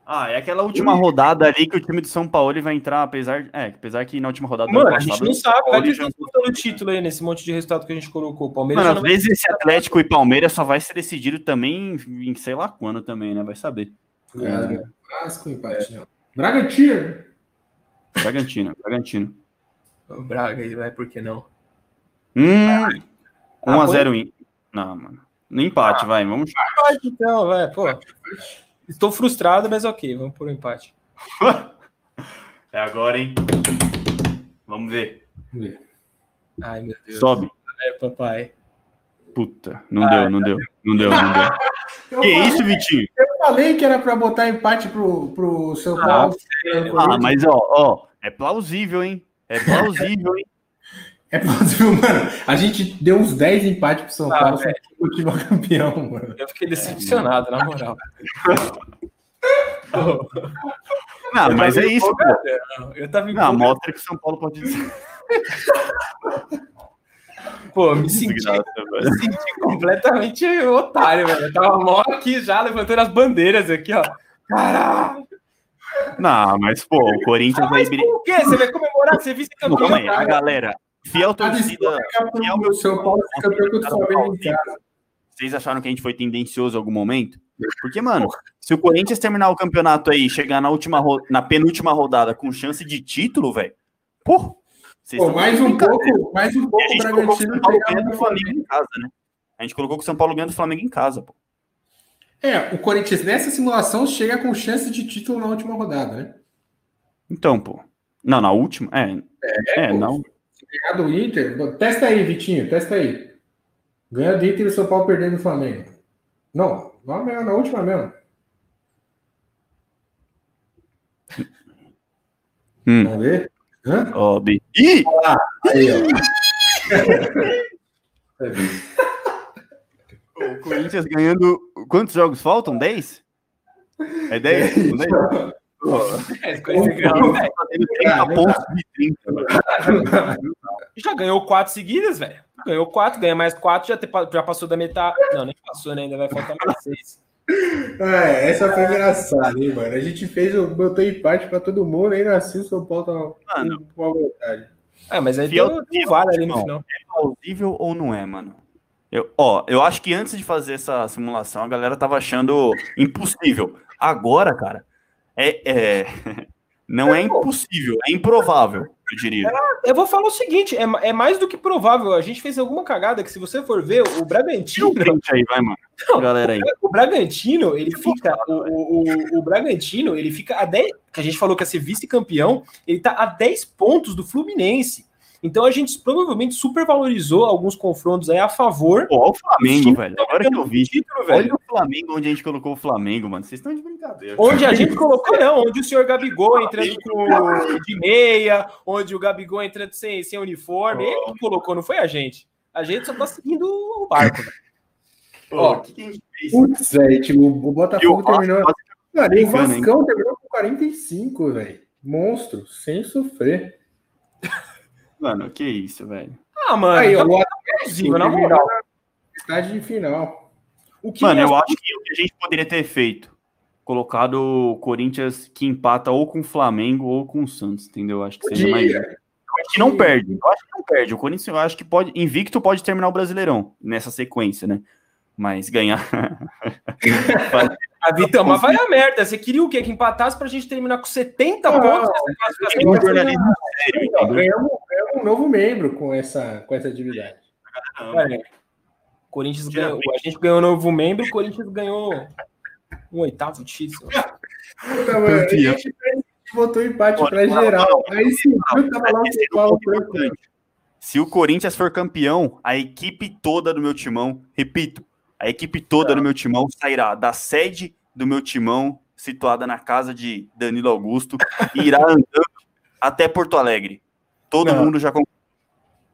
Ah, é aquela última rodada ali que o time de São Paulo ele vai entrar, apesar, é, apesar que na última rodada do Mano, ano a gente não sabe, vai Paulo ter já- disputando o título aí nesse monte de resultado que a gente colocou. O Palmeiras Mano, às vezes esse Atlético e Palmeiras só vai ser decidido também em sei lá quando também, né? Vai saber. É, Vasco, empate, não. Bragantino. Bragantino, Bragantino. O Braga aí, vai, por que não? Hum, Ah, 1x0 in. Não, mano. No empate, vai, vamos. Pode então, vai, pô. Estou frustrado, mas ok, vamos por um empate. <laughs> É agora, hein? Vamos ver. Vamos ver. Ai, meu Deus. Sobe. É, papai. Puta, não deu, não deu, não deu, não deu. Eu <laughs> Que falei, isso, Vitinho? Eu falei que era pra botar empate pro, pro São Ah, Paulo. Ah, mas ó, ó, é plausível, hein? É plausível, hein? <laughs> É possível, mano. A gente deu uns 10 empates pro São Ah, Paulo, velho. só que continua campeão, mano. Eu fiquei decepcionado, na moral. <laughs> Não, mas é isso, pô. Eu tava Não, mostra que o São Paulo pode dizer. <laughs> Pô, me senti, me senti completamente otário, velho. Eu tava mó aqui já, levantando as bandeiras aqui, ó. Caralho! Não, mas pô, o Corinthians vai. Mas por quê? Você vai comemorar? Você vice Não, campeão? calma aí, a galera. Fiel torcida. é o São Paulo campeão contra o Flamengo. Vocês acharam que a gente foi tendencioso em algum momento? Porque, mano, se o Corinthians terminar o campeonato aí, chegar na última ro- na penúltima rodada com chance de título, velho. Pô, vocês Pô, mais um pouco, mais um a pouco o o Bragantino São Paulo pegava do no Flamengo em casa, né? A gente colocou que o São Paulo ganha do Flamengo em casa, pô. É, o Corinthians nessa simulação chega com chance de título na última rodada, né? Então, pô. Não, na última? É. É, pô. não. Se do Inter, testa aí, Vitinho, testa aí. Ganha do Inter e o São Paulo perdendo do Flamengo. Não, na última mesmo. Hum. Vamos ver? Hã? Ó, Bi. Ih! Aí, ó. <laughs> Corinthians ganhando. Quantos jogos faltam? 10? É 10? São 10? É, com esse grau, velho. Fazendo 30 pontos de 30, velho. <laughs> Já ganhou quatro seguidas, velho. Ganhou quatro, ganha mais quatro, já, te- já passou da metade. Não, nem passou, né? Ainda vai faltar mais <laughs> seis. É, essa foi engraçada, hein, mano? A gente fez, o- botou empate pra todo mundo, ainda assim o São Paulo Mano. com a vontade. Ah, mas aí Fiel- deu, deu vale ali no final. É plausível ou não é, mano? Eu, ó, eu acho que antes de fazer essa simulação, a galera tava achando impossível. Agora, cara, é, é, <laughs> Não é impossível, é improvável, eu diria. Eu vou falar o seguinte: é, é mais do que provável. A gente fez alguma cagada que, se você for ver, o Bragantino. Tira um aí, vai, mano. Não, Galera aí. O Bragantino, ele fica. O, o, o, o Bragantino, ele fica a 10. Que a gente falou que ia ser vice-campeão, ele tá a 10 pontos do Fluminense. Então a gente provavelmente supervalorizou alguns confrontos aí a favor. Pô, olha o Flamengo, velho. tá Agora que eu vi. título, Olha velho. o Flamengo, onde a gente colocou o Flamengo, mano. Vocês estão de brincadeira. Onde a gente <laughs> colocou, não, onde o senhor Gabigol entrando com, de meia, onde o Gabigol entrando sem, sem uniforme, ele que colocou, não foi a gente. A gente só tá seguindo o barco. velho. Pô, Ó, o que que a gente fez? Putz, velho, tipo, o o Botafogo Vasco terminou. Cara, e o hein? Vascão terminou com 45, velho. Monstro, sem sofrer. Mano, que isso, velho. Ah, mano, Aí, ó, tá o plausível, na terminou moral. na estágio de final. O que Mano, eu acho que o que a gente poderia ter feito, colocado o Corinthians que empata ou com o Flamengo ou com o Santos, entendeu? Acho que seria mais. Eu acho que não perde. Eu acho que não perde. O Corinthians, eu acho que pode. Invicto pode terminar o Brasileirão nessa sequência, né? Mas ganhar. <laughs> A Vitão, mas vai a merda. Você queria o quê? Que empatasse pra gente terminar com 70 Não, pontos classificação? Tem um jornalismo sério, Então, entendeu? ganhamos, ganhamos um novo membro com essa, com essa atividade. Velho, Corinthians ganhou, a gente ganhou um novo membro, o Corinthians ganhou um oitavo título. Puta, mano, a gente botou empate não, geral. Aí sim, eu tava lá é com o Paulo ponto importante. Se o Corinthians for campeão, a equipe toda do meu timão, repito, a equipe toda do meu timão sairá da sede do meu timão, situada na casa de Danilo Augusto, e irá <laughs> andando até Porto Alegre. Todo Não. mundo já concordou.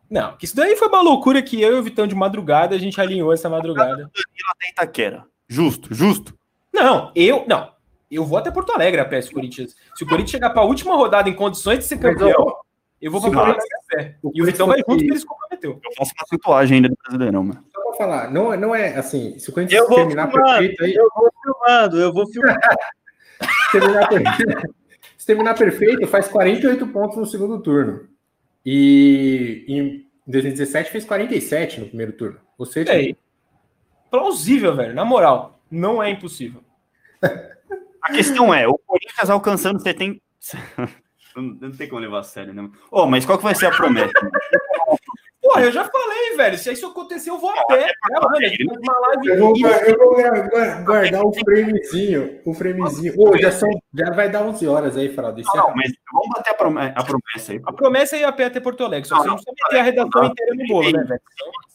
Não, que isso daí foi uma loucura que eu e o Vitão de madrugada, a gente alinhou essa madrugada. até Itaquera. Justo, justo. Não, eu. Não. Eu vou até Porto Alegre a pé se o Corinthians. Se o Corinthians chegar pra última rodada em condições de ser campeão, eu vou se Porto o Alegre a pé. E o Vitão vai junto que ele se comprometeu. Eu faço uma tatuagem ainda do Brasileirão, mano. Falar, não, não é assim, se o Corinthians Eu vou terminar filmando, perfeito aí, eu vou filmando, eu vou filmando. <laughs> se terminar, perfeito, <laughs> se terminar perfeito, faz 48 pontos no segundo turno. E em 2017 fez 47 no primeiro turno. Ou seja, É. Plausível, velho. Na moral, não é impossível. <laughs> A questão é, o Corinthians alcançando 70. Não não tem como levar a sério, né? Ô, mas qual que vai ser a promessa? Porra, eu já falei, velho. Se isso acontecer, eu vou a pé. É, mano, eu vou, eu vou guardar o framezinho. O framezinho. Ô, já, são, já vai dar 11 horas aí, Fralda. Isso é Não, mas vamos bater a promessa, a promessa aí. A promessa é ir a pé até Porto Alegre. Só você não precisa meter a redação inteira no bolo, né, velho?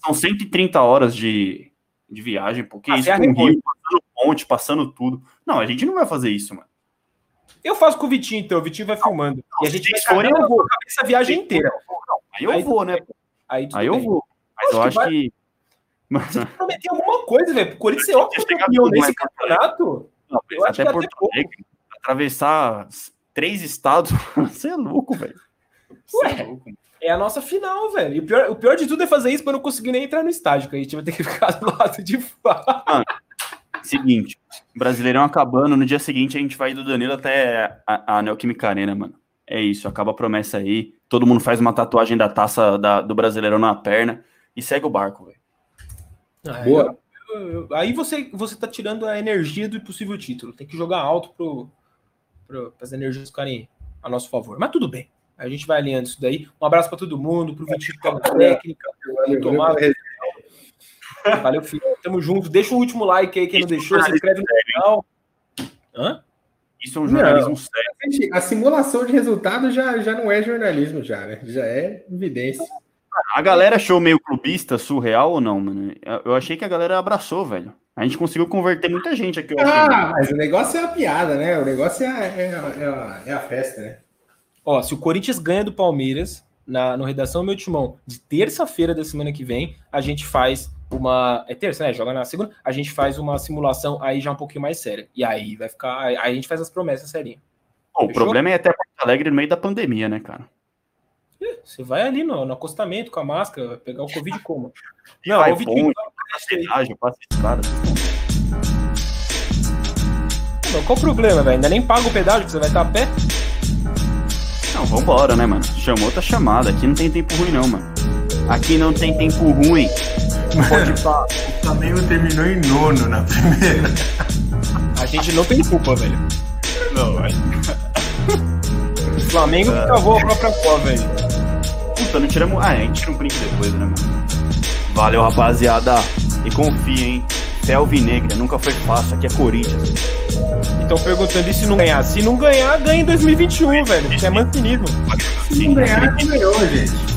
São 130 horas de, de viagem, porque Ah, isso com. Rio, passando ponte, passando tudo. Não, a gente não vai fazer isso, mano. Eu faço com o Vitinho, então. O Vitinho vai filmando. E a gente vai cagar eu vou. na cabeça a viagem inteira. Aí eu Aí vou, né? Aí, Aí eu bem. vou. Mas eu Acho acho que que. Mano, Tem que prometer alguma coisa, velho. O Corinthians ser óbvio campeão nesse campeonato. não, Eu até Porto. Alegre, atravessar três estados, <laughs> você é louco, velho. Você é Ué. louco. É a nossa final, velho. E o pior, o pior de tudo é fazer isso pra eu não conseguir nem entrar no estádio, que a gente vai ter que ficar <laughs> do lado de fora. Seguinte, Brasileirão acabando, no dia seguinte a gente vai do Danilo até a, a Neoquímica Arena, mano. É isso, acaba a promessa aí. Todo mundo faz uma tatuagem da taça da- do Brasileirão na perna e segue o barco, velho. Boa. Eu- eu- aí você, você tá tirando a energia do possível título. Tem que jogar alto pro, pro, as energias ficarem a nosso favor. Mas tudo bem. A gente vai alinhando isso daí. Um abraço pra todo mundo, pro Vitinho que tá na técnica. Valeu, Tomar- valeu. Valeu, filho. Tamo junto. Deixa o último like aí, quem não deixou. Se inscreve no canal. Hã? Isso é um jornalismo sério. Gente, a simulação de resultado já, já não é jornalismo, já, né? Já é evidência. A galera achou meio clubista, surreal ou não, mano? Eu- achei que a galera abraçou, velho. A gente conseguiu converter muita gente aqui. Eu achei, Ah, mas o negócio é a piada, né? O negócio é a, é a- é a- é a festa, né? Ó, se o Corinthians ganha do Palmeiras na no Redação Meu Timão de terça-feira da semana que vem, a gente faz uma. É terça, né? Joga na segunda. A gente faz uma simulação aí já um pouquinho mais séria. E aí vai ficar. Aí a gente faz as promessas serinhas. Pô, o problema é até Porto Alegre no meio da pandemia, né, cara? Você vai ali no, no acostamento com a máscara, vai pegar o Covid como? <laughs> Não, Vai o Vitinho. ponte, Cidade, passa. Não, qual o problema, velho? Ainda nem paga o pedágio que você vai estar a pé? Não, vambora, né, mano? Chamou, tá chamada. Aqui não tem tempo ruim, não, mano. Aqui não tem tempo ruim. Pode pá. O Flamengo terminou em nono na primeira. A gente não tem culpa, velho. Não, vai. Flamengo que cavou a própria cova aí. Puta, não tiramos. Ah, é, a gente tira um print depois, né, mano? Valeu, rapaziada. E confia, hein? Fé alvinegra, nunca foi fácil. Aqui é Corinthians. Então perguntando e se não ganhar? Se não ganhar, ganha em 2021, velho. Que é mantenido. Se não ganhar, ganhou, gente.